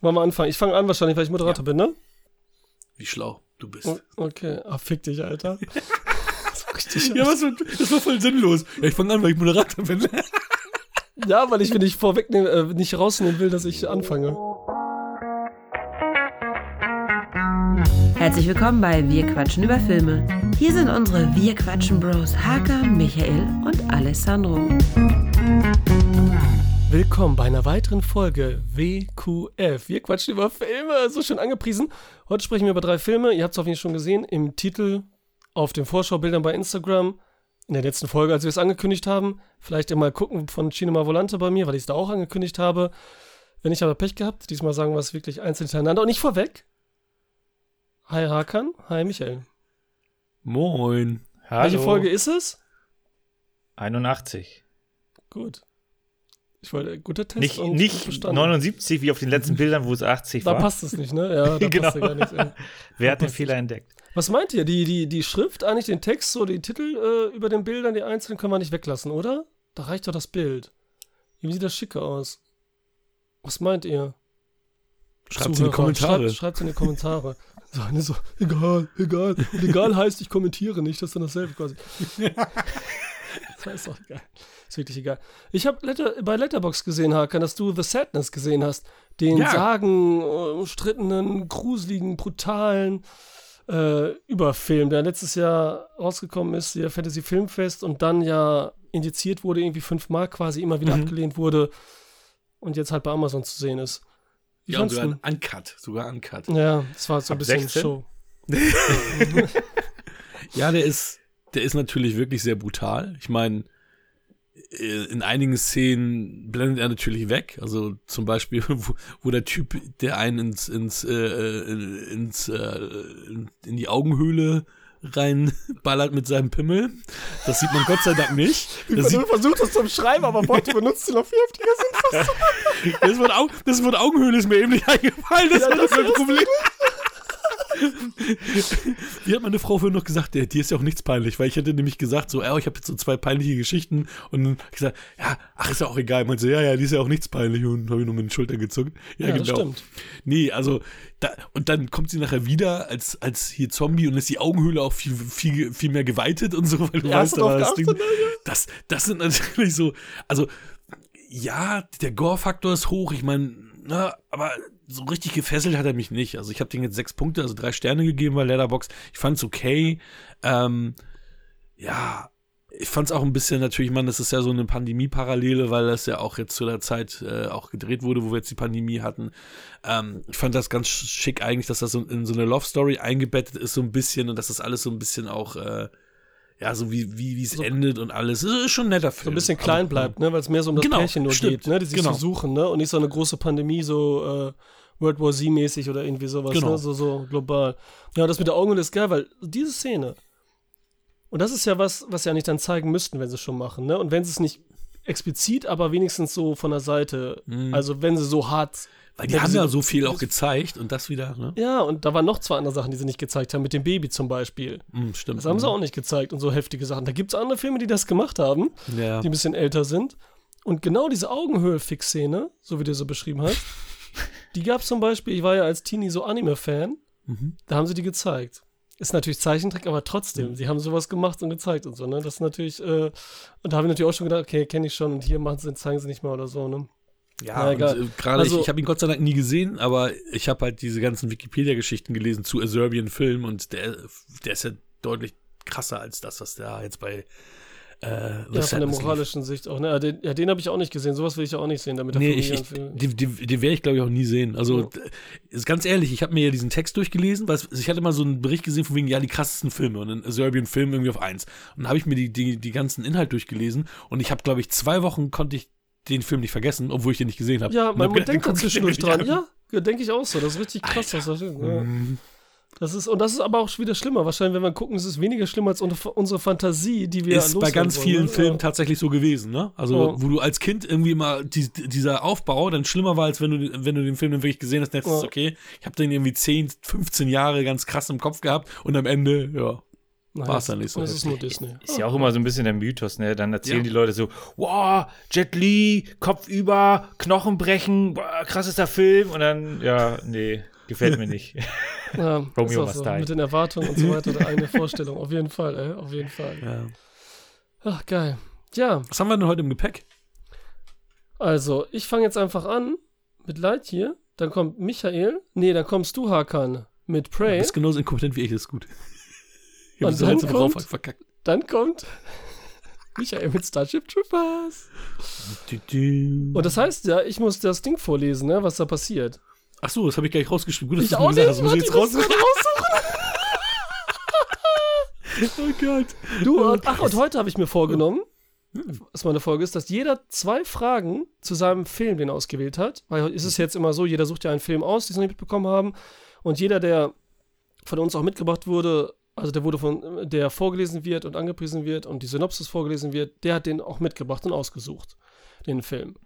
Wollen wir anfangen? Ich fange an wahrscheinlich, weil ich Moderator bin, ne? Wie schlau du bist. O- Okay. Ah, fick dich, Alter. richtig. Ja, was, das war voll sinnlos. Ja, ich fange an, weil ich Moderator bin. Ja, weil ich will nicht vorwegnehmen, äh, nicht rausnehmen will, dass ich anfange. Herzlich willkommen bei Wir quatschen über Filme. Hier sind unsere Wir quatschen Bros Haka, Michael und Alessandro. Willkommen bei einer weiteren Folge WQF. Wir quatschen über Filme, so schön angepriesen. Heute sprechen wir über drei Filme. Ihr habt es auf jeden Fall schon gesehen im Titel, auf den Vorschaubildern bei Instagram. In der letzten Folge, als wir es angekündigt haben. Vielleicht mal gucken von Cinema Volante bei mir, weil ich es da auch angekündigt habe. Wenn ich aber Pech gehabt, diesmal sagen wir es wirklich einzeln hintereinander und nicht vorweg. Hi Hakan, hi Michael. Moin. Hallo. Welche Folge ist es? 81. Gut. Ich wollte, guter Test. Nicht, nicht bestanden. 79 wie auf den letzten Bildern, wo es 80 Da war. passt es nicht, ne? Ja, da Genau. passt ja gar nichts. ey. Wer hat den Fehler entdeckt? Was meint ihr? Die, die, die Schrift, eigentlich den Text, so die Titel äh, über den Bildern, die einzelnen, können wir nicht weglassen, oder? Da reicht doch das Bild. Wie sieht das schicker aus? Was meint ihr? Schreibt in die Kommentare. Schreibt, schreibt's in die Kommentare. So, ne, so, egal, egal. Und egal heißt, ich kommentiere nicht, das ist dann dasselbe quasi. das ist doch egal. Ist wirklich egal. Ich habe Letter, bei Letterbox gesehen, Hakan, dass du The Sadness gesehen hast. Den Ja. sagen, umstrittenen, gruseligen, brutalen äh, Überfilm, der letztes Jahr rausgekommen ist, der Fantasy Filmfest und dann ja indiziert wurde, irgendwie fünfmal quasi immer wieder Mhm. abgelehnt wurde und jetzt halt bei Amazon zu sehen ist. Wie Ja, sogar du? ein Uncut. Sogar Uncut. Ja, das war so ein Ab bisschen 16? Show. Ja, der ist, der ist natürlich wirklich sehr brutal. Ich meine, in einigen Szenen blendet er natürlich weg. Also zum Beispiel, wo, wo der Typ, der einen ins, ins, äh, äh, ins, äh, in, in die Augenhöhle reinballert mit seinem Pimmel. Das sieht man Gott sei Dank nicht. Das, sieht, du versuchst das zum Schreiben, aber Worte benutzt, noch viel heftiger sind. das, Wort, Augenhöhle ist mir eben nicht eingefallen. Das Ja, war das das Problem. Wie hat meine Frau vorhin noch gesagt, der, dir ist ja auch nichts peinlich, weil ich hätte nämlich gesagt, so, ja, ich habe jetzt so zwei peinliche Geschichten und dann hab ich gesagt, ja, ach, ist ja auch egal. Meinte, so, ja, ja, die ist ja auch nichts peinlich und habe ich nur mit den Schultern gezuckt. Ja, Ja, genau. das stimmt. Nee, also, da, und dann kommt sie nachher wieder als, als hier Zombie und ist die Augenhöhle auch viel, viel, viel mehr geweitet und so, weil du Ja, weißt, da das Ding. Das, das sind natürlich so, also, ja, der Gore-Faktor ist hoch, ich meine, na, aber so richtig gefesselt hat er mich nicht. Also ich habe dem jetzt sechs Punkte, also drei Sterne gegeben bei Letterbox. Ich fand's okay. Ähm, ja, ich fand's auch ein bisschen natürlich, man, das ist ja so eine Pandemie-Parallele, weil das ja auch jetzt zu der Zeit äh, auch gedreht wurde, wo wir jetzt die Pandemie hatten. Ähm, ich fand das ganz schick eigentlich, dass das so in so eine Love-Story eingebettet ist, so ein bisschen und dass das alles so ein bisschen auch, äh, ja, so wie wie es So- endet und alles. Das ist schon ein netter Film. So ein bisschen klein Aber- bleibt, ne? weil es mehr so um das Genau, Pärchen nur stimmt, geht, ne? die sich genau. so suchen, ne? und nicht so eine große Pandemie, so äh, World War Z-mäßig oder irgendwie sowas, Genau. ne? so, so global. Ja, das mit der Augenhöhle ist geil, weil diese Szene, und das ist ja was, was sie ja nicht dann zeigen müssten, wenn sie es schon machen, ne? und wenn sie es nicht explizit, aber wenigstens so von der Seite, Mhm. also wenn sie so hart Weil die wenn haben ja so viel auch gezeigt und das wieder, ne? Ja, und da waren noch zwei andere Sachen, die sie nicht gezeigt haben, mit dem Baby zum Beispiel. Mm, stimmt. Das haben sie auch nicht gezeigt und so heftige Sachen. Da gibt es andere Filme, die das gemacht haben, Ja. die ein bisschen älter sind. Und genau diese Augenhöhe-Fix-Szene, so wie du so beschrieben hast, die gab es zum Beispiel, ich war ja als Teenie so Anime-Fan, Mhm. da haben sie die gezeigt. Ist natürlich Zeichentrick, aber trotzdem, sie haben sowas gemacht und gezeigt und so, ne? Das ist natürlich, äh, und da habe ich natürlich auch schon gedacht, okay, kenne ich schon und hier machen sie, zeigen sie nicht mal oder so, ne? Ja, egal. äh, gerade Also- ich, ich habe ihn Gott sei Dank nie gesehen, aber ich habe halt diese ganzen Wikipedia-Geschichten gelesen zu A Serbian Film und der, der ist ja deutlich krasser als das, was da jetzt bei äh, Ja, von der Sadness lief. moralischen Sicht auch, ne? Ja, den, ja, den habe ich auch nicht gesehen, sowas will ich ja auch nicht sehen, damit Nee, ich, ich, die, die werde ich, glaube ich, auch nie sehen. Also, Ja. ganz ehrlich, ich habe mir ja diesen Text durchgelesen, weil ich hatte mal so einen Bericht gesehen von wegen, ja, die krassesten Filme und ein Serbian Film irgendwie auf eins. Und dann habe ich mir die, die, die ganzen Inhalt durchgelesen und ich habe, glaube ich, zwei Wochen konnte ich den Film nicht vergessen, obwohl ich den nicht gesehen habe. Ja, man gedacht, denkt da zwischendurch dran. an. Ja, denke ich auch so. Das ist richtig krass. Was das, ist. ja. Mhm. das ist, und das ist aber auch wieder schlimmer. Wahrscheinlich, wenn wir gucken, ist es weniger schlimm als unsere, Fantasie, die wir ist bei ganz wollen, vielen ne? Filmen Ja. tatsächlich so gewesen, ne? Also, Ja. wo du als Kind irgendwie immer die, dieser Aufbau dann schlimmer war, als wenn du, wenn du den Film dann wirklich gesehen hast, du, Ja. okay, ich habe den irgendwie 10, 15 Jahre ganz krass im Kopf gehabt und am Ende, ja, Nein, War's dann nicht so Das ist nur Disney. Ist ja auch immer so ein bisschen der Mythos, ne? Dann erzählen Ja. die Leute so, wow, Jet Li, Kopf über, Knochen brechen, boah, krassester Film. Und dann, ja, nee, gefällt mir nicht. Ja, Romeo must so. die. Mit den Erwartungen und so weiter, oder eine Vorstellung. Auf jeden Fall, ey, auf jeden Fall. Ja. Ach, geil. Ja, Was haben wir denn heute im Gepäck? also, ich fange jetzt einfach an mit Lightyear. Dann kommt Michael. Nee, dann kommst du, Hakan, mit Du Prey. bist genauso inkompetent wie ich, das ist gut. Und so dann kommt- verkackt. Dann kommt Michael mit Starship Troopers. Und das heißt ja, ich muss das Ding vorlesen, ne, was da passiert. Ach so, das habe ich gleich rausgeschrieben. Gut, dass Ich du auch nicht. hast. Muss ich jetzt raus. muss Oh Gott. Du, und, ach, und heute habe ich mir vorgenommen, was meine Folge ist, dass jeder zwei Fragen zu seinem Film, den er ausgewählt hat, weil ist es jetzt immer so, jeder sucht ja einen Film aus, den sie noch nicht mitbekommen haben, und jeder, der von uns auch mitgebracht wurde, also der wurde von, der vorgelesen wird und angepriesen wird und die Synopsis vorgelesen wird, der hat den auch mitgebracht und ausgesucht, den Film.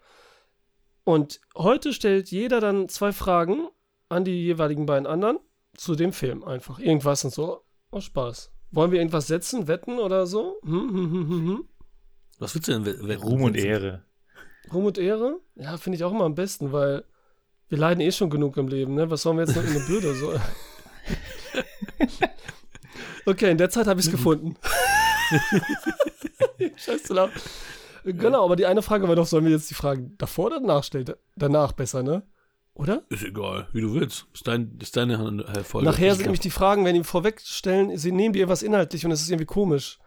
Und heute stellt jeder dann zwei Fragen an die jeweiligen beiden anderen zu dem Film einfach. Irgendwas und so. Aus Spaß. Wollen wir irgendwas setzen, wetten oder so? Hm, hm, hm, hm, hm. Was willst du denn? we- we- Ruhm und? Ehre. Ruhm und Ehre? Ja, finde ich auch immer am besten, weil wir leiden eh schon genug im Leben, ne? Was sollen wir jetzt noch in eine Bürde so? okay, in der Zeit habe ich es gefunden. Scheiße laut. Genau, aber die eine Frage war doch, sollen wir jetzt die Fragen davor oder danach stellen? Danach besser, ne? Oder? Ist egal, wie du willst. Ist, dein, ist deine äh, Folge. Nachher sind nämlich die Fragen, wenn die vorwegstellen, sie nehmen dir was inhaltlich und es ist irgendwie komisch.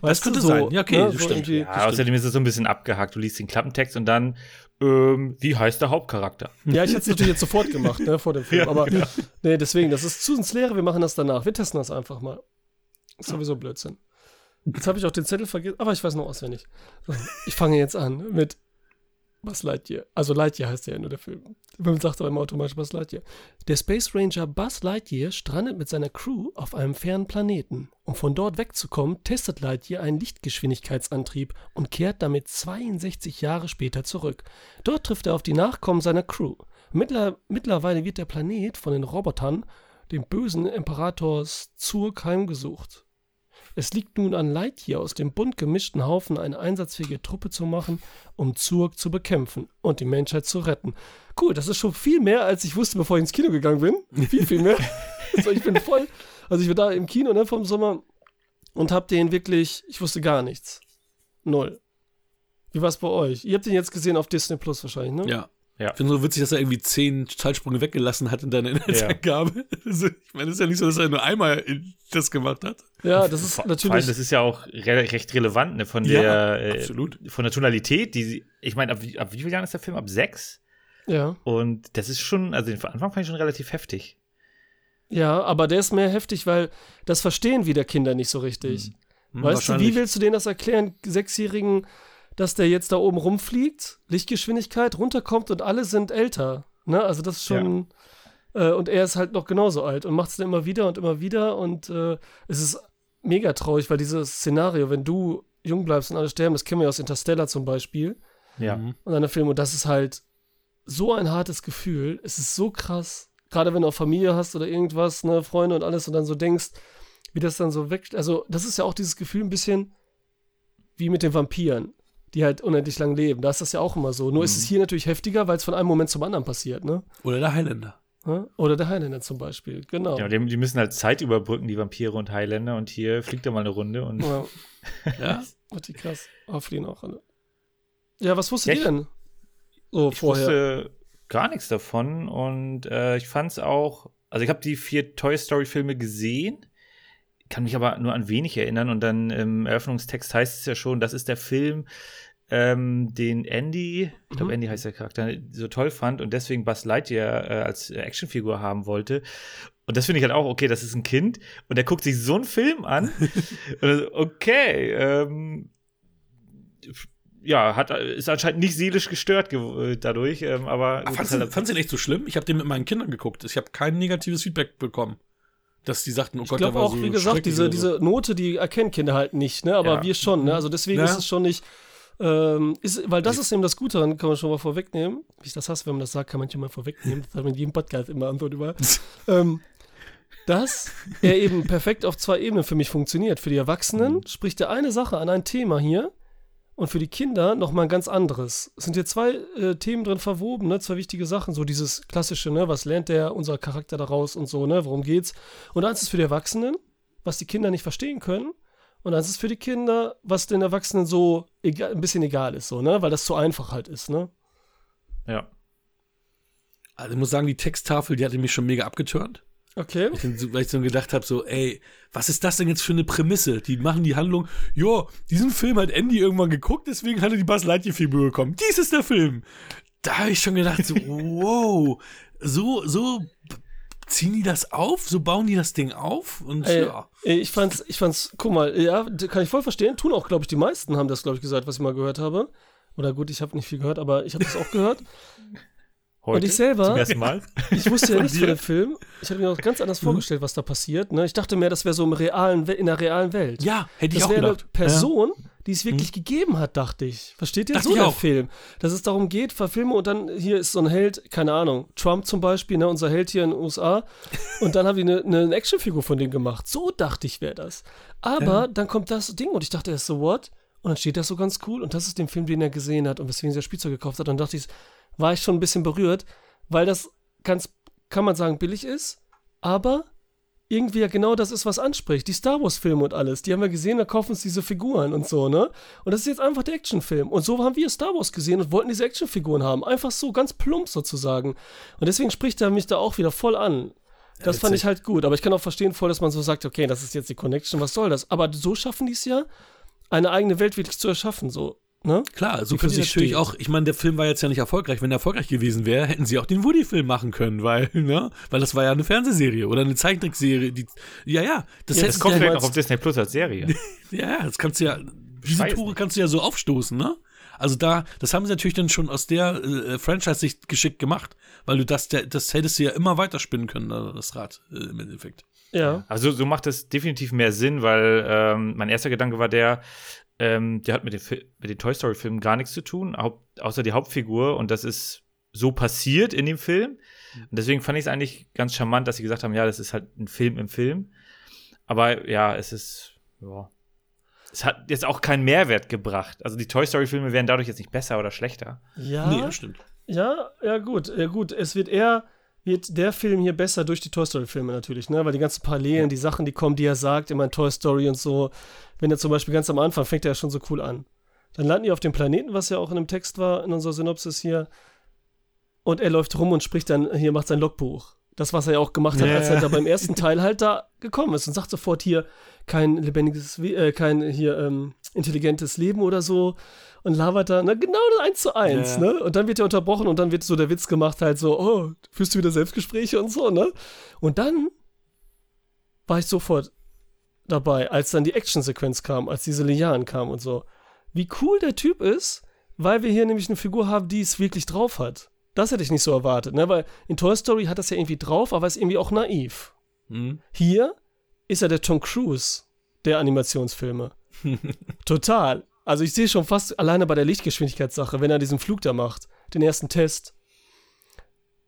Weißt könnte du, sein. Ja, okay, das so stimmt. Ja, außerdem ist es so ein bisschen abgehakt. Du liest den Klappentext und dann, ähm, wie heißt der Hauptcharakter? Ja, ich hätte es natürlich jetzt sofort gemacht, ne, vor dem Film. aber nee, deswegen, das ist zu ins Leere, wir machen das danach. Wir testen das einfach mal. Ist sowieso Blödsinn. Jetzt habe ich auch den Zettel vergessen, aber ich weiß noch auswendig. Ich fange jetzt an mit Buzz Lightyear. Also Lightyear heißt ja nur der Film. Man sagt aber immer automatisch Buzz Lightyear. Der Space Ranger Buzz Lightyear strandet mit seiner Crew auf einem fernen Planeten. Um von dort wegzukommen, testet Lightyear einen Lichtgeschwindigkeitsantrieb und kehrt damit 62 Jahre später zurück. Dort trifft er auf die Nachkommen seiner Crew. Mittler, mittlerweile wird der Planet von den Robotern, dem bösen Imperators Zurg, heimgesucht. Es liegt nun an Lightyear, aus dem bunt gemischten Haufen eine einsatzfähige Truppe zu machen, um Zurg zu bekämpfen und die Menschheit zu retten. Cool, das ist schon viel mehr, als ich wusste, bevor ich ins Kino gegangen bin. Viel, viel mehr. also ich bin voll, also ich war da im Kino ne, vom Sommer und hab den wirklich, ich wusste gar nichts. Null. Wie war es bei euch? Ihr habt den jetzt gesehen auf Disney Plus wahrscheinlich, ne? Ja. Ja. Ich finde so witzig, dass er irgendwie zehn Zeitsprünge weggelassen hat in deiner Inhaltsangabe. Also, ich meine, es ist ja nicht so, dass er nur einmal in- das gemacht hat. Ja, das ist Vor, vor allem, natürlich. das ist ja auch re recht relevant, ne, von Ja, der, äh, absolut. von der Tonalität, die, sie- ich meine, ab, wie- ab wie vielen Jahren ist der Film? Ab sechs? ja. Und das ist schon, also den Anfang fand ich schon relativ heftig. Ja, aber der ist mehr heftig, weil das verstehen wieder Kinder nicht so richtig. Hm, Weißt du, wie willst du denen das erklären, Sechsjährigen, dass der jetzt da oben rumfliegt, Lichtgeschwindigkeit, runterkommt und alle sind älter? Ne? Also das ist schon. Äh, und er ist halt noch genauso alt und macht es dann immer wieder und immer wieder. Und äh, es ist mega traurig, weil dieses Szenario, wenn du jung bleibst und alle sterben, das kennen wir aus Interstellar zum Beispiel Ja. Mhm. und einer Film. Und das ist halt so ein hartes Gefühl. Es ist so krass. Gerade wenn du auch Familie hast oder irgendwas, ne, Freunde und alles und dann so denkst, wie das dann so weg. Also, das ist ja auch dieses Gefühl ein bisschen wie mit den Vampiren, die halt unendlich lang leben. Da ist das ja auch immer so. Nur ist es hier natürlich heftiger, weil es von einem Moment zum anderen passiert, ne? Oder der Highlander. Oder der Highlander zum Beispiel, genau. Ja, die, die müssen halt Zeit überbrücken, die Vampire und Highlander. Und hier fliegt er mal eine Runde und Ja, Ja? richtig krass. Aber fliehen auch alle. Ja, was wusstet Ja, ihr denn? So ich vorher. wusste gar nichts davon. Und äh, ich fand es auch, also ich habe die vier Toy Story-Filme gesehen, kann mich aber nur an wenig erinnern. Und dann im Eröffnungstext heißt es ja schon, das ist der Film, ähm, den Andy, ich glaube Mhm. Andy heißt der Charakter, so toll fand und deswegen Buzz Lightyear äh, als Actionfigur haben wollte. Und das finde ich halt auch, okay, das ist ein Kind und der guckt sich so einen Film an. und okay, ähm, ja, hat, ist anscheinend nicht seelisch gestört äh, dadurch, ähm, aber gut, Fandst halt- fandst du den echt so schlimm? Ich habe den mit meinen Kindern geguckt. Ich habe kein negatives Feedback bekommen. Dass die sagten, oh Ich Gott, der glaube war auch, so wie gesagt, diese, so. diese Note, die erkennen Kinder halt nicht, ne? Aber Ja. wir schon, ne? Also deswegen Ja. ist es schon nicht. Ähm, ist, weil das ist eben das Gute, dann kann man schon mal vorwegnehmen. Wie ich das hasse, wenn man das sagt, kann man schon mal vorwegnehmen. Das hat man in jedem Podcast immer Antwort über. ähm, dass er eben perfekt auf zwei Ebenen für mich funktioniert. Für die Erwachsenen Mhm. spricht er eine Sache an ein Thema hier und für die Kinder nochmal ein ganz anderes. Es sind hier zwei äh, Themen drin verwoben, ne? zwei wichtige Sachen. So dieses klassische, ne? was lernt der, unser Charakter daraus und so, ne? worum geht's. Und eins ist für die Erwachsenen, was die Kinder nicht verstehen können. Und eins ist für die Kinder, was den Erwachsenen so egal, ein bisschen egal ist, so, ne? weil das zu einfach halt ist. Ne? Ja. Also ich muss sagen, die Texttafel, die hatte mich schon mega abgeturnt. Okay. Ich dann so- Weil ich so gedacht habe, so, ey, was ist das denn jetzt für eine Prämisse? Die machen die Handlung, jo, diesen Film hat Andy irgendwann geguckt, deswegen hat er die Buzz Lightyear-Figur bekommen. Dies ist der Film. Da habe ich schon gedacht, so, wow, so, so ziehen die das auf? So bauen die das Ding auf? Und Ey, ja. ich fand's, ich fand's, guck mal, ja, kann ich voll verstehen. Tun auch, glaube ich, die meisten haben das, glaube ich, gesagt, was ich mal gehört habe. Oder gut, ich habe nicht viel gehört, aber ich habe das auch gehört. Heute Und ich selber-. Ich wusste ja nichts von dem Film. Ich hatte mir auch ganz anders vorgestellt, was da passiert. Ne? Ich dachte mehr, das wäre so im realen, in der realen Welt. Ja, hätte ich das auch wäre eine gedacht. Person, die es wirklich gegeben hat, dachte ich. Versteht ihr? Dachte so ich der auch. Film. Dass es darum geht, verfilme und dann hier ist so ein Held, keine Ahnung, Trump zum Beispiel, ne, unser Held hier in den USA. Und dann haben die eine, eine Actionfigur von dem gemacht. So dachte ich, wäre das. Aber dann kommt das Ding und ich dachte erst so, what? Und dann steht das so ganz cool und das ist dem Film, den er gesehen hat und weswegen er das Spielzeug gekauft hat. Und dann dachte ich, war ich schon ein bisschen berührt, weil das ganz, kann man sagen, billig ist, aber irgendwie ja genau das ist, was anspricht. Die Star Wars-Filme und alles, die haben wir gesehen, da kaufen uns diese Figuren und so, ne? Und das ist jetzt einfach der Actionfilm. Und so haben wir Star Wars gesehen und wollten diese Actionfiguren haben. Einfach so, ganz plump sozusagen. Und deswegen spricht er mich da auch wieder voll an. Das fand ich halt gut, aber ich kann auch verstehen voll, dass man so sagt, okay, das ist jetzt die Connection, was soll das? Aber so schaffen die es ja, eine eigene Welt wirklich zu erschaffen, so, ne? Klar, so können sie sich natürlich auch, ich meine, der Film war jetzt ja nicht erfolgreich. Wenn er erfolgreich gewesen wäre, hätten sie auch den Woody-Film machen können, weil, ne? Weil das war ja eine Fernsehserie oder eine Zeichentrickserie. Die, ja, ja, das, Ja, Das kommt vielleicht ja, noch auf Disney Plus als Serie. ja, ja, das kannst du ja, diese Tore nicht. kannst du ja so aufstoßen, ne? Also da, das haben sie natürlich dann schon aus der äh, Franchise-Sicht geschickt gemacht, weil du das, der, das hättest du ja immer weiterspinnen können, das Rad äh, im Endeffekt. Ja. Also so macht es definitiv mehr Sinn, weil ähm, mein erster Gedanke war der, ähm, der hat mit, den Fil- mit den Toy Story-Filmen gar nichts zu tun, außer die Hauptfigur. Und das ist so passiert in dem Film. Und deswegen fand ich es eigentlich ganz charmant, dass sie gesagt haben, ja, das ist halt ein Film im Film. Aber ja, es ist, ja. Es hat jetzt auch keinen Mehrwert gebracht. Also die Toy Story-Filme wären dadurch jetzt nicht besser oder schlechter. Ja. Nee, das stimmt. Ja, ja, gut, ja, gut. Es wird eher, wird der Film hier besser durch die Toy Story-Filme natürlich, ne? Weil die ganzen Parallelen, die Sachen, die kommen, die er sagt, immer in Toy Story und so. Wenn er zum Beispiel ganz am Anfang fängt er ja schon so cool an. Dann landen die auf dem Planeten, was ja auch in dem Text war, in unserer Synopsis hier. Und er läuft rum und spricht dann, hier macht sein Logbuch. Das, was er ja auch gemacht hat, Ja. als er da beim ersten Teil halt da gekommen ist und sagt sofort hier, kein lebendiges, äh, kein hier ähm, intelligentes Leben oder so und labert da, ne, genau eins zu eins, Ja. ne? Und dann wird er unterbrochen und dann wird so der Witz gemacht, halt so, oh, führst du wieder Selbstgespräche und so, ne? Und dann war ich sofort dabei, als dann die Actionsequenz kam, als diese Lianen kamen und so. Wie cool der Typ ist, weil wir hier nämlich eine Figur haben, die es wirklich drauf hat. Das hätte ich nicht so erwartet, ne? Weil in Toy Story hat das ja irgendwie drauf, aber ist irgendwie auch naiv. Mhm. Hier ist er der Tom Cruise der Animationsfilme. Total. Also ich sehe schon fast alleine bei der Lichtgeschwindigkeitssache, wenn er diesen Flug da macht, den ersten Test.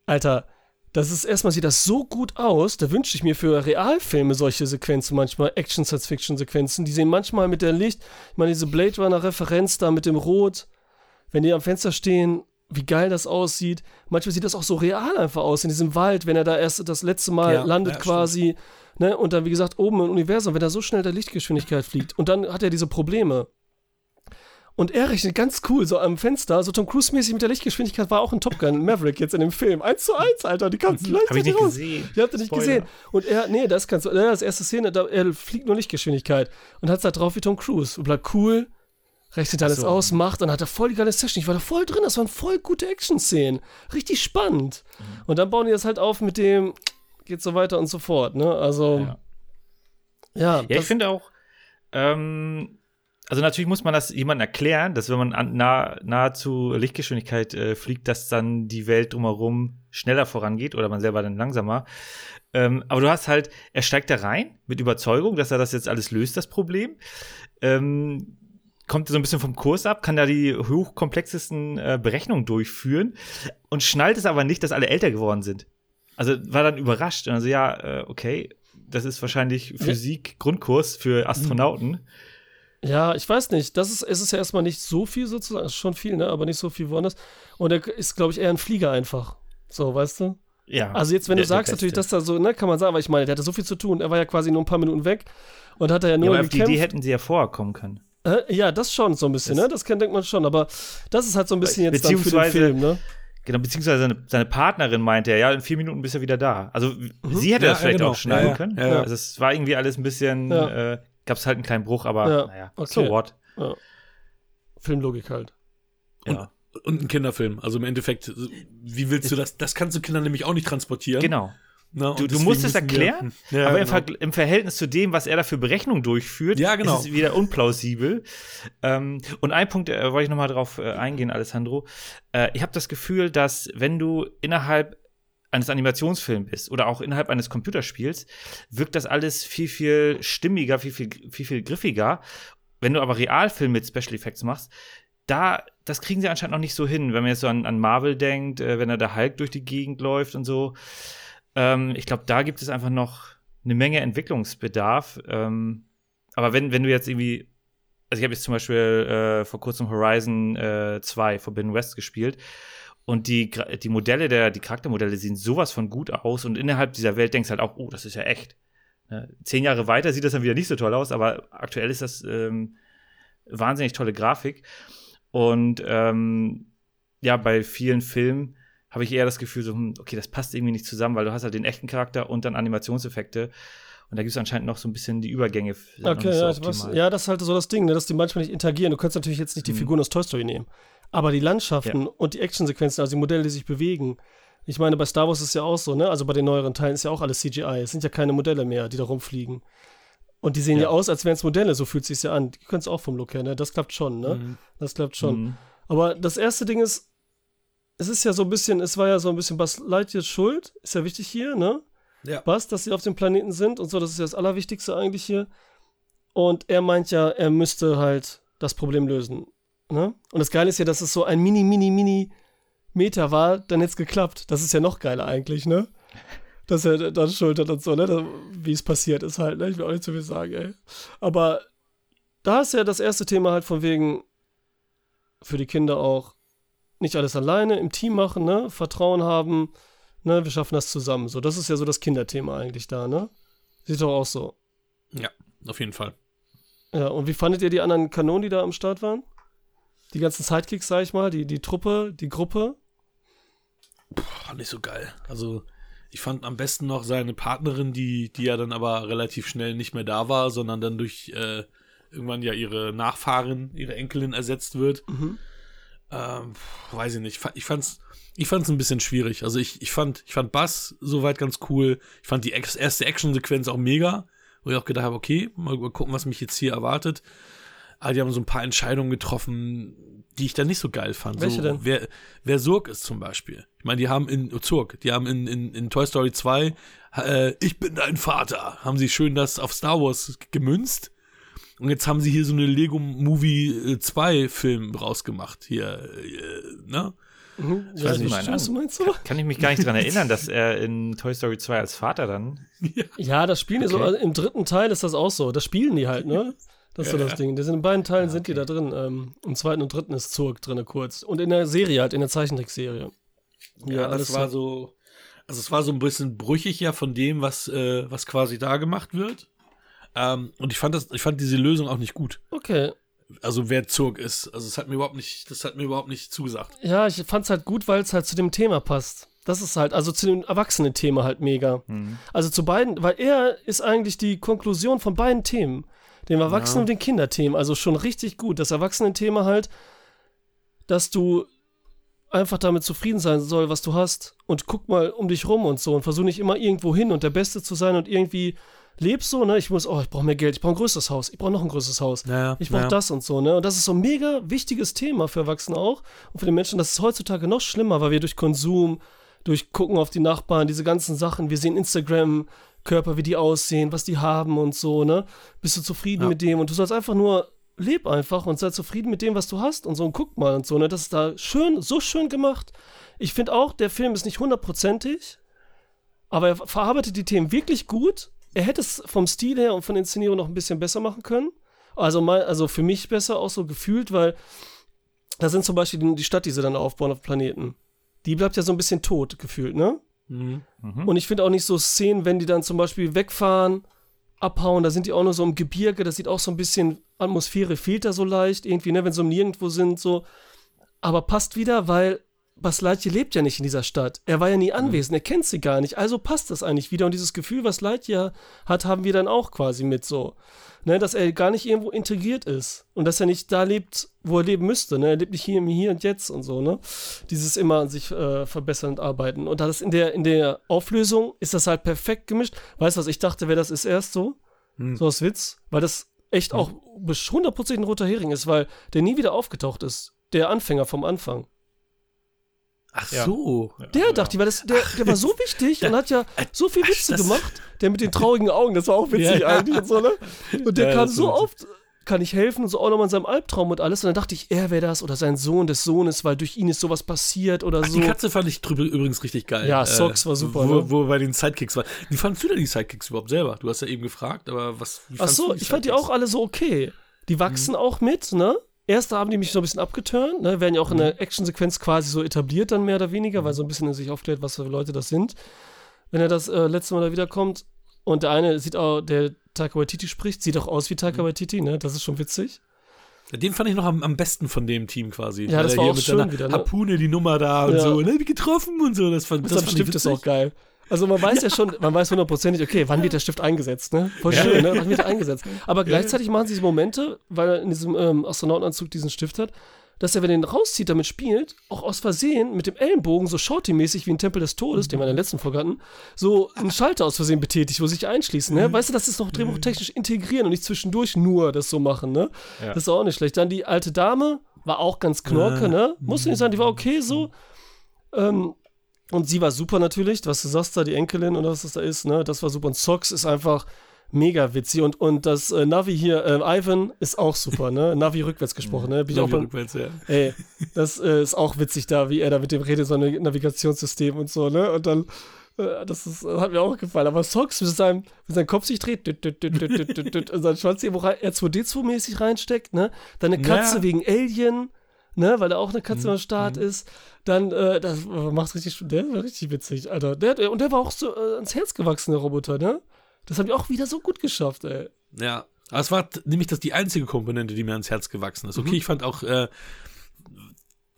Alter, das ist erstmal sieht das so gut aus, da wünsche ich mir für Realfilme solche Sequenzen manchmal, Action-Science-Fiction-Sequenzen, die sehen manchmal mit der Licht, ich meine diese Blade Runner-Referenz da mit dem Rot, wenn die am Fenster stehen, wie geil das aussieht. Manchmal sieht das auch so real einfach aus in diesem Wald, wenn er da erst das letzte Mal Ja, landet ja, quasi. Ne? Und dann, wie gesagt, oben im Universum, wenn er so schnell der Lichtgeschwindigkeit fliegt. Und dann hat er diese Probleme. Und er rechnet ganz cool, so am Fenster, so Tom Cruise-mäßig mit der Lichtgeschwindigkeit war auch ein Top Gun Maverick jetzt in dem Film. Eins zu eins, Alter, die kannst du leicht Hab ich nicht raus. gesehen. Die habt ihr nicht Spoiler. gesehen. Und er, nee, das kannst du, das erste Szene, da, er fliegt nur Lichtgeschwindigkeit und hat es da drauf wie Tom Cruise und bleibt cool, rechnet alles so. aus, macht und hat er voll die geile Session. Ich war da voll drin, das waren voll gute Action-Szenen. Richtig spannend. Mhm. Und dann bauen die das halt auf mit dem, geht so weiter und so fort, ne? Also, Ja. ja. Ja, ich finde auch, ähm, also natürlich muss man das jemandem erklären, dass wenn man an, nah, nahezu Lichtgeschwindigkeit äh, fliegt, dass dann die Welt drumherum schneller vorangeht oder man selber dann langsamer. Ähm, aber du hast halt, er steigt da rein mit Überzeugung, dass er das jetzt alles löst, das Problem. Ähm, kommt so ein bisschen vom Kurs ab, kann da die hochkomplexesten äh, Berechnungen durchführen und schnallt es aber nicht, dass alle älter geworden sind. Also war dann überrascht und also ja, äh, okay, das ist wahrscheinlich Physik-Grundkurs für Astronauten. Ja, ich weiß nicht. Das ist, es ist ja erstmal nicht so viel sozusagen, ist schon viel, ne? Aber nicht so viel woanders. Und er ist, glaube ich, eher ein Flieger einfach. So, weißt du? Ja. Also jetzt, wenn der- du sagst natürlich, dass da so, ne, kann man sagen, aber ich meine, der hatte so viel zu tun. Er war ja quasi nur ein paar Minuten weg und hat er ja Ja, nur aber auf die gekämpft. Idee hätten sie ja vorher kommen können. Äh, ja, das schon so ein bisschen, Das- ne? Das kann, denkt man schon, aber das ist halt so ein bisschen jetzt dann für den Beziehungsweise- Film, ne? Genau, beziehungsweise seine, seine Partnerin meinte er, ja, in vier Minuten bist du wieder da. Also sie hätte Ja, das ja, vielleicht genau. auch schneiden Ja, ja. können. Ja, ja. Also es war irgendwie alles ein bisschen, Ja. äh, gab es halt einen kleinen Bruch, aber Ja, naja, okay. so what. Filmlogik halt. Ja. Und ein Kinderfilm. Also im Endeffekt, wie willst du das? Das kannst du Kindern nämlich auch nicht transportieren. Genau. Ne? Du, du musst es wir- erklären, Ja, aber im, genau. Ver im Verhältnis zu dem, was er da für Berechnungen durchführt, Ja, genau. ist es wieder unplausibel. Ähm, und ein Punkt, äh, wollte ich noch mal drauf äh, eingehen, Alessandro. Äh, ich habe das Gefühl, dass wenn du innerhalb eines Animationsfilms bist oder auch innerhalb eines Computerspiels, wirkt das alles viel, viel stimmiger, viel, viel, viel, viel griffiger. Wenn du aber Realfilm mit Special Effects machst, da, das kriegen sie anscheinend noch nicht so hin, wenn man jetzt so an, an Marvel denkt, äh, wenn da der Hulk durch die Gegend läuft und so. Ähm, ich glaube, da gibt es einfach noch eine Menge Entwicklungsbedarf. Ähm, aber wenn, wenn du jetzt irgendwie, also ich habe jetzt zum Beispiel äh, vor kurzem Horizon äh, 2 Forbidden West gespielt und die, die Modelle, der, die Charaktermodelle sehen sowas von gut aus und innerhalb dieser Welt denkst du halt auch, oh, das ist ja echt. Ne? Zehn Jahre weiter sieht das dann wieder nicht so toll aus, aber aktuell ist das ähm, wahnsinnig tolle Grafik. Und ähm, ja, bei vielen Filmen habe ich eher das Gefühl, so, hm, okay, das passt irgendwie nicht zusammen, weil du hast halt den echten Charakter und dann Animationseffekte. Und da gibt es anscheinend noch so ein bisschen die Übergänge. Okay, so ja, optimal. ja, das ist halt so das Ding, ne, dass die manchmal nicht interagieren. Du kannst natürlich jetzt nicht die Mhm. Figuren aus Toy Story nehmen. Aber die Landschaften und die Actionsequenzen, also die Modelle, die sich bewegen. Ich meine, bei Star Wars ist es ja auch so, ne? Also bei den neueren Teilen ist ja auch alles CGI. Es sind ja keine Modelle mehr, die da rumfliegen. Und die sehen ja, Ja. aus, als wären es Modelle, so fühlt es sich ja an. Die können es auch vom Look her, ne? Das klappt schon, ne? Mhm. Das klappt schon. Mhm. Aber das erste Ding ist, es ist ja so ein bisschen, es war ja so ein bisschen Buzz Lightyears Schuld, ist ja wichtig hier, ne? Ja. Was, dass sie auf dem Planeten sind und so, das ist ja das Allerwichtigste eigentlich hier. Und er meint ja, er müsste halt das Problem lösen. Ne? Und das Geile ist ja, dass es so ein mini, mini, mini Meter war, dann jetzt geklappt. Das ist ja noch geiler eigentlich, ne? Dass er dann schuld hat und so, ne? Wie es passiert ist halt, ne? Ich will auch nicht zu viel sagen, ey. Aber da ist ja das erste Thema halt von wegen für die Kinder auch nicht alles alleine im Team machen, ne? Vertrauen haben, ne? Wir schaffen das zusammen. So, das ist ja so das Kinderthema eigentlich da, ne? Sieht doch auch so. Ja, auf jeden Fall. Ja, und wie fandet ihr die anderen Kanonen, die da am Start waren? Die ganzen Sidekicks, sag ich mal, die, die Truppe, die Gruppe. Boah, nicht so geil. Also, ich fand am besten noch seine Partnerin, die, die ja dann aber relativ schnell nicht mehr da war, sondern dann durch äh, irgendwann ja ihre Nachfahrin, ihre Enkelin ersetzt wird. Mhm. Ähm, weiß ich nicht. Ich fand's, ich fand's ein bisschen schwierig. Also ich, ich fand, ich fand Bass soweit ganz cool. Ich fand die erste Actionsequenz auch mega, wo ich auch gedacht habe, okay, mal, mal gucken, was mich jetzt hier erwartet. Aber die haben so ein paar Entscheidungen getroffen, die ich dann nicht so geil fand. Welche so, denn? Wer, wer Surg ist zum Beispiel. Ich meine, die haben in oh, Zurg, die haben in, in, in Toy Story 2, äh, ich bin dein Vater, haben sie schön das auf Star Wars gemünzt. Und jetzt haben sie hier so eine Lego Movie 2 Film rausgemacht. Hier, äh, ne? Mhm. Ich weiß nicht, was meinst du? Kann ich mich gar nicht dran erinnern, dass er in Toy Story 2 als Vater dann. Ja, das spielen die so, Okay. also im dritten Teil ist das auch so. Das spielen die halt, ne? Das ist so Ja, das ja. Ding. Sind in beiden Teilen sind die da drin. Ähm, Im zweiten und dritten ist Zurg drin kurz. Und in der Serie halt, in der Zeichentrickserie. Ja, das war so. Also es war so ein bisschen brüchig ja von dem, was, äh, was quasi da gemacht wird. Ähm, und ich fand das, ich fand diese Lösung auch nicht gut. Okay. Also wer Zurg ist. Also es hat mir überhaupt nicht, das hat mir überhaupt nicht zugesagt. Ja, ich fand's halt gut, weil es halt zu dem Thema passt. Das ist halt, also zu dem Erwachsenen-Thema halt mega. Mhm. Also zu beiden, weil er ist eigentlich die Konklusion von beiden Themen. Dem Erwachsenen Ja. und den Kinderthemen. Also schon richtig gut. Das Erwachsenen-Thema halt, dass du einfach damit zufrieden sein soll, was du hast. Und guck mal um dich rum und so. Und versuch nicht immer irgendwo hin und der Beste zu sein und irgendwie lebst so, ne? Ich muss, oh, ich brauche mehr Geld, ich brauche ein größeres Haus, ich brauche noch ein größeres Haus. Naja, Ich brauche das und so, ne? Und das ist so ein mega wichtiges Thema für Erwachsene auch. Und für die Menschen, das ist heutzutage noch schlimmer, weil wir durch Konsum, durch Gucken auf die Nachbarn, diese ganzen Sachen, wir sehen Instagram-Körper, wie die aussehen, was die haben und so, ne? Bist du zufrieden Ja. mit dem? Und du sollst einfach nur, leb einfach und sei zufrieden mit dem, was du hast und so und guck mal und so, ne? Das ist da schön, so schön gemacht. Ich finde auch, der Film ist nicht hundertprozentig, aber er verarbeitet die Themen wirklich gut er hätte es vom Stil her und von Inszenierung noch ein bisschen besser machen können. Also, mal, also für mich besser auch so gefühlt, weil da sind zum Beispiel die, die Stadt, die sie dann aufbauen auf Planeten. Die bleibt ja so ein bisschen tot gefühlt, ne? Mhm. Und ich finde auch nicht so Szenen, wenn die dann zum Beispiel wegfahren, abhauen, da sind die auch nur so im Gebirge, das sieht auch so ein bisschen, Atmosphäre fehlt da so leicht, irgendwie, ne, wenn sie um nirgendwo sind, so. Aber passt wieder, weil Lightyear lebt ja nicht in dieser Stadt. Er war ja nie anwesend, er kennt sie gar nicht. Also passt das eigentlich wieder. Und dieses Gefühl, was Lightyear hat, haben wir dann auch quasi mit so. Ne, dass er gar nicht irgendwo integriert ist. Und dass er nicht da lebt, wo er leben müsste. Ne? Er lebt nicht hier im Hier und Jetzt und so, ne? Dieses immer an sich äh, verbessern und arbeiten. Und das in der, in der Auflösung ist das halt perfekt gemischt. Weißt du was, ich dachte, wer das ist erst so? Hm. So aus Witz, weil das echt auch hundertprozentig ein roter Hering ist, weil der nie wieder aufgetaucht ist. Der Anfänger vom Anfang. Ach Ja. so. Der dachte ich, weil das, der, der war so wichtig und hat ja so viel Witze gemacht. Der mit den traurigen Augen, das war auch witzig Ja, ja. eigentlich und so, ne? Und der Ja, kam so oft, kann ich helfen und so auch nochmal in seinem Albtraum und alles. Und dann dachte ich, er wäre das oder sein Sohn des Sohnes, weil durch ihn ist sowas passiert oder Ach, so. die Katze fand ich übrigens richtig geil. Äh, Ja, Socks war super, Wo, ne? wo bei den Sidekicks war. Wie fandst du denn die Sidekicks überhaupt selber? Du hast ja eben gefragt, aber was. Ach so, ich fand die auch alle so okay. Die wachsen Mhm. auch mit, ne? Erst haben die mich so ein bisschen abgeturnt, ne? Werden ja auch in Mhm. der Actionsequenz quasi so etabliert dann mehr oder weniger, weil so ein bisschen in sich aufklärt, was für Leute das sind. Wenn er das äh, letzte Mal da wiederkommt. Und der eine sieht auch, der Taika Waititi spricht, sieht auch aus wie Taika Mhm. Waititi, ne? Das ist schon witzig. Den fand ich noch am, am besten von dem Team quasi. Ja, das war hier auch mit schön wieder, ne? Harpune, die Nummer da und Ja. so, ne, getroffen und so. Das fand, Das, das das fand ich Stift ist witzig. auch geil. Also man weiß ja, schon, man weiß hundertprozentig, okay, wann wird der Stift eingesetzt, ne? Voll schön, ne? Wann wird er eingesetzt? Aber gleichzeitig machen sie diese Momente, weil er in diesem ähm, Astronautenanzug diesen Stift hat, dass er, wenn er den rauszieht, damit spielt, auch aus Versehen mit dem Ellenbogen, so Shorty-mäßig wie ein Tempel des Todes, den wir in der letzten Folge hatten, so einen Schalter aus Versehen betätigt, wo sich einschließen, ne? Weißt du, das ist noch drehbuchtechnisch integrieren und nicht zwischendurch nur das so machen, ne? Ja. Das ist auch nicht schlecht. Dann die alte Dame war auch ganz knorke, ne? Musste nicht sagen, die war okay so. Ähm, und sie war super natürlich, was du sagst da, die Enkelin oder was das da ist, ne? Das war super. Und Sox ist einfach mega witzig. Und, und das äh, Navi hier, äh, Ivan, ist auch super, ne? Navi rückwärts gesprochen, ne? Bin auch beim, Rückwärts, ja. ey, das äh, ist auch witzig da, wie er da mit dem redet, so ein Navigationssystem und so, ne? Und dann, äh, das ist, hat mir auch gefallen. Aber Sox mit seinem, mit seinem Kopf sich dreht, düt, düt, düt, düt, düt, düt, und sein Schwanz irgendwo rein, R2D2-mäßig reinsteckt, ne? Dann eine Katze Ja. wegen Alien, ne? Weil da auch eine Katze Mhm. am Start ist. Dann, äh, das macht richtig, der war richtig witzig, Alter. Der, und der war auch so äh, ans Herz gewachsen, der Roboter, ne? Das haben die auch wieder so gut geschafft, ey. Ja. Aber es war nämlich das die einzige Komponente, die mir ans Herz gewachsen ist. Okay, Mhm. ich fand auch äh,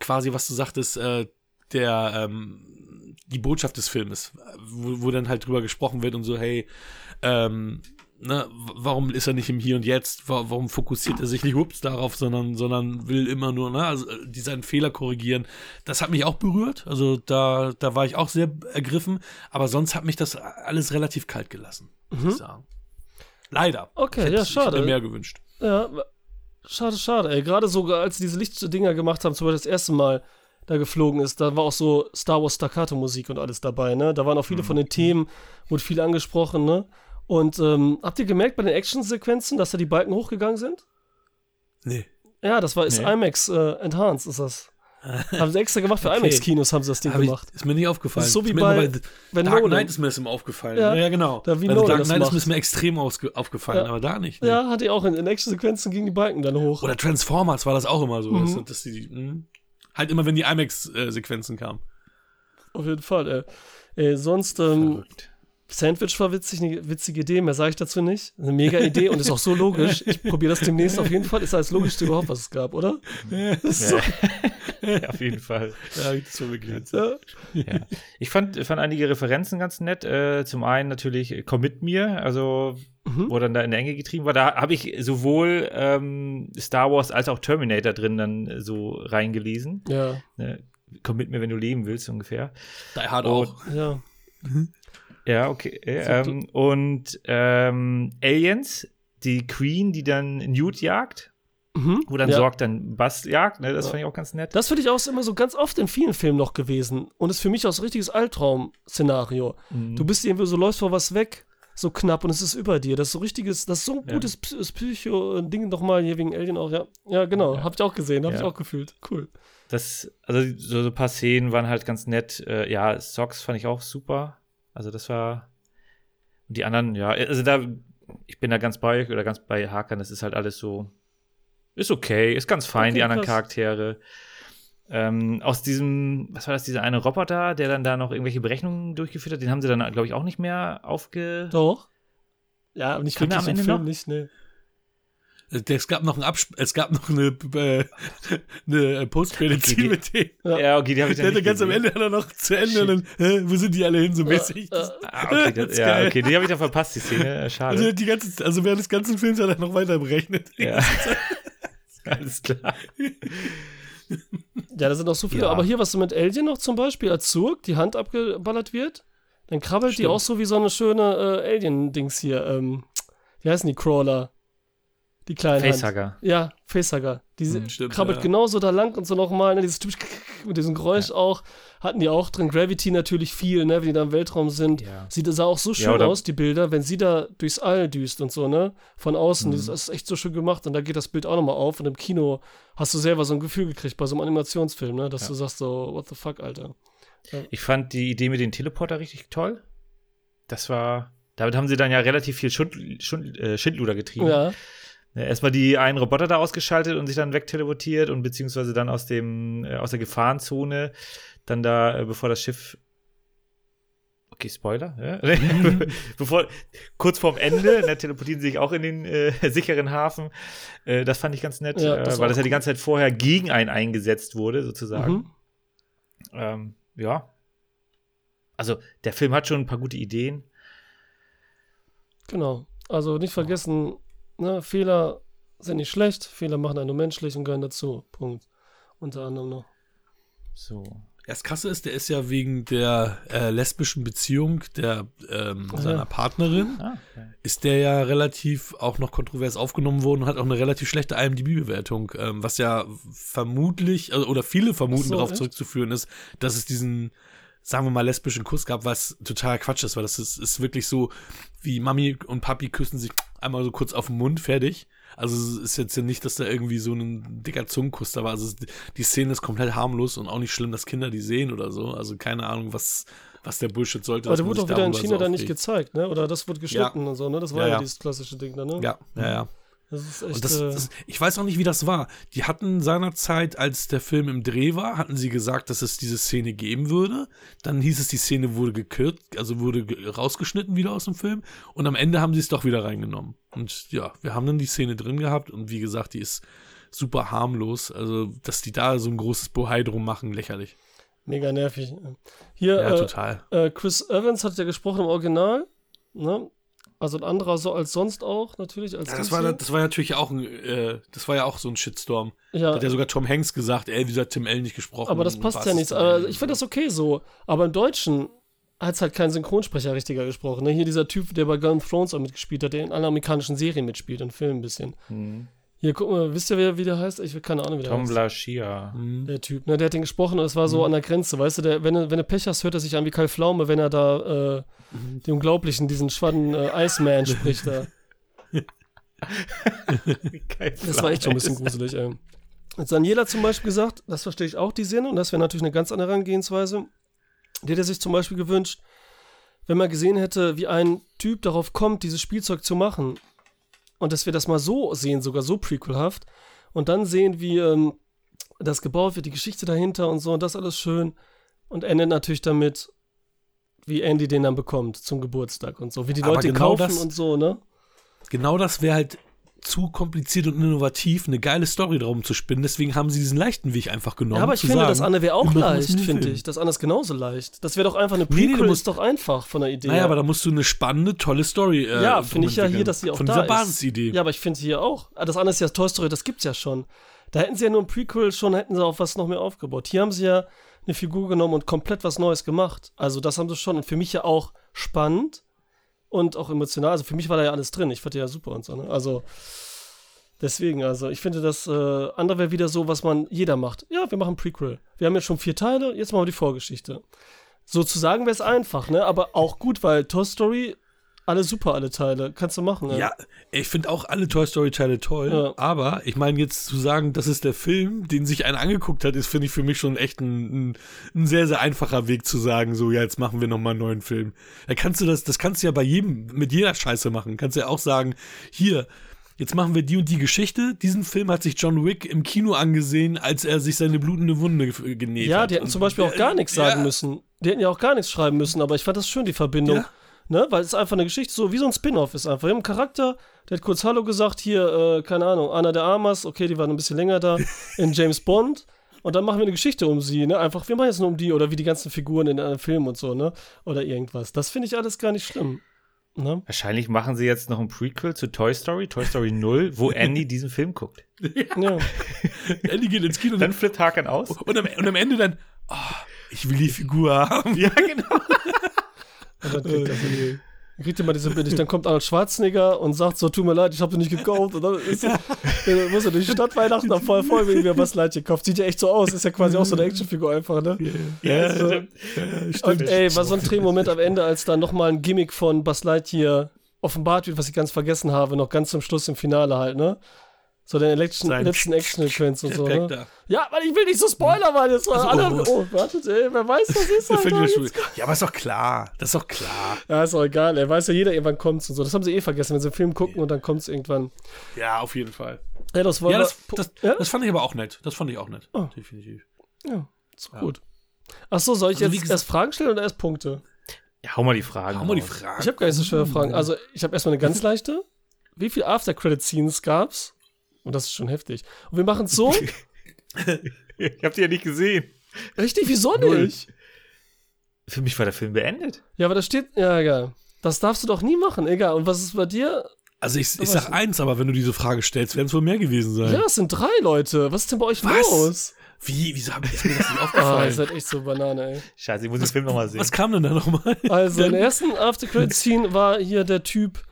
quasi, was du sagtest, äh, der ähm, die Botschaft des Filmes, wo, wo dann halt drüber gesprochen wird und so, hey, ähm, ne, warum ist er nicht im Hier und Jetzt? Wa- Warum fokussiert er sich nicht ups darauf, sondern, sondern will immer nur, ne, also äh, die seinen Fehler korrigieren. Das hat mich auch berührt. Also da, da war ich auch sehr ergriffen. Aber sonst hat mich das alles relativ kalt gelassen, muss ich sagen. Leider. Mhm. Okay, hätte, ja, Ich hätte schade. mir mehr gewünscht. Ja, schade, schade, ey. Gerade so, als sie diese Lichtdinger gemacht haben, zum Beispiel das erste Mal da geflogen ist, da war auch so Star Wars Staccato-Musik und alles dabei, ne? Da waren auch viele von den Themen, wurde viel angesprochen, ne? Und ähm, habt ihr gemerkt bei den Action-Sequenzen, dass da die Balken hochgegangen sind? Nee. Ja, das war ist Nee. IMAX äh, Enhanced, ist das. haben sie extra gemacht für Okay. IMAX-Kinos, haben sie das Ding Hab ich, gemacht. ist mir nicht aufgefallen. Das ist so wie mir bei- Wenn Dark Nolan- Knight ist mir das immer aufgefallen. Ja, Ja, genau. da wie Bei Nolan Dark das Knight ist macht. mir das extrem aufgefallen, Ja. aber da nicht. ne. Ja, hat die auch in, in Action-Sequenzen gingen die Balken dann hoch. Oder Transformers war das auch immer so. Mhm. dass, dass die, mh. halt immer, wenn die IMAX-Sequenzen kamen. Auf jeden Fall, ey. ey sonst, ähm, Verrückt. Sandwich war witzig, eine witzige Idee, mehr sage ich dazu nicht. Eine mega Idee und ist auch so logisch. Ich probiere das demnächst auf jeden Fall. Ist das logischste überhaupt, was es gab, oder? Ist so, Ja, auf jeden Fall. Ja, das war wirklich witzig. ja. Ja. Ich fand, fand einige Referenzen ganz nett. Äh, zum einen natürlich äh, Komm mit mir, also Mhm. wo dann da in der Enge getrieben war. Da habe ich sowohl ähm, Star Wars als auch Terminator drin dann so reingelesen. ja, Ne? Komm mit mir, wenn du leben willst, ungefähr. Die Hard Oh. auch. ja. Ja, okay. Äh, ähm, und ähm, Aliens, die Queen, die dann Newt jagt, Mhm. wo dann ja. Sorg dann Bass jagt, ne? das Ja. fand ich auch ganz nett. Das finde ich auch immer so ganz oft in vielen Filmen noch gewesen. Und ist für mich auch so ein richtiges Albtraum-Szenario. Mhm. Du bist irgendwie so, läufst vor was weg, so knapp und es ist über dir. Das ist so richtiges, das ist so ein gutes Psy- Psycho-Ding nochmal hier wegen Alien auch, ja. Ja, genau, Ja. hab ich auch gesehen, hab Ja. ich auch gefühlt. Cool. Das, also so, so ein paar Szenen waren halt ganz nett. Äh, ja, Socks fand ich auch super. Also das war. Und die anderen, ja, also da, ich bin da ganz bei euch oder ganz bei Hakan, das ist halt alles so, ist okay, ist ganz fein, Okay, die anderen krass. Charaktere. Ähm, aus diesem, was war das, dieser eine Roboter, der dann da noch irgendwelche Berechnungen durchgeführt hat, den haben sie dann, glaube ich, auch nicht mehr aufge. Doch. Ja, aber nicht wirklich am Ende Film, noch? nicht, ne. Es gab noch ein Absp es gab noch eine, äh, eine Post-Credit-Scene Okay, mit denen. Ja. Okay, die habe ich Der dann ganz am gesehen. Ende hat er noch zu Ende und dann, hä, wo sind die alle hin, so mäßig. Äh, Ah, okay, Das ja, geil. okay, die habe ich dann verpasst, die Szene. Äh, Also, Schade. die ganze, also während des ganzen Films hat er noch weiter berechnet. Ja. Alles klar. Ja, da sind noch so viele. Ja. Aber hier, was du mit Alien noch zum Beispiel, als Zurg die Hand abgeballert wird, dann krabbelt die Stimmt. auch so wie so eine schöne äh, Alien-Dings hier. Ähm, wie heißen die Crawler? Die kleinen Hand. Facehugger. Ja, Facehugger. Die Hm, stimmt, krabbelt ja. genauso da lang und so nochmal, ne, dieses typisch mit diesem Geräusch auch. Hatten die auch drin. Gravity natürlich viel, ne, wenn die da im Weltraum sind. Ja. Sieht sah auch so schön Ja, aus, die Bilder, wenn sie da durchs All düst und so, ne? Von außen. Mhm. Das ist echt so schön gemacht und da geht das Bild auch nochmal auf und im Kino hast du selber so ein Gefühl gekriegt bei so einem Animationsfilm, ne? Dass Ja. du sagst so, what the fuck, Alter. Ich fand die Idee mit den Teleporter richtig toll. Das war. Damit haben sie dann ja relativ viel Schund, Schund, äh, Schindluder getrieben. Ja, Ja, Erstmal die einen Roboter da ausgeschaltet und sich dann wegteleportiert und beziehungsweise dann aus dem, äh, aus der Gefahrenzone, dann da, äh, bevor das Schiff. Okay, Spoiler, ja? bevor, kurz vorm Ende, ne, teleportieren sie sich auch in den äh, sicheren Hafen. Äh, das fand ich ganz nett, Ja, äh, das weil war das ja die ganze Zeit vorher gegen einen eingesetzt wurde, sozusagen. mhm. Ähm, ja. Also, der Film hat schon ein paar gute Ideen. genau. Also nicht vergessen, ne, Fehler sind nicht schlecht, Fehler machen einen nur menschlich und gehören dazu. Punkt. Unter anderem noch. So. Ja, Das Krasse ist, der ist ja wegen der äh, lesbischen Beziehung der ähm, Ja. seiner Partnerin, Ah, okay. ist der ja relativ auch noch kontrovers aufgenommen worden und hat auch eine relativ schlechte IMDb-Bewertung, ähm, was ja vermutlich, also, oder viele vermuten so, darauf echt? zurückzuführen ist, dass es diesen, sagen wir mal, lesbischen Kuss gab, was totaler Quatsch ist, weil das ist, ist wirklich so, wie Mami und Papi küssen sich einmal so kurz auf den Mund, fertig. Also es ist jetzt ja nicht, dass da irgendwie so ein dicker Zungenkuss da war. Also es- die Szene ist komplett harmlos und auch nicht schlimm, dass Kinder die sehen oder so. Also keine Ahnung, was, was der Bullshit sollte. Aber der wurde auch wieder in China so dann nicht gezeigt, ne? Oder das wurde geschnitten und so, ne? Das war Ja, ja, ja. dieses klassische Ding da, ne? Ja, ja, ja. Das ist echt. Und das, äh, das, ich weiß auch nicht, wie das war. Die hatten seinerzeit, als der Film im Dreh war, hatten sie gesagt, dass es diese Szene geben würde. Dann hieß es, die Szene wurde gekürzt, also wurde ge- rausgeschnitten wieder aus dem Film. Und am Ende haben sie es doch wieder reingenommen. Und ja, wir haben dann die Szene drin gehabt. Und wie gesagt, die ist super harmlos. Also, dass die da so ein großes Bohai drum machen, lächerlich. mega nervig. Hier, Ja, äh, total. äh, Chris Evans hat ja gesprochen im Original, ne? Also ein anderer so als sonst auch, natürlich. Als Ja, das, war, das war natürlich auch ein, äh, das war ja auch so ein Shitstorm. Da ja, hat ja sogar Tom Hanks gesagt, ey, wieso hat Tim Allen nicht gesprochen? aber das passt ja nicht. denn? ich finde das okay so. Aber im Deutschen hat es halt kein Synchronsprecher richtiger gesprochen. Ne? Hier dieser Typ, der bei Game of Thrones auch mitgespielt hat, der in allen amerikanischen Serien mitspielt und Filmen ein bisschen. Hm. Hier, guck mal, wisst ihr, wer, wie der heißt? Ich habe keine Ahnung, wie der Tom heißt. Blaschia. Mhm. Der Typ, ne, der hat den gesprochen und es war so an der Grenze, weißt du, der, wenn, du- wenn du Pech hast, hört er sich an wie Kai Pflaume, wenn er da äh, den Unglaublichen, diesen schwatten äh, Iceman spricht da. Das war echt schon ein bisschen gruselig, ey. Jetzt Daniela zum Beispiel gesagt, das verstehe ich auch, die Sinne, und das wäre natürlich eine ganz andere Herangehensweise. Die hätte sich zum Beispiel gewünscht, wenn man gesehen hätte, wie ein Typ darauf kommt, dieses Spielzeug zu machen, und dass wir das mal so sehen, sogar so prequelhaft, und dann sehen, wie ähm, das gebaut wird, die Geschichte dahinter und so, und das alles schön, und endet natürlich damit, wie Andy den dann bekommt zum Geburtstag und so, wie die Leute genau kaufen das- und so, ne? genau das wäre halt zu kompliziert und innovativ, eine geile Story darum zu spinnen. Deswegen haben sie diesen leichten Weg einfach genommen. Ja, aber ich finde, sagen, das andere wäre auch leicht, finde ich. Das andere ist genauso leicht. Das wäre doch einfach eine Nee, nee, Prequel, du ist doch einfach von der Idee. Naja, aber da musst du eine spannende, tolle Story. Äh, ja, drum finde ich ja hier, dass sie auch Von da dieser ist. Basisidee. Ja, aber ich finde hier auch. Ah, Das andere ist ja Toy Story, das gibt's ja schon. Da hätten sie ja nur ein Prequel schon, hätten sie auch was noch mehr aufgebaut. Hier haben sie ja eine Figur genommen und komplett was Neues gemacht. Also das haben sie schon. Und für mich ja auch spannend und auch emotional. Also für mich war da ja alles drin. Ich fand die ja super und so. Ne? Also deswegen, also ich finde das äh, andere wäre wieder so, was man jeder macht. Ja, wir machen Prequel. Wir haben ja schon vier Teile, jetzt machen wir die Vorgeschichte. Sozusagen wäre es einfach, ne? Aber auch gut, weil Toy Story Alle super, alle Teile. Kannst du machen. ey. Ja, ich finde auch alle Toy Story Teile toll, Ja. aber ich meine jetzt zu sagen, das ist der Film, den sich einer angeguckt hat, ist finde ich für mich schon echt ein, ein, ein sehr sehr einfacher Weg zu sagen, so ja, jetzt machen wir noch mal einen neuen Film. Da kannst du das, das kannst du ja bei jedem mit jeder Scheiße machen. Kannst du ja auch sagen, hier Jetzt machen wir die und die Geschichte. Diesen Film hat sich John Wick im Kino angesehen, als er sich seine blutende Wunde ge- genäht Ja, hat. die hätten Und- zum Beispiel auch gar nichts sagen Ja. müssen. Die hätten ja auch gar nichts schreiben müssen, aber ich fand das schön, die Verbindung. Ja. Ne? Weil es ist einfach eine Geschichte, so wie so ein Spin-off ist einfach. Wir haben einen Charakter, der hat kurz Hallo gesagt, hier, äh, keine Ahnung, Anna de Armas, okay, die waren ein bisschen länger da, in James Bond. Und dann machen wir eine Geschichte um sie, ne? Einfach, wir machen jetzt nur um die oder wie die ganzen Figuren in einem Film und so, ne? Oder irgendwas. Das finde ich alles gar nicht schlimm. Ne? Wahrscheinlich machen sie jetzt noch ein Prequel zu Toy Story, Toy Story 0, wo Andy diesen Film guckt. Ja. Andy geht ins Kino Dann flippt Hakan aus. und, am, und am Ende dann, oh, ich will die Figur haben. Ja, genau. Und dann kriegt er so, dann kriegt mal diese Bild. Dann kommt Arnold Schwarzenegger und sagt so, tut mir leid, ich habe nicht gekauft. Und dann, ist dann muss er durch die Stadt Weihnachten noch voll voll wegen mir was Leid gekauft. Sieht ja echt so aus. Ist ja quasi auch so eine Actionfigur einfach, ne? Ja, So. Und ey, war so ein Drehmoment am Ende, als dann nochmal ein Gimmick von Buzz Lightyear offenbart wird, was ich ganz vergessen habe, noch ganz zum Schluss im Finale halt, ne? So den Election, Sein letzten Action-Sequenz und so, ne? da. Ja, weil ich will nicht so spoilern, weil jetzt Also, alle. oh. Oh, wartet, ey, wer weiß, was ist Da halt, mir jetzt Ja, aber ist doch klar. Das ist doch klar. Ja, ist auch egal. Er weiß ja jeder, irgendwann kommt's und so. Das haben sie eh vergessen, wenn sie einen Film gucken und dann kommt's irgendwann. Ja, auf jeden Fall. Ja, das war Ja, das, das, ja? das fand ich aber auch nett. Das fand ich auch nett. Oh. Definitiv. ja, ist gut. Ach so, soll ich Also, jetzt gesagt- erst Fragen stellen oder erst Punkte? Ja, hau mal die Fragen. Hau mal die raus. Frage. Ich habe gar nicht so schwere Fragen. Also, ich habe erstmal eine ganz leichte. Wie viel After-Credit-Scenes gab's? Und das ist schon heftig. Und wir machen so. Ich hab die ja nicht gesehen. Richtig, wieso Null. nicht? Für mich war der Film beendet. Ja, aber da steht. Ja, egal. Das darfst du doch nie machen, egal. Und was ist bei dir? Also ich, ich Was- sag eins, aber wenn du diese Frage stellst, werden es wohl mehr gewesen sein. Ja, es sind drei Leute. Was ist denn bei euch Was? los? Wie? Wieso hab ich ist mir das nicht Ah, ihr aufgefallen? seid echt so Banane, ey. Scheiße, ich muss den Film nochmal sehen. Was kam denn da nochmal? Also, in der ersten After-Credit-Scene war hier der Typ,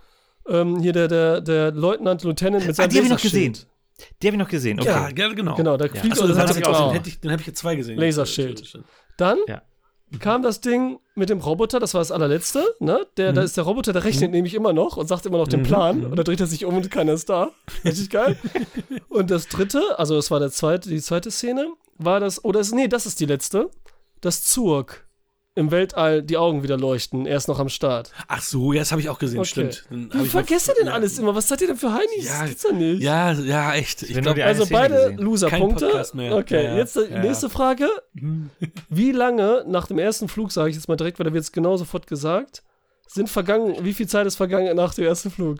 ähm, hier der, der, der Leutnant, Lieutenant mit seinem Ah, die hab ich noch gesehen. Die habe ich noch gesehen. Okay. Ja, ja, genau. Genau, Ja. fliegt Achso, und das dann hab hat ich er auch, den, ich, den hab ich jetzt zwei gesehen. Laserschild. Dann Ja. kam das Ding mit dem Roboter, das war das allerletzte, ne? Der, Mhm. Da ist der Roboter, der rechnet nämlich immer noch und sagt immer noch den Plan und dann dreht er sich um und keiner ist da. Richtig geil. und das dritte, also das war der zweite, die zweite Szene, war das, oder ist, nee, das ist die letzte, das Zurg. Im Weltall die Augen wieder leuchten, er ist noch am Start. Ach so, ja, das habe ich auch gesehen, Okay. stimmt. Wie ich vergesst ihr noch- denn alles immer? Was seid ihr denn für Heinis? Ja, das gibt's doch nicht. Ja, ja, echt. Ich glaub, Also Szene beide Loser-Punkte. Okay, Ja, ja. jetzt die Ja. nächste Frage. Wie lange nach dem ersten Flug, sage ich jetzt mal direkt, weil da wird es genau sofort gesagt, sind vergangen, wie viel Zeit ist vergangen nach dem ersten Flug?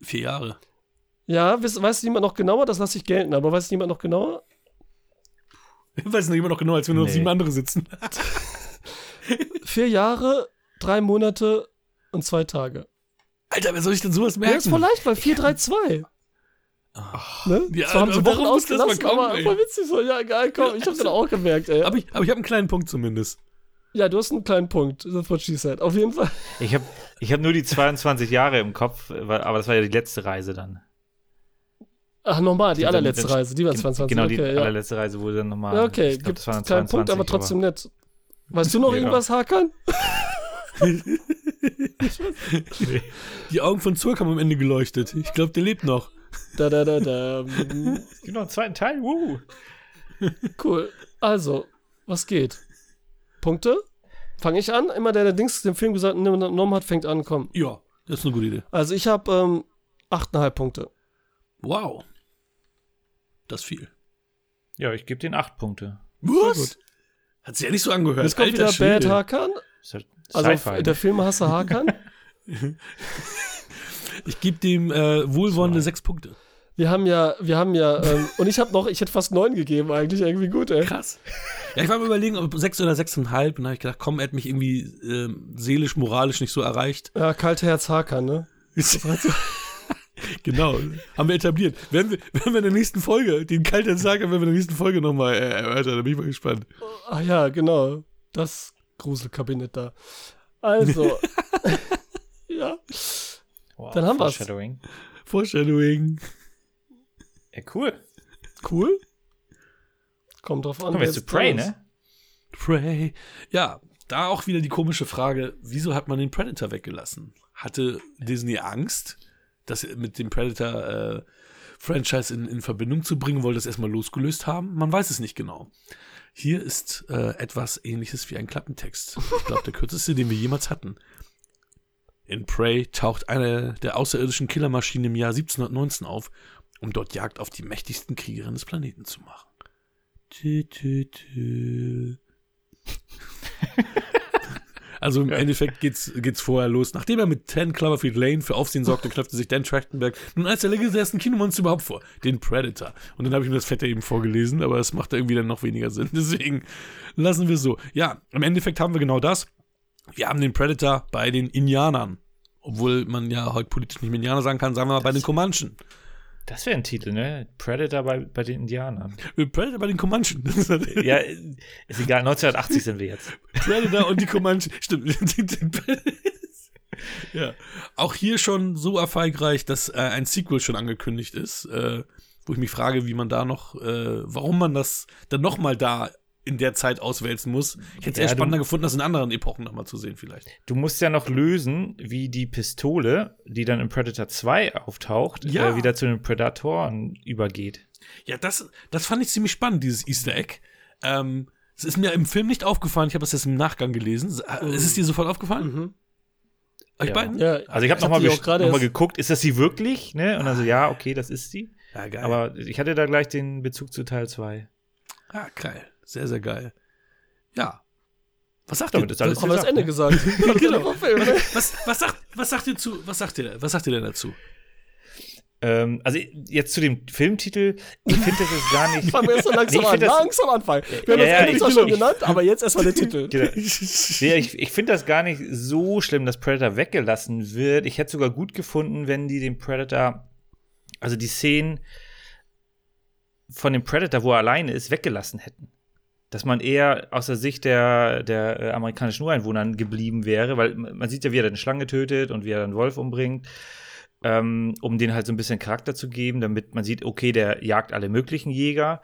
vier Jahre. Ja, weiß, weiß niemand noch genauer? Das lasse ich gelten, aber weiß niemand noch genauer? Ich weiß noch immer noch genau, als wir nur noch Nee. sieben andere sitzen. Vier Jahre, drei Monate und zwei Tage. Alter, wer soll ich denn sowas Ja, merken? ist voll leicht, weil 4, 3, 2. Ne? Ja, Zwar haben sie Wochen das ausgelassen, kommen, aber ey? voll witzig so. Ja, egal, komm, ich hab's dann auch gemerkt, ey. Aber ich, aber ich habe einen kleinen Punkt zumindest. Ja, du hast einen kleinen Punkt. That's what she said. Auf jeden Fall. Ich habe ich hab nur die 22 Jahre im Kopf, aber das war ja die letzte Reise dann. Ach, nochmal, die allerletzte Reise, die war 22. Genau, die okay, ja. allerletzte Reise wurde dann nochmal. Ja, okay, gibt das waren keinen Punkt, aber 22, trotzdem nett. Weißt du noch Ja. irgendwas, Hakan? Die Augen von Zurk haben am Ende geleuchtet. Ich glaube, der lebt noch. Da, da, da, da. Es gibt noch einen zweiten Teil. Woo. Cool. Also, was geht? Punkte? Fange ich an? Immer der, der Dings den Film gesagt genommen hat, fängt an, komm. Ja, das ist eine gute Idee. Also, ich habe ähm, 8,5 Punkte. Wow. Das ist viel. Ja, ich gebe den acht Punkte. Was? Hat sich ja nicht so angehört. Jetzt kommt Alter wieder Bad Schwede. Hakan. Ist halt Also, Sci-Fi. der Filmhasser Hakan. Ich gebe dem äh, wohlwollende sechs Punkte. Wir haben ja, wir haben ja, ähm, und ich habe noch, ich hätte fast 9 gegeben, eigentlich irgendwie gut, ey. Krass. Ja, ich war mal überlegen, ob sechs oder sechseinhalb. Und dann habe ich gedacht, komm, er hat mich irgendwie ähm, seelisch, moralisch nicht so erreicht. Ja, Kaltherz Hakan, ne? genau, haben wir etabliert. Werden wir, werden wir in der nächsten Folge, den kalten Sager, werden wir in der nächsten Folge nochmal äh, erörtern. Da bin ich mal gespannt. Ach ja, genau. Das Gruselkabinett da. Also. ja. Wow, dann haben wir's. Foreshadowing. Foreshadowing. Ja, cool. Cool. Kommt drauf an. Kommen wir zu Prey, ne? Prey. Ja, da auch wieder die komische Frage, wieso hat man den Predator weggelassen? hatte Disney Angst, das mit dem Predator äh, Franchise in, in Verbindung zu bringen, wollte es erstmal losgelöst haben. Man weiß es nicht genau. Hier ist äh, etwas ähnliches wie ein Klappentext. Ich glaube, der kürzeste, den wir jemals hatten. In Prey taucht eine der außerirdischen Killermaschinen im Jahr 1719 auf, um dort Jagd auf die mächtigsten Kriegerinnen des Planeten zu machen. Tü, tü, tü. Also im Endeffekt geht's, geht's vorher los. Nachdem er mit 10 Cloverfield Lane für Aufsehen sorgte, knöpfte sich Dan Trachtenberg nun als der legendärsten Kinomonster überhaupt vor, den Predator. Und dann habe ich mir das Fette eben vorgelesen, aber es macht irgendwie dann noch weniger Sinn. Deswegen lassen wir es so. Ja, im Endeffekt haben wir genau das. Wir haben den Predator bei den Indianern. Obwohl man ja heute politisch nicht mehr Indianer sagen kann, sagen wir mal bei den Comanchen. Das wäre ein Titel, ne? Predator bei, bei den Indianern. Predator bei den Comanchen. Ja, ist egal, 1980 sind wir jetzt. Predator und die Comanche. Stimmt. ja. Auch hier schon so erfolgreich, dass äh, ein Sequel schon angekündigt ist, äh, wo ich mich frage, wie man da noch, äh, warum man das dann nochmal da in der Zeit auswälzen muss. Ich hätte es Ja, eher du- spannender gefunden, das in anderen Epochen nochmal zu sehen, vielleicht. Du musst ja noch lösen, wie die Pistole, die dann in Predator 2 auftaucht, Ja. äh, wieder zu den Predatoren übergeht. Ja, das, das fand ich ziemlich spannend, dieses Easter Egg. Ähm, es ist mir im Film nicht aufgefallen, ich habe es jetzt im Nachgang gelesen. Äh, Ist es dir sofort aufgefallen? Mhm. Euch Ja. beiden? Ja, Also ich habe hab nochmal noch mal geguckt, ist das sie wirklich? Ne? Und dann so, ja, okay, das ist sie. Ja, geil. Aber ich hatte da gleich den Bezug zu Teil 2. ja, geil. Sehr, sehr geil. Ja. Was sagt Damit ihr? alles haben wir das Ende ne? gesagt. Genau. Film, ne? Was, was, sagt, was sagt ihr zu, was sagt ihr, was sagt ihr denn dazu? Ähm, also jetzt zu dem Filmtitel, ich finde das ist gar nicht. Fangen wir erst so langsam Nee, an. das- Langsam anfangen. Wir haben Ja, das Ende zwar schon genannt, aber jetzt erstmal der Titel. Genau. Nee, ich ich finde das gar nicht so schlimm, dass Predator weggelassen wird. Ich hätte sogar gut gefunden, wenn die den Predator, also die Szenen von dem Predator, wo er alleine ist, weggelassen hätten. Dass man eher aus der Sicht der, der äh, amerikanischen Ureinwohner geblieben wäre, weil man sieht ja, wie er eine Schlange tötet und wie er einen Wolf umbringt, ähm, um den halt so ein bisschen Charakter zu geben, damit man sieht, okay, der jagt alle möglichen Jäger.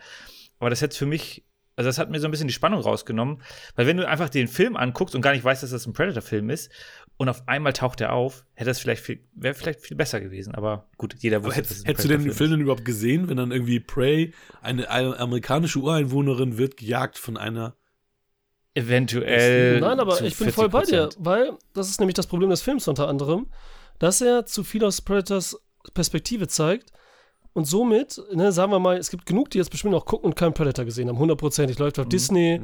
Aber das hätte für mich, also das hat mir so ein bisschen die Spannung rausgenommen, weil wenn du einfach den Film anguckst und gar nicht weißt, dass das ein Predator-Film ist und auf einmal taucht er auf, hätte das vielleicht viel, wäre vielleicht viel besser gewesen. Aber gut, jeder wusste, hättest, es hättest du den Predator-Film Film denn überhaupt gesehen, wenn dann irgendwie Prey, eine, eine amerikanische Ureinwohnerin, wird gejagt von einer. Eventuell. Nein, aber ich bin voll bei dir, 40%. weil das ist nämlich das Problem des Films unter anderem, dass er zu viel aus Predators Perspektive zeigt und somit, ne, sagen wir mal, es gibt genug, die jetzt bestimmt noch gucken und keinen Predator gesehen haben, hundertprozentig. Läuft auf Disney,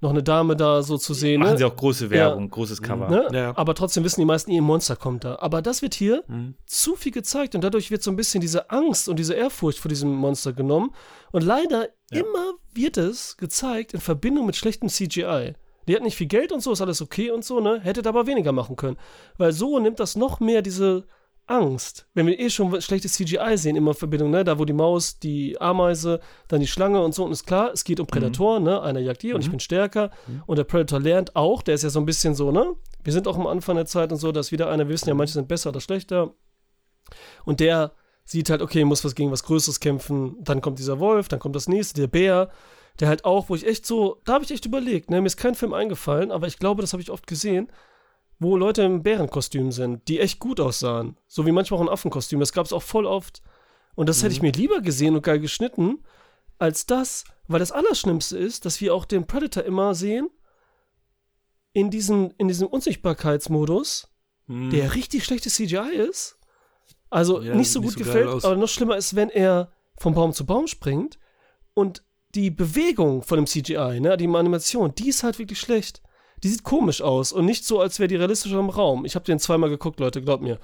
noch eine Dame da so zu sehen. Machen Ne? sie auch große Werbung, großes Cover. Ne? Ja. Aber trotzdem wissen die meisten, ihr Monster kommt da. Aber das wird hier Mhm. zu viel gezeigt und dadurch wird so ein bisschen diese Angst und diese Ehrfurcht vor diesem Monster genommen. Und leider immer wird es gezeigt in Verbindung mit schlechtem CGI. Die hat nicht viel Geld und so, ist alles okay und so, ne? Hättet aber weniger machen können. Weil so nimmt das noch mehr diese Angst. Wenn wir eh schon schlechtes CGI sehen, immer in Verbindung, ne? Da wo die Maus, die Ameise, dann die Schlange und so. Und ist klar, es geht um Prädatoren, ne? Einer jagt die und ich bin stärker. Und der Predator lernt auch, der ist ja so ein bisschen so, ne? Wir sind auch am Anfang der Zeit und so, dass wieder einer, wir wissen ja, manche sind besser oder schlechter. Und der sieht halt, okay, muss was gegen was Größeres kämpfen. Dann kommt dieser Wolf, dann kommt das nächste, der Bär, der halt auch, wo ich echt so, da habe ich echt überlegt, ne? Mir ist kein Film eingefallen, aber ich glaube, das habe ich oft gesehen, wo Leute im Bärenkostüm sind, die echt gut aussahen. So wie manchmal auch ein Affenkostüm. Das gab es auch voll oft. Und das hätte ich mir lieber gesehen und geil geschnitten, als das, weil das Allerschlimmste ist, dass wir auch den Predator immer sehen in diesem, in diesem Unsichtbarkeitsmodus, Mhm. der richtig schlechtes CGI ist. Also Ja, nicht so gut nicht so gefällt, aber noch schlimmer ist, wenn er vom Baum zu Baum springt und die Bewegung von dem CGI, ne, die Animation, die ist halt wirklich schlecht. Die sieht komisch aus und nicht so, als wäre die realistisch im Raum. Ich habe den zweimal geguckt, Leute, glaubt mir.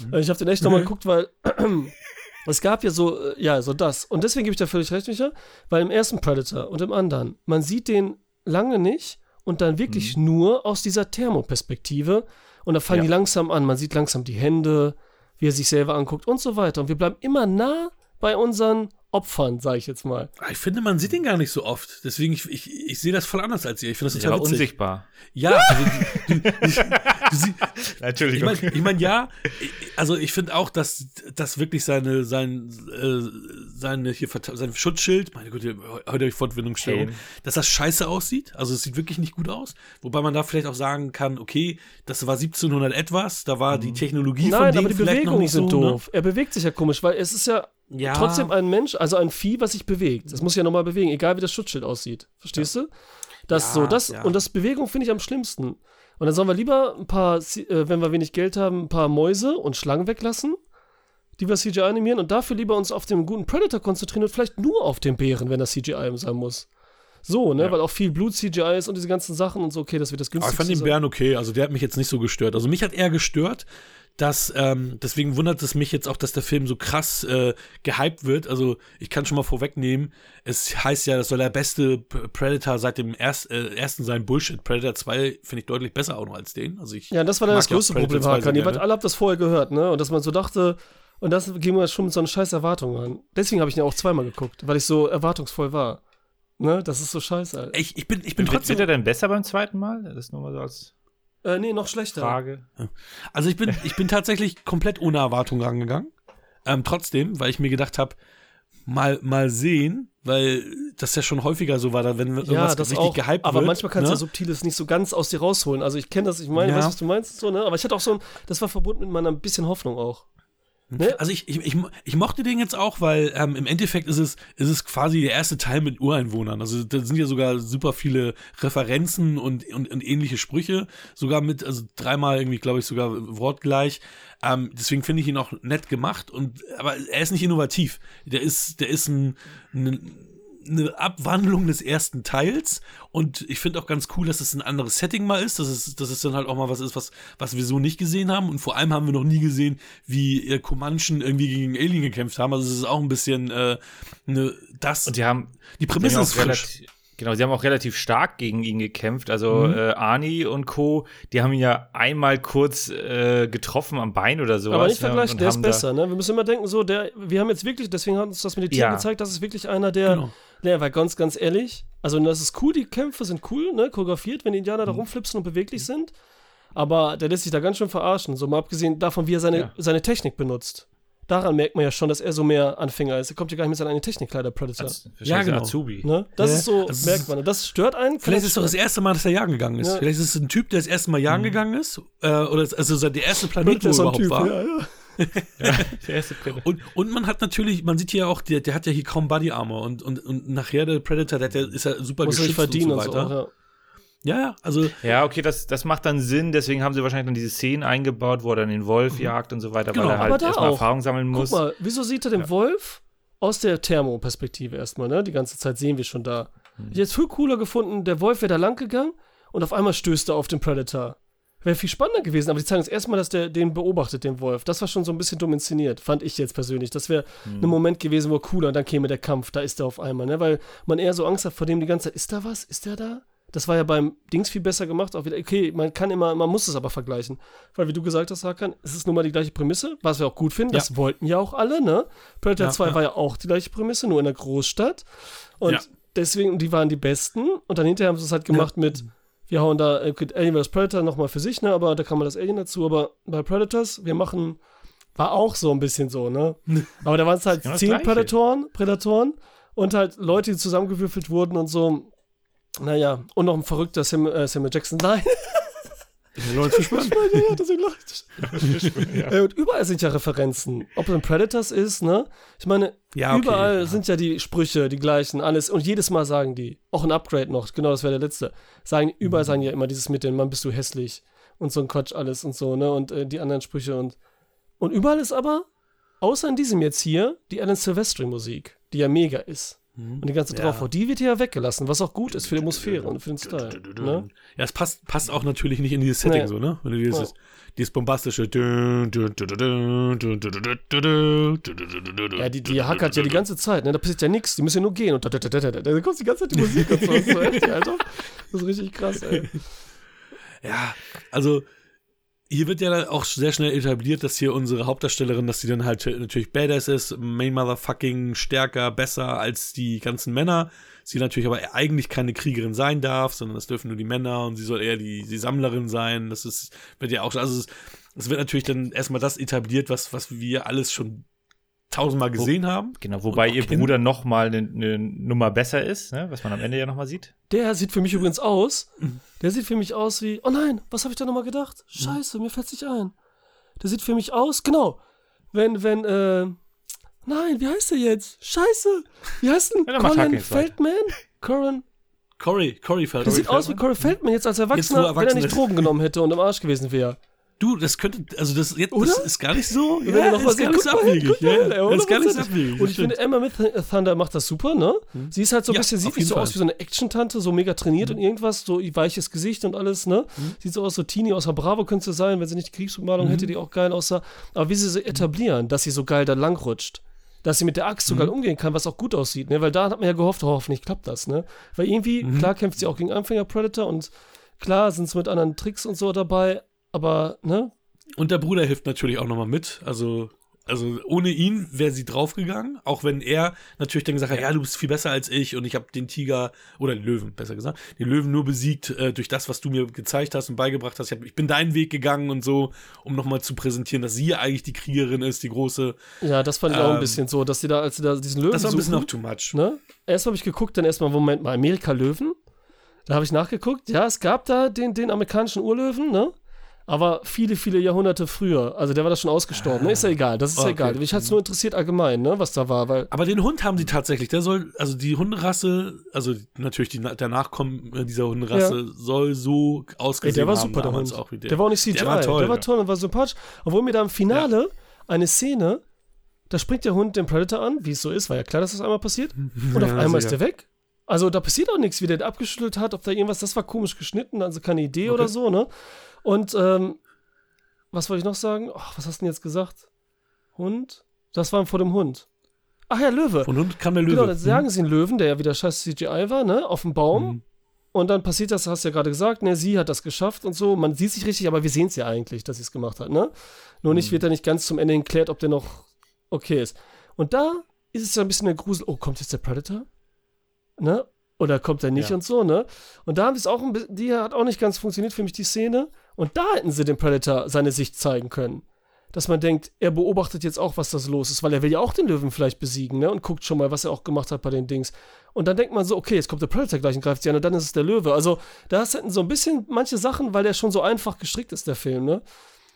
Mhm. Ich habe den echt nochmal geguckt, weil es gab ja so, äh, ja, so das. Und deswegen gebe ich da völlig recht, Micha, weil im ersten Predator und im anderen, man sieht den lange nicht und dann wirklich nur aus dieser Thermoperspektive und da fangen Ja. die langsam an. Man sieht langsam die Hände, wie er sich selber anguckt und so weiter. Und wir bleiben immer nah bei unseren Opfern, sage ich jetzt mal. Ich finde, man sieht den gar nicht so oft. Deswegen, ich, ich, ich sehe das voll anders als ihr. Ich finde das total aber witzig. unsichtbar. Ja, also, du, du, du, sie- ich meine, ich mein, ja, also ich finde auch, dass das wirklich seine, sein, äh, seine hier sein Schutzschild, meine Güte, heute habe ich Fortbildungsstörung, Helm. dass das scheiße aussieht. Also es sieht wirklich nicht gut aus. Wobei man da vielleicht auch sagen kann, okay, das war 1700 etwas, da war die Technologie von Nein, dem aber die vielleicht noch Bewegungen nicht sind so, ne? doof. Er bewegt sich ja komisch, weil es ist ja, Ja. trotzdem ein Mensch, also ein Vieh, was sich bewegt. Das muss ja nochmal bewegen, egal wie das Schutzschild aussieht. Verstehst du? Das Ja, so, das ja. und das Bewegung finde ich am schlimmsten. Und dann sollen wir lieber ein paar, äh, wenn wir wenig Geld haben, ein paar Mäuse und Schlangen weglassen, die wir CGI animieren und dafür lieber uns auf den guten Predator konzentrieren und vielleicht nur auf den Bären, wenn das CGI sein muss. So, ne, weil auch viel Blut-CGI ist und diese ganzen Sachen und so, okay, das wird das Aber ich günstigste. fand den. Bären okay, also der hat mich jetzt nicht so gestört. Also mich hat eher gestört, dass, ähm, deswegen wundert es mich jetzt auch, dass der Film so krass äh, gehypt wird. Also ich kann schon mal vorwegnehmen, es heißt ja, das soll der beste Predator seit dem erst, äh, ersten sein. Bullshit. Predator 2 finde ich deutlich besser auch noch als den. Also ich Ja, das war dann das größte Problem, 2 sehr Hakan. Ihr wart alle habt das vorher gehört, ne? Und dass man so dachte, und das ging mir schon mit so einer scheiß Erwartung an. Deswegen habe ich ihn auch zweimal geguckt, weil ich so erwartungsvoll war. Ne? Das ist so scheiße, Alter. Ich, ich bin, ich bin Wird, trotzdem. wird er denn besser beim zweiten Mal? Das ist nur mal so als Äh, nee, noch schlechter. Frage. Also ich bin, ich bin tatsächlich komplett ohne Erwartung rangegangen. Ähm, trotzdem, weil ich mir gedacht habe, mal, mal sehen, weil das ja schon häufiger so war, da wenn Ja, irgendwas das richtig auch. gehypt aber wird. manchmal kannst du ne? ja Subtiles nicht so ganz aus dir rausholen. Also ich kenne das, ich meine, Ja. weißt du, was du meinst? So, ne? Aber ich hatte auch so ein, das war verbunden mit meiner ein bisschen Hoffnung auch. Ne? Also ich, ich, ich, ich mochte den jetzt auch, weil ähm, im Endeffekt ist es, ist es quasi der erste Teil mit Ureinwohnern. Also da sind ja sogar super viele Referenzen und, und, und ähnliche Sprüche. Sogar mit, also dreimal irgendwie, glaube ich, sogar wortgleich. Ähm, deswegen finde ich ihn auch nett gemacht. Und, aber er ist nicht innovativ. Der ist, der ist ein, ein eine Abwandlung des ersten Teils und ich finde auch ganz cool, dass es ein anderes Setting mal ist, dass es, dass es dann halt auch mal was ist, was, was wir so nicht gesehen haben und vor allem haben wir noch nie gesehen, wie äh, Comanchen irgendwie gegen Alien gekämpft haben, also es ist auch ein bisschen äh, ne, das, Und die haben, die die haben Prämisse auch ist frisch. relativ, genau, sie haben auch relativ stark gegen ihn gekämpft. Also Mhm. äh, Arnie und Co., die haben ihn ja einmal kurz äh, getroffen am Bein oder sowas. aber nicht ne, vergleichen, und der ist haben besser, ne? Wir müssen immer denken, so, der, wir haben jetzt wirklich, deswegen hat uns das mit den Tieren Ja. gezeigt, das ist wirklich einer, der, Genau. Der war ganz, ganz ehrlich. Also, das ist cool, die Kämpfe sind cool, ne? Choreografiert, wenn die Indianer Mhm. da rumflipsen und beweglich sind. Aber der lässt sich da ganz schön verarschen. So mal abgesehen davon, wie er seine, Ja. seine Technik benutzt. Daran merkt man ja schon, dass er so mehr Anfänger ist. Er kommt ja gar nicht mit seiner eigenen Technik klar, der Predator. Als, Ja, genau. Azubi. Ne? Das Ja. ist so, Also merkt man. Und das stört einen. Vielleicht das ist es doch das erste Mal, dass er jagen gegangen ist. Ja. Vielleicht ist es ein Typ, der das erste Mal jagen gegangen ist. Äh, oder also so der erste Planet, wo er überhaupt Typ, war. ja, ja. Der erste Predator. Und, und man hat natürlich, man sieht hier auch, der, der hat ja hier kaum Body Armor und, und, und nachher der Predator, der, ja- ist ja super Muss geschützt verdienen und und so so. weiter. auch, ja. Ja, ja, also Ja, okay, das, das macht dann Sinn. Deswegen haben sie wahrscheinlich dann diese Szenen eingebaut, wo er dann den Wolf jagt und so weiter, Genau. weil er Mhm. Halt erstmal auch. Erfahrung sammeln Guck muss. mal, wieso sieht er den Wolf aus der Thermoperspektive erstmal, ne? Die ganze Zeit sehen wir schon da. Hm. Ich hätte es viel cooler gefunden, der Wolf wäre da lang gegangen und auf einmal stößt er auf den Predator. Wäre viel spannender gewesen, aber die zeigen uns erstmal, dass der den beobachtet, den Wolf. Das war schon so ein bisschen dumm inszeniert, fand ich jetzt persönlich. Das wäre Hm. ein Moment gewesen, wo cooler, und dann käme der Kampf, da ist er auf einmal, ne? Weil man eher so Angst hat vor dem die ganze Zeit, ist da was? Ist der da? Das war ja beim Dings viel besser gemacht. Auch wieder, okay, man kann immer, man muss es aber vergleichen. Weil, wie du gesagt hast, Hakan, es ist nun mal die gleiche Prämisse, was wir auch gut finden. Ja. Das wollten ja auch alle, ne? Predator Ja, 2 ja. war ja auch die gleiche Prämisse, nur in der Großstadt. Und deswegen, die waren die besten. Und dann hinterher haben sie es halt gemacht mit, wir hauen da äh, Alien vs. Predator nochmal für sich, ne? Aber da kann man das Alien dazu. Aber bei Predators, wir machen, war auch so ein bisschen so, ne? Aber da waren es halt zehn. Predatoren, Predatoren und halt Leute, die zusammengewürfelt wurden und so. Naja, und noch ein verrückter Sam, äh, Samuel Jackson. Nein, Leute Fishburne. ja, deswegen lach ich. Äh, und überall sind ja Referenzen. Ob es ein Predators ist, ne? Ich meine, Ja, okay, überall ja. sind ja die Sprüche, die gleichen, alles. Und jedes Mal sagen die, auch ein Upgrade noch, genau, das wäre der letzte. Sagen, überall sagen ja immer dieses mit dem, Mann, bist du hässlich. Und so ein Quatsch alles und so, ne? Und äh, die anderen Sprüche und. Und überall ist aber, außer in diesem jetzt hier, die Alan Silvestri Musik, die ja mega ist. Und die ganze Ja. drauf, die wird hier ja weggelassen, was auch gut ist für die Atmosphäre und für den Style. Ne? Ja, es passt, passt auch natürlich nicht in dieses Setting Nee. so, ne? Wenn du dieses, Ja. dieses bombastische. Ja, die, die hackert ja die ganze Zeit, ne? Da passiert ja nichts, die müssen ja nur gehen und da, da, da, da, da, da kommt die ganze Zeit die Musik und so. Das ist so echt, Alter. Das ist richtig krass, ey. Ja, also hier wird ja auch sehr schnell etabliert, dass hier unsere Hauptdarstellerin, dass sie dann halt natürlich badass ist, main motherfucking stärker, besser als die ganzen Männer. sie natürlich aber eigentlich keine Kriegerin sein darf, sondern das dürfen nur die Männer und sie soll eher die, die Sammlerin sein. Das ist, wird ja auch, also es, es wird natürlich dann erstmal das etabliert, was, was wir alles schon tausendmal gesehen haben. Genau, wobei ihr kennen. Bruder noch mal eine ne Nummer besser ist, ne? was man am Ende ja noch mal sieht. Der sieht für mich übrigens aus. Mhm. Der sieht für mich aus wie. Oh nein, was habe ich da nochmal gedacht? Scheiße, mir fällt's nicht ein. Der sieht für mich aus, genau. Wenn, wenn, äh. Nein, wie heißt der jetzt? Scheiße. Wie heißt denn? Ja, Colin. Feldman? Corin. Cory, Cory Feldman. Der sieht aus wie Corey Feldman jetzt als Erwachsener, wo er wenn er nicht. Drogen genommen hätte und im Arsch gewesen wäre. Du, das könnte, also das, jetzt, das ist gar nicht so, Wenn er noch was ist gar nicht so abwegig. Ja, ja, ist gar nicht so 100%. abwegig. Und ich finde, Emma Myth Thunder macht das super, ne? Sie ist halt so ein Ja, bisschen, sieht nicht so aus Fall. Mhm. wie so eine Action-Tante, so mega trainiert und irgendwas, so weiches Gesicht und alles, ne? Mhm. Sieht so aus, so Teenie aus der Bravo könnte sie sein, wenn sie nicht die Kriegsbemalung hätte, die auch geil aussah. Aber wie sie sie etablieren, dass sie so geil da lang rutscht. Dass sie mit der Axt so Mhm. geil umgehen kann, was auch gut aussieht, ne? Weil da hat man ja gehofft, oh, hoffentlich klappt das, ne? Weil irgendwie, Mhm. klar kämpft sie auch gegen Anfänger-Predator und klar sind es mit anderen Tricks und so dabei, aber, ne? Und der Bruder hilft natürlich auch nochmal mit. Also, also ohne ihn wäre sie draufgegangen, auch wenn er natürlich dann gesagt hat, ja, du bist viel besser als ich und ich habe den Tiger oder den Löwen, besser gesagt, den Löwen nur besiegt äh, durch das, was du mir gezeigt hast und beigebracht hast. Ich, hab, ich bin deinen Weg gegangen und so, um nochmal zu präsentieren, dass sie ja eigentlich die Kriegerin ist, die große. Ja, das fand ich auch ein Ähm, bisschen so, dass sie da, als sie da diesen Löwen Das war ein bisschen suchen, auch too much. Ne? Erst habe ich geguckt, dann erstmal, Moment mal, Amerika-Löwen. Da habe ich nachgeguckt, ja, es gab da den, den amerikanischen Urlöwen, ne? Aber viele, viele Jahrhunderte früher. Also der war da schon ausgestorben. Ne? Ist ja egal, das ist ja Okay. egal. Mich hat es nur interessiert allgemein, ne, was da war, weil. Aber den Hund haben sie tatsächlich. Der soll, also die Hunderasse, also natürlich die, der Nachkommen dieser Hunderasse soll so Ey, ausgesehen der war super, der Hund. auch wie der. war auch nicht CGI. Der war toll, der war ja. toll und war sympathisch. Obwohl mir da im Finale eine Szene, da springt der Hund den Predator an, wie es so ist, war ja klar, dass das einmal passiert. Und auf Ja, einmal ist der weg. Also da passiert auch nichts, wie der abgeschüttelt hat, ob da irgendwas, das war komisch geschnitten, also keine Idee oder so, ne? Und ähm, was wollte ich noch sagen? Ach, was hast du denn jetzt gesagt? Hund? Das war vor dem Hund. Ach ja, Löwe. Von Hund kam der Löwe. Genau, dann sagen sie einen Löwen, der ja wieder scheiß CGI war, ne? Auf dem Baum. Mhm. Und dann passiert das, hast du ja gerade gesagt, ne, sie hat das geschafft und so. Man sieht sich richtig, aber wir sehen es ja eigentlich, dass sie es gemacht hat, ne? Nur Mhm. nicht, wird da nicht ganz zum Ende geklärt, ob der noch okay ist. Und da ist es ja ein bisschen der Grusel, oh, kommt jetzt der Predator? Ne? Oder kommt er nicht Ja. und so, ne? Und da haben sie es auch ein bisschen, die hat auch nicht ganz funktioniert für mich, die Szene. Und da hätten sie dem Predator seine Sicht zeigen können. Dass man denkt, er beobachtet jetzt auch, was das los ist, weil er will ja auch den Löwen vielleicht besiegen, ne? Und guckt schon mal, was er auch gemacht hat bei den Dings. Und dann denkt man so, okay, jetzt kommt der Predator gleich und greift sie an und dann ist es der Löwe. Also, da hätten so ein bisschen manche Sachen, weil der schon so einfach gestrickt ist, der Film, ne?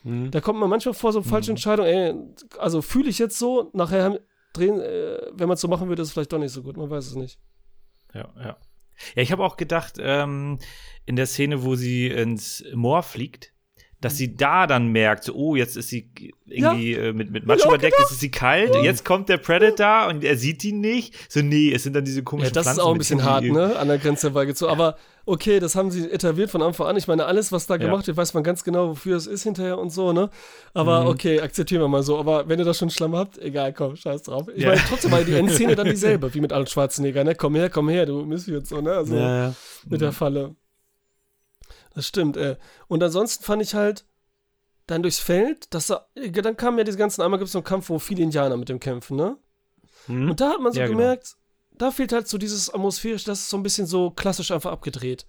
Mhm. Da kommt man manchmal vor so falsche Entscheidungen, ey, also fühle ich jetzt so, nachher drehen, äh, wenn man es so machen würde, ist es vielleicht doch nicht so gut, man weiß es nicht. Ja, ja. Ja, ich habe auch gedacht, ähm, in der Szene, wo sie ins Moor fliegt, dass sie da dann merkt, so, oh, jetzt ist sie irgendwie äh, mit, mit Matsch Ja, überdeckt, jetzt ist sie kalt, jetzt kommt der Predator und er sieht ihn nicht. So, nee, es sind dann diese Ja, komischen das ist Pflanzen auch ein bisschen hart, ne? An der Grenze beigezogen. Aber okay, das haben sie etabliert von Anfang an. Ich meine, alles, was da Ja. gemacht wird, weiß man ganz genau, wofür es ist hinterher und so, ne? Aber Mhm. okay, akzeptieren wir mal so. Aber wenn ihr da schon Schlamm habt, egal, komm, scheiß drauf. Ich Ja. meine, trotzdem war die Endszene dann dieselbe, wie mit Arnold Schwarzenegger, ne? Komm her, komm her, du Missfield, so, ne? Also Ja, ja. mit der Falle. Das stimmt, ey. Und ansonsten fand ich halt dann durchs Feld, dass da, dann kamen ja diese ganzen, einmal gibt es so einen Kampf, wo viele Indianer mit dem kämpfen, ne? Mhm. Und da hat man so Ja, genau. gemerkt, da fehlt halt so dieses atmosphärisch, das ist so ein bisschen so klassisch einfach abgedreht.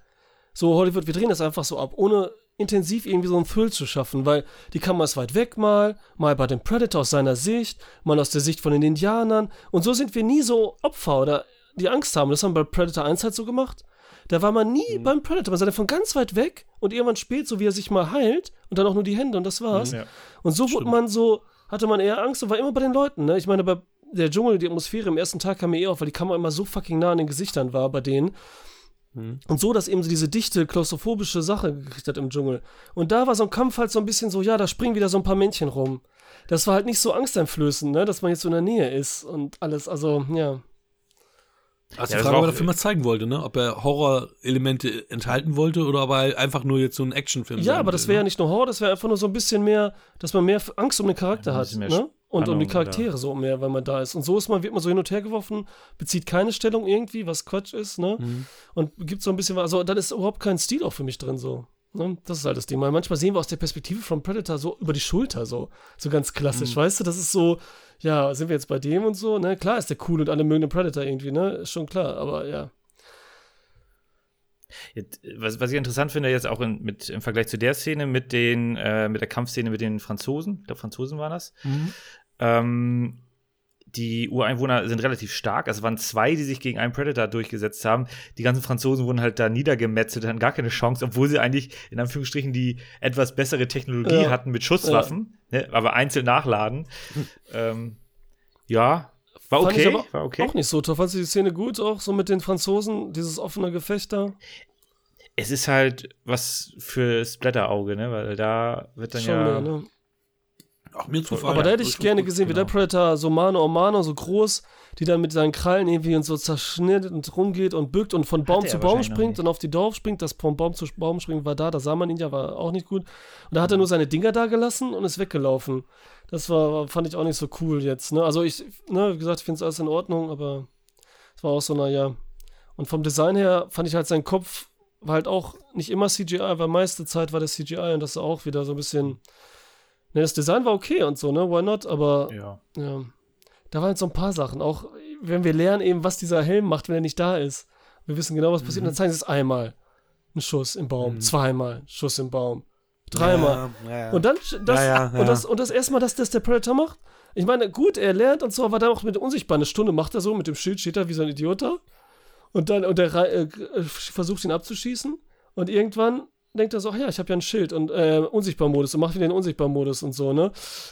So Hollywood, wir drehen das einfach so ab, ohne intensiv irgendwie so einen Thrill zu schaffen, weil die Kamera ist weit weg mal, mal bei dem Predator aus seiner Sicht, mal aus der Sicht von den Indianern und so sind wir nie so Opfer oder die Angst haben. Das haben wir bei Predator 1 halt so gemacht. Da war man nie beim Predator, man sah den von ganz weit weg und irgendwann spät, so wie er sich mal heilt und dann auch nur die Hände und das war's. Ja. Und so wurde man so, hatte man eher Angst und war immer bei den Leuten, ne? Ich meine, bei der Dschungel, die Atmosphäre im ersten Tag kam mir eh auf, weil die Kamera immer so fucking nah an den Gesichtern war bei denen. Mhm. Und so, dass eben so diese dichte, klaustrophobische Sache gekriegt hat im Dschungel. Und da war so ein Kampf halt so ein bisschen so, ja, da springen wieder so ein paar Männchen rum. Das war halt nicht so angsteinflößend, ne, dass man jetzt so in der Nähe ist und alles, also, ja. Also Ja, die das Frage, war ob er Film mal zeigen wollte, ne? Ob er Horror-Elemente enthalten wollte oder ob er einfach nur jetzt so ein Actionfilm Ja, sein aber das will, wäre ja ne? nicht nur Horror, das wäre einfach nur so ein bisschen mehr, dass man mehr Angst um den Charakter Ja, hat, ne? Und um die Charaktere so mehr, weil man da ist. Und so ist man, wird man so hin und her geworfen, bezieht keine Stellung irgendwie, was Quatsch ist, ne? Mhm. Und gibt so ein bisschen, was- also dann ist überhaupt kein Stil auch für mich drin so. Ne? Das ist halt das Ding. Weil manchmal sehen wir aus der Perspektive von Predator so über die Schulter so. So ganz klassisch, weißt du? Das ist so, ja, sind wir jetzt bei dem und so, ne? Klar ist der cool und alle mögen den Predator irgendwie, ne? Ist schon klar, aber ja. Jetzt, was, was ich interessant finde, jetzt auch in, mit, im Vergleich zu der Szene mit den, äh, mit der Kampfszene mit den Franzosen, ich glaube Franzosen waren das. Ähm, die Ureinwohner sind relativ stark. Also es waren zwei, die sich gegen einen Predator durchgesetzt haben. Die ganzen Franzosen wurden halt da niedergemetzelt, hatten gar keine Chance, obwohl sie eigentlich in Anführungsstrichen die etwas bessere Technologie Ja. hatten mit Schusswaffen, ne, aber einzeln nachladen. ähm, ja, war Fand ich okay. war okay. Auch nicht so toll. Fandst du die Szene gut, auch so mit den Franzosen, dieses offene Gefecht da? Es ist halt was für Splatter-Auge, ne? Weil da wird dann Schon ja. mehr, ne? Auch mir zu Aber da hätte ich gerne gesehen, wie der Predator so Mano a Mano, so groß, die dann mit seinen Krallen irgendwie und so zerschnittet und rumgeht und bückt und von Baum zu Baum springt und auf die Dorf springt. Das von Baum zu Baum springen war da, da sah man ihn ja, war auch nicht gut. Und da hat er nur seine Dinger da gelassen und ist weggelaufen. Das war, fand ich auch nicht so cool jetzt. Ne? Also ich, ne, wie gesagt, ich finde es alles in Ordnung, aber es war auch so, naja. Und vom Design her fand ich halt sein Kopf war halt auch nicht immer CGI, weil meiste Zeit war der CGI und das auch wieder so ein bisschen. Ne, das Design war okay und so, ne? Why not? Aber Ja. ja. Da waren jetzt so ein paar Sachen. Auch wenn wir lernen eben, was dieser Helm macht, wenn er nicht da ist. Wir wissen genau, was passiert. Und dann zeigen sie es einmal. Ein Schuss im Baum. Zweimal. Schuss im Baum. Dreimal. Und dann das, Ja, ja, Und ja. das, und das erste Mal, dass das der Predator macht. Ich meine, gut, er lernt und so, aber dann auch mit unsichtbar eine Stunde macht er so, mit dem Schild steht er wie so ein Idiot da. Und dann, und er äh, versucht ihn abzuschießen. Und irgendwann denkt er so, ach ja, ich habe ja ein Schild und äh, Unsichtbar-Modus und macht wieder den Unsichtbar-Modus und so, ne?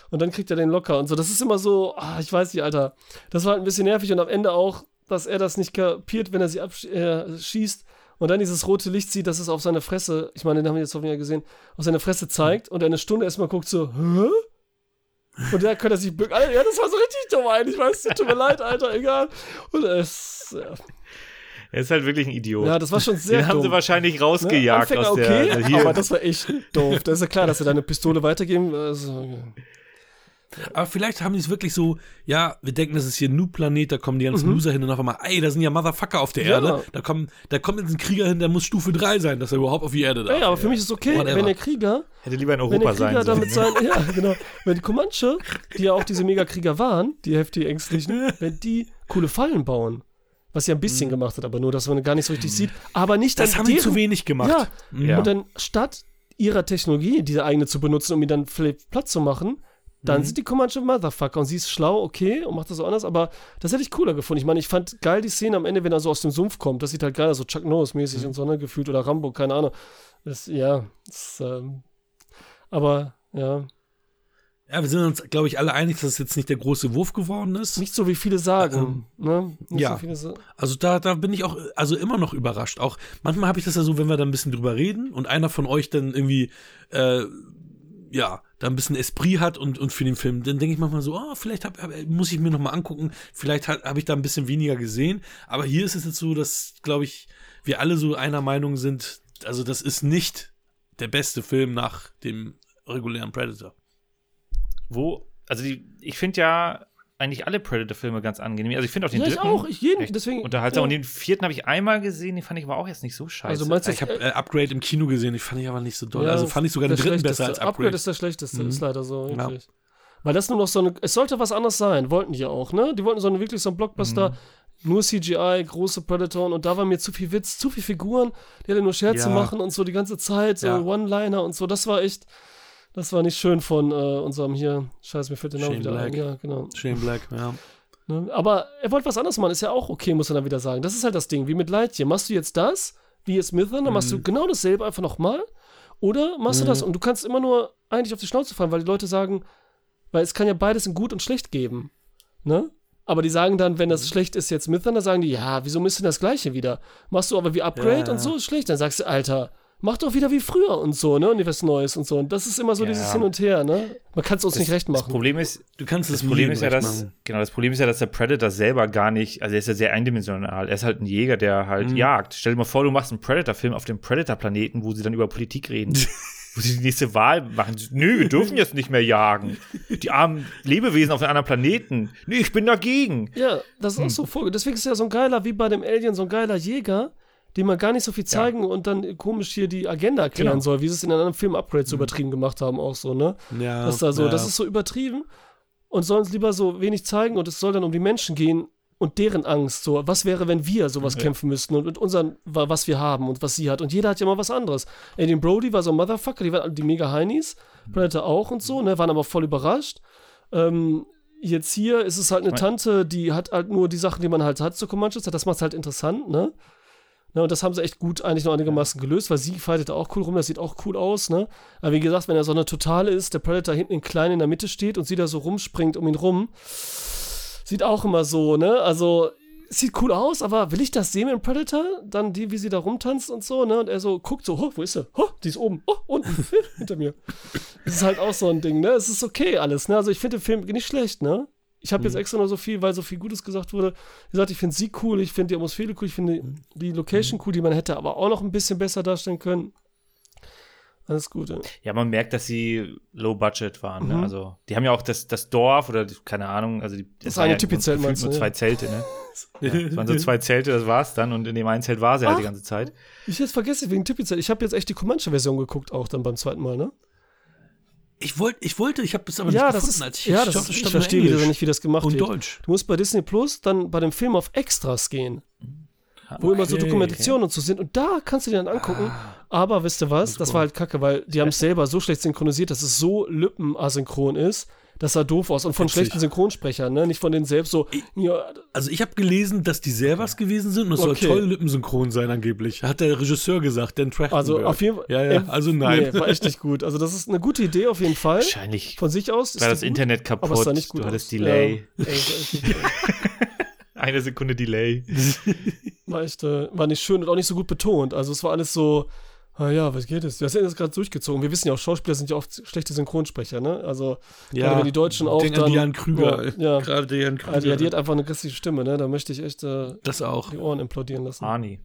Und dann kriegt er den locker und so. Das ist immer so, ah, ich weiß nicht, Alter. Das war halt ein bisschen nervig und am Ende auch, dass er das nicht kapiert, wenn er sie abschießt äh, und dann dieses rote Licht sieht, dass es auf seine Fresse, ich meine, den haben wir jetzt hoffentlich ja gesehen, auf seine Fresse zeigt und er eine Stunde erstmal guckt so, hä? Und da könnte er sich bücken. Alter, Ja, das war so richtig dumm eigentlich, weißt du, tut mir leid, Alter, egal. Und es, ja. Er ist halt wirklich ein Idiot. ja, das war schon sehr Den haben dumm. sie wahrscheinlich Ne? rausgejagt Anfänger aus der. okay, also hier. aber das war echt doof. Da ist ja klar, dass sie deine Pistole weitergeben. Also, Aber vielleicht haben die es wirklich so, ja, wir denken, das ist hier ein Noob-Planet, da kommen die ganzen Mhm. Loser hin und auf einmal, ey, da sind ja Motherfucker auf der Ja. Erde. Da, kommen, da kommt jetzt ein Krieger hin, der muss Stufe 3 sein, dass er überhaupt auf die Erde darf. ey, aber für mich ist es okay, Whatever. wenn der Krieger, Hätte lieber in wenn Europa der sein Krieger da sollen. seinen, ja, genau, wenn die Comanche, die ja auch diese Megakrieger waren, die heftig ängstlichen, wenn die coole Fallen bauen. Was ja ein bisschen gemacht hat, aber nur, dass man gar nicht so richtig sieht. Aber nicht das haben deren- zu wenig gemacht. Ja, Mhm. Ja. und dann statt ihrer Technologie, diese eigene zu benutzen, um ihn dann vielleicht platt zu machen, dann Mhm. sind die Comanche Motherfucker und sie ist schlau, okay, und macht das so anders, aber das hätte ich cooler gefunden. Ich meine, ich fand geil die Szene am Ende, wenn er so aus dem Sumpf kommt. Das sieht halt geil aus, so Chuck Norris-mäßig Mhm. und so, ne, gefühlt, oder Rambo, keine Ahnung. Das, ja, das, ähm, aber, ja, Ja, wir sind uns, glaube ich, alle einig, dass es jetzt nicht der große Wurf geworden ist. nicht so wie viele sagen, ne? Ähm, ja. so sa- Also da, da bin ich auch, also immer noch überrascht. Auch manchmal habe ich das ja so, wenn wir da ein bisschen drüber reden und einer von euch dann irgendwie, äh, ja, da ein bisschen Esprit hat und, und für den Film, dann denke ich manchmal so, oh, vielleicht hab, hab, muss ich mir noch mal angucken, vielleicht habe hab ich da ein bisschen weniger gesehen. Aber hier ist es jetzt so, dass, glaube ich, wir alle so einer Meinung sind, also das ist nicht der beste Film nach dem regulären Predator. Wo, also die, ich finde ja eigentlich alle Predator-Filme ganz angenehm. Also ich finde auch den Ja, ich dritten auch, ich jeden, deswegen. unterhaltsam. ja. Und den vierten habe ich einmal gesehen, den fand ich aber auch jetzt nicht so scheiße. Also meinst du, Ich habe äh, Upgrade im Kino gesehen, ich fand ich aber nicht so doll. Ja, also fand ich sogar den dritten besser als Upgrade. ist der schlechteste, Mhm. ist leider so, Ja. Weil das nur noch so eine, es sollte was anderes sein, wollten die ja auch, ne? Die wollten so eine, wirklich so ein Blockbuster, Mhm. nur CGI, große Predatoren und da war mir zu viel Witz, zu viel Figuren, die alle nur Scherze Ja. machen und so die ganze Zeit, so Ja. One-Liner und so, das war echt, das war nicht schön von äh, unserem hier, scheiße, mir fällt der Name Shane wieder ein, Black. ja, genau. Shane Black, ja. Ne? Aber er wollte was anderes machen, ist ja auch okay, muss er dann wieder sagen. Das ist halt das Ding, wie mit Lightyear. Machst du jetzt das, wie jetzt Mython, dann machst du Mhm. genau dasselbe einfach nochmal. Oder machst du das und du kannst immer nur eigentlich auf die Schnauze fallen, weil die Leute sagen, weil es kann ja beides in gut und schlecht geben. Ne? Aber die sagen dann, wenn Mhm. das schlecht ist jetzt Mython, dann sagen die, ja, wieso misst du das Gleiche wieder? Machst du aber wie Upgrade ja. und so ist schlecht. Dann sagst du, Alter, mach doch wieder wie früher und so, ne? Und was Neues und so. Und das ist immer so Ja. dieses Hin und Her, ne? Man kann es uns nicht recht das machen. Problem ist, Du kannst das es Problem ist ja, recht dass, machen. genau, das Problem ist ja, dass der Predator selber gar nicht, also er ist ja sehr eindimensional. Er ist halt ein Jäger, der halt Mhm. jagt. Stell dir mal vor, du machst einen Predator-Film auf dem Predator-Planeten, wo sie dann über Politik reden. wo sie die nächste Wahl machen. Nö, wir dürfen jetzt nicht mehr jagen. Die armen Lebewesen auf einem anderen Planeten. Nee, ich bin dagegen. Ja, das ist Hm. auch so Folge. Deswegen ist er so ein geiler, wie bei dem Alien, so ein geiler Jäger, dem man gar nicht so viel zeigen und dann komisch hier die Agenda erklären Genau. soll, wie sie es in einem anderen Film Upgrade so übertrieben gemacht haben, auch so, ne? Ja, Das, ist da so, ja. das ist so übertrieben und sollen es lieber so wenig zeigen und es soll dann um die Menschen gehen, und deren Angst. So, was wäre, wenn wir sowas kämpfen müssten und mit unseren, wa- was wir haben und was sie hat. Und jeder hat ja mal was anderes. Adrian Brody war so ein Motherfucker, die waren die mega Heinis. Predator auch und so, ne, waren aber voll überrascht. Ähm, jetzt hier ist es halt eine Tante, die hat halt nur die Sachen, die man halt hat zu Comanches. Das macht es halt interessant, ne? Ne, und das haben sie echt gut eigentlich noch einigermaßen gelöst, weil sie fightet auch cool rum, das sieht auch cool aus, ne? Aber wie gesagt, wenn er so eine Totale ist, der Predator hinten in klein in der Mitte steht und sie da so rumspringt um ihn rum, sieht auch immer so, ne? Also, sieht cool aus, aber will ich das sehen mit dem Predator? Dann die, wie sie da rumtanzt und so, ne? Und er so guckt so, oh, wo ist sie? Oh, die ist oben. Oh, unten, hinter mir. Das ist halt auch so ein Ding, ne? Es ist okay alles, ne? Also, ich finde den Film nicht schlecht, ne? Ich habe jetzt extra nur so viel, weil so viel Gutes gesagt wurde. Wie gesagt, ich finde sie cool, ich finde die Atmosphäre cool, ich finde die Location cool, die man hätte aber auch noch ein bisschen besser darstellen können. Alles Gute. Ja, man merkt, dass sie low budget waren. Mhm. Ne? Also, die haben ja auch das, das Dorf oder die, keine Ahnung, also die, Das waren eine ja Tipi-Zelt gefühlt meinst du, nur ja. zwei Zelte, ne? ja, das waren so zwei Zelte, das war's dann und in dem einen Zelt war sie halt die Ach. ganze Zeit. Ich jetzt vergesse wegen Tippizeit. Ich habe jetzt echt die Comanche-Version geguckt, auch dann beim zweiten Mal, ne? Ich wollte, ich wollte, ich habe es aber ja, nicht das gefunden, ist, als ich ja, das stand- ist, ich stand nur verstehe wieder Englisch nicht, wie das gemacht und wird. Deutsch. Du musst bei Disney Plus dann bei dem Film auf Extras gehen, wo immer so Okay, Dokumentationen und so sind. Und da kannst du dir dann angucken. Aber wisst ihr was? Das war halt kacke, weil die haben es selber so schlecht synchronisiert, dass es so lippenasynchron ist. Das sah doof aus. Und von Witzig. schlechten Synchronsprechern, ne? Nicht von denen selbst so. Ja, Also ich habe gelesen, dass die selber es gewesen sind und es Okay. soll toll lippensynchron sein angeblich. Hat der Regisseur gesagt, Dan Trachtenberg. also auf jeden Fall. Ja, ja, äh, also nein. Nee, war echt nicht gut. Also das ist eine gute Idee auf jeden Fall. Wahrscheinlich Von sich aus. ist war das gut, Internet kaputt, aber es sah nicht gut du hattest aus. Delay. Ja. Ey, Eine Sekunde Delay. war echt, äh, war nicht schön und auch nicht so gut betont. Also es war alles so, ah ja, was geht es? Das ist jetzt gerade durchgezogen. Wir wissen ja auch, Schauspieler sind ja oft schlechte Synchronsprecher, ne? Also, gerade wenn die Deutschen auch dann. an Jan Krüger. Ja, ja. Gerade der Jan Krüger. Also, ja, die hat einfach eine grässliche Stimme, ne? Da möchte ich echt äh, das auch. die Ohren implodieren lassen. Arnie.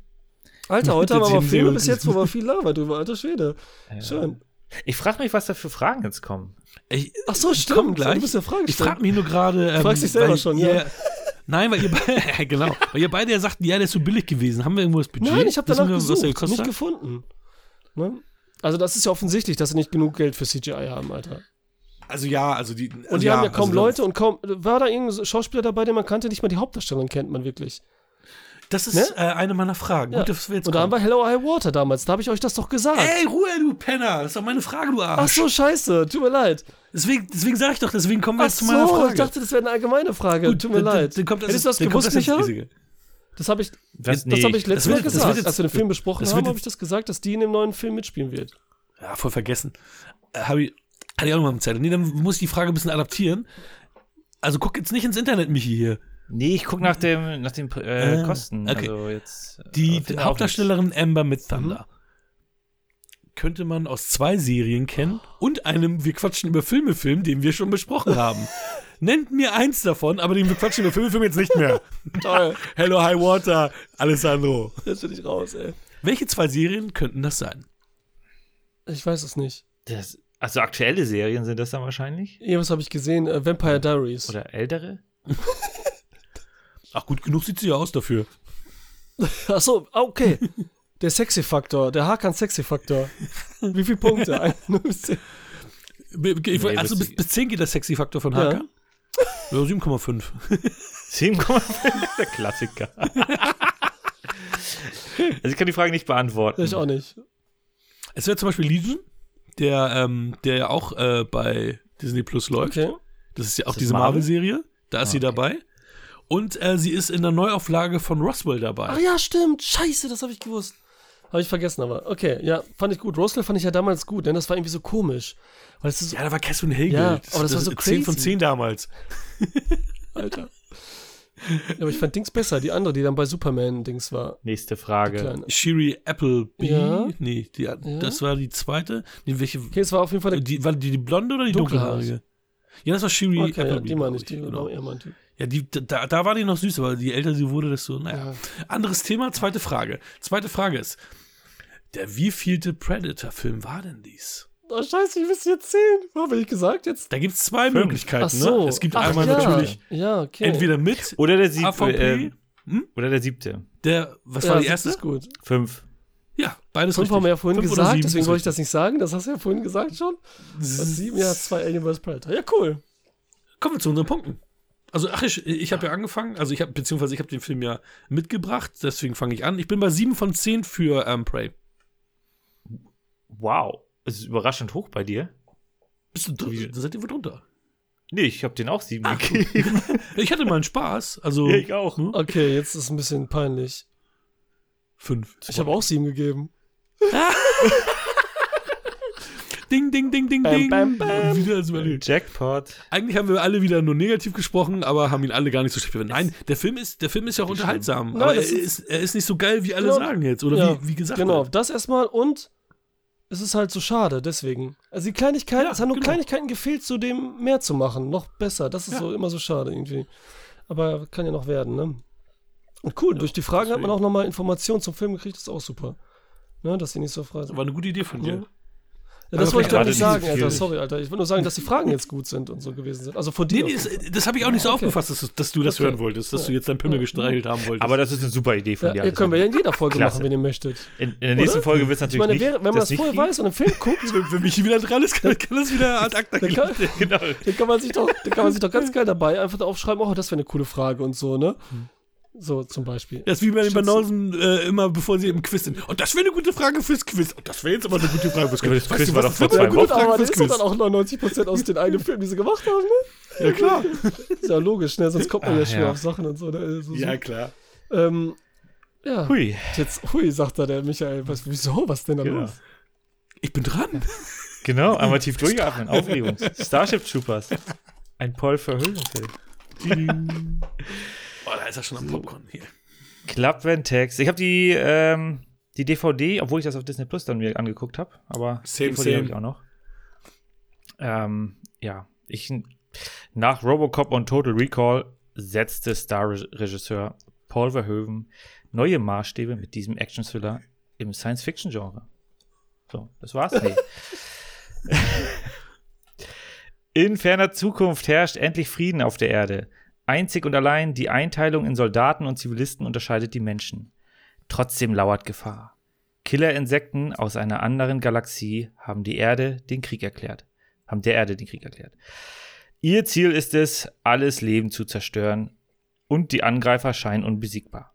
Alter, heute haben wir Das aber Filme bis jetzt, wo wir viel labern drüber. Alter Schwede. Schön. Ich frage mich, was da für Fragen jetzt kommen. Ich, Ach so, stimmt. gleich. Du bist ja Frage Ich frage mich nur gerade. Ähm, Fragst dich selber weil schon, ja. Nein, weil ihr beide, genau, weil ihr beide ja sagten, ja, der ist so billig gewesen. Haben wir irgendwo das Budget? Nein, ich habe danach gesucht, nicht hat? gefunden. Ne? Also das ist ja offensichtlich, dass sie nicht genug Geld für CGI haben, Alter. Also ja, also die. Und also die haben ja kaum also Leute und kaum. War da irgendein Schauspieler dabei, den man kannte? Nicht mal die Hauptdarstellerin kennt man wirklich. Das ist Ne? äh, eine meiner Fragen. Ja. Gut, dass wir jetzt Und da haben wir Hello High Water damals. Da habe ich euch das doch gesagt. Ey, Ruhe, du Penner. Das ist doch meine Frage, du Ach Arsch. so, scheiße. Tut mir leid. Deswegen, deswegen sage ich doch, deswegen kommen wir Ach jetzt zu meiner so, Frage. ich dachte, das wäre eine allgemeine Frage. Gut, Tut mir leid. Dann kommt das, Hättest du das dann kommt gewusst, das Micha? Das habe ich, Was? das hab ich letztes Das Mal das gesagt. jetzt- Als wir den Film besprochen das haben, habe ich das gesagt, dass die in dem neuen Film mitspielen wird. Ja, voll vergessen. Äh, hab ich, hatte ich auch noch mal im Zettel. Nee, dann muss ich die Frage ein bisschen adaptieren. Also guck jetzt nicht ins Internet, Michi, hier. Nee, ich gucke nach dem, nach den äh, Ah, Kosten. okay. Also jetzt, äh, Die Hauptdarstellerin Amber mit Thunder. Mhm. Könnte man aus zwei Serien kennen und einem Wir quatschen über Filme Film, den wir schon besprochen haben. Nennt mir eins davon, aber den Wir quatschen über Filme Film jetzt nicht mehr. Toll. Hello High Water, Alessandro. Das bin ich raus, ey. Welche zwei Serien könnten das sein? Ich weiß es nicht. Das, also aktuelle Serien sind das dann wahrscheinlich? Hier, was habe ich gesehen? Äh, Vampire Diaries. Oder ältere? Ach, gut genug sieht sie ja aus dafür. Ach so, okay. Der Sexy-Faktor, der Hakan Sexy-Faktor. Wie viele Punkte? Ein- null bis zehn. Ich, Nee, also bis, bis- bis 10 geht der Sexy-Faktor von Ja. Ja, 7,5. 7,5, der Klassiker. also ich kann die Frage nicht beantworten. Ich auch nicht. Es wäre zum Beispiel Legion, der, ähm, der ja auch äh, bei Disney Plus läuft. Okay. Das ist ja auch das diese Marvel? Marvel-Serie. Da ist Ah, sie okay. dabei. Und äh, sie ist in der Neuauflage von Roswell dabei. Ach ja, stimmt. Scheiße, das habe ich gewusst. Habe ich vergessen, aber okay, ja, fand ich gut. Roswell fand ich ja damals gut, denn das war irgendwie so komisch. Weil es ist so, Ja, da war Catherine Hagel. Ja, aber das war so 10 von crazy. 10 damals. Alter. Ja, aber ich fand Dings besser, die andere, die dann bei Superman Dings war. Nächste Frage. Shiri Appleby. Ja. Nee, die, das war die zweite. Nee, welche, Okay, es war auf jeden Fall der die, war die, die blonde oder die Dunkelhaarig. dunkelhaarige? Ja, das war Shiri Okay, ja, Appleby. die meine ich, die genau. war eher mein Typ. Ja, die, da, da war die noch süß, aber je älter sie wurde, desto, naja. Ja. Anderes Thema, zweite Frage. Zweite Frage ist, der wievielte Predator-Film war denn dies? Oh, scheiße, ich müsste jetzt zählen. Habe ich gesagt jetzt? Da gibt es zwei Möglichkeiten. Ach so. Ne? Es gibt Ach, einmal ja. natürlich Ja, okay. entweder mit Oder der siebte. AVP, Äh, hm? oder der siebte. der, was ja, war die das erste? Ist gut. Fünf. Ja, beides Fünf richtig. haben wir ja vorhin Fünf gesagt, deswegen wollte ich das nicht sagen. Das hast du ja vorhin gesagt schon. Und sieben, ja, zwei Alien vs. Predator. Ja, cool. Kommen wir zu unseren Punkten. Also, ach, ich, ich habe ja angefangen, also ich habe, beziehungsweise ich habe den Film ja mitgebracht, deswegen fange ich an. Ich bin bei 7 von 10 für ähm, Prey. Wow. Es ist überraschend hoch bei dir. Bist du drunter? Da seid ihr wohl drunter. Nee, ich habe den auch sieben gegeben. Ich hatte mal einen Spaß, also Ja, ich auch. Hm? Okay, jetzt ist es ein bisschen peinlich. fünf. Ich habe auch sieben gegeben. Ding, ding, ding, ding, Bam, ding. bam, bam. Wieder als überlegt. Jackpot. Eigentlich haben wir alle wieder nur negativ gesprochen, aber haben ihn alle gar nicht so schlecht bewertet. Nein, der Film ist, der Film ist ja auch unterhaltsam. Nein, aber er ist, er ist nicht so geil, wie alle Genau. sagen jetzt. Oder Ja, wie, wie gesagt. Genau, wird. das erstmal und es ist halt so schade, deswegen. Also die Kleinigkeiten, Ja, es haben nur genau. Kleinigkeiten gefehlt, zu dem mehr zu machen, noch besser. Das ist Ja. so immer so schade irgendwie. Aber kann ja noch werden, ne? Und cool, durch die Fragen hat man deswegen. auch nochmal Informationen zum Film gekriegt, das ist auch super. Ne, dass die nicht so frei sind. War eine gute Idee von dir. Ja. Ja, das Aber wollte ich doch nicht gerade sagen, Alter. viel- Sorry, Alter. Ich wollte nur sagen, dass die Fragen jetzt gut sind und so gewesen sind. Also von dir. nee, das, das habe ich auch nicht so Okay. aufgefasst, dass, du- dass du das Okay. hören wolltest, dass Ja. du jetzt dein Pimmel Ja. gestreichelt haben wolltest. Aber das ist eine super Idee von ja, dir. ihr können wir ja in jeder Folge Klasse. machen, wenn ihr möchtet. in, in der nächsten Oder? Folge wird es Ich natürlich meine, nicht. wenn man das nicht vorher weiß und einen Film guckt, wenn, wenn Michi wieder dran ist, kann, kann das wieder ad acta dann kann, Genau. dann kann man sich doch, dann kann man sich doch ganz geil dabei einfach aufschreiben, oh, das wäre eine coole Frage und so, ne? So zum Beispiel. Das ist wie bei den. Banausen äh, immer, bevor sie im Quiz sind. Und das wäre eine gute Frage fürs Quiz. Und das wäre jetzt aber eine gute Frage fürs Ja, Quiz. das Quiz war doch vor zwei Frage aber das ist dann auch 99% aus den eigenen Filmen, die sie gemacht haben, ne? Ja, klar. Ist ja logisch, ne? Sonst kommt man ja Ach, schwer ja. auf Sachen und so. Ne? so, so. Ja, klar. Ähm, ja. Hui. Jetzt, hui, sagt da der Michael. Was, wieso? Was denn da Genau. los? Ich bin dran. Genau, einmal tief durchatmen. Aufregung. Starship Troopers. Ein Paul Verhoeven-Film. Oh, da ist er schon am Popcorn. Hier. Club Ventex. Ich habe die, ähm, die DVD, obwohl ich das auf Disney Plus dann mir angeguckt habe, aber Same, DVD habe ich auch noch. Ähm, ja, ich nach Robocop und Total Recall setzte Star-Regisseur Paul Verhoeven neue Maßstäbe mit diesem Action-Thriller im Science-Fiction-Genre. So, das war's. Nee. In ferner Zukunft herrscht endlich Frieden auf der Erde. Einzig und allein die Einteilung in Soldaten und Zivilisten unterscheidet die Menschen. Trotzdem lauert Gefahr. Killerinsekten aus einer anderen Galaxie haben die Erde den Krieg erklärt. Haben der Erde den Krieg erklärt. Ihr Ziel ist es, alles Leben zu zerstören und die Angreifer scheinen unbesiegbar.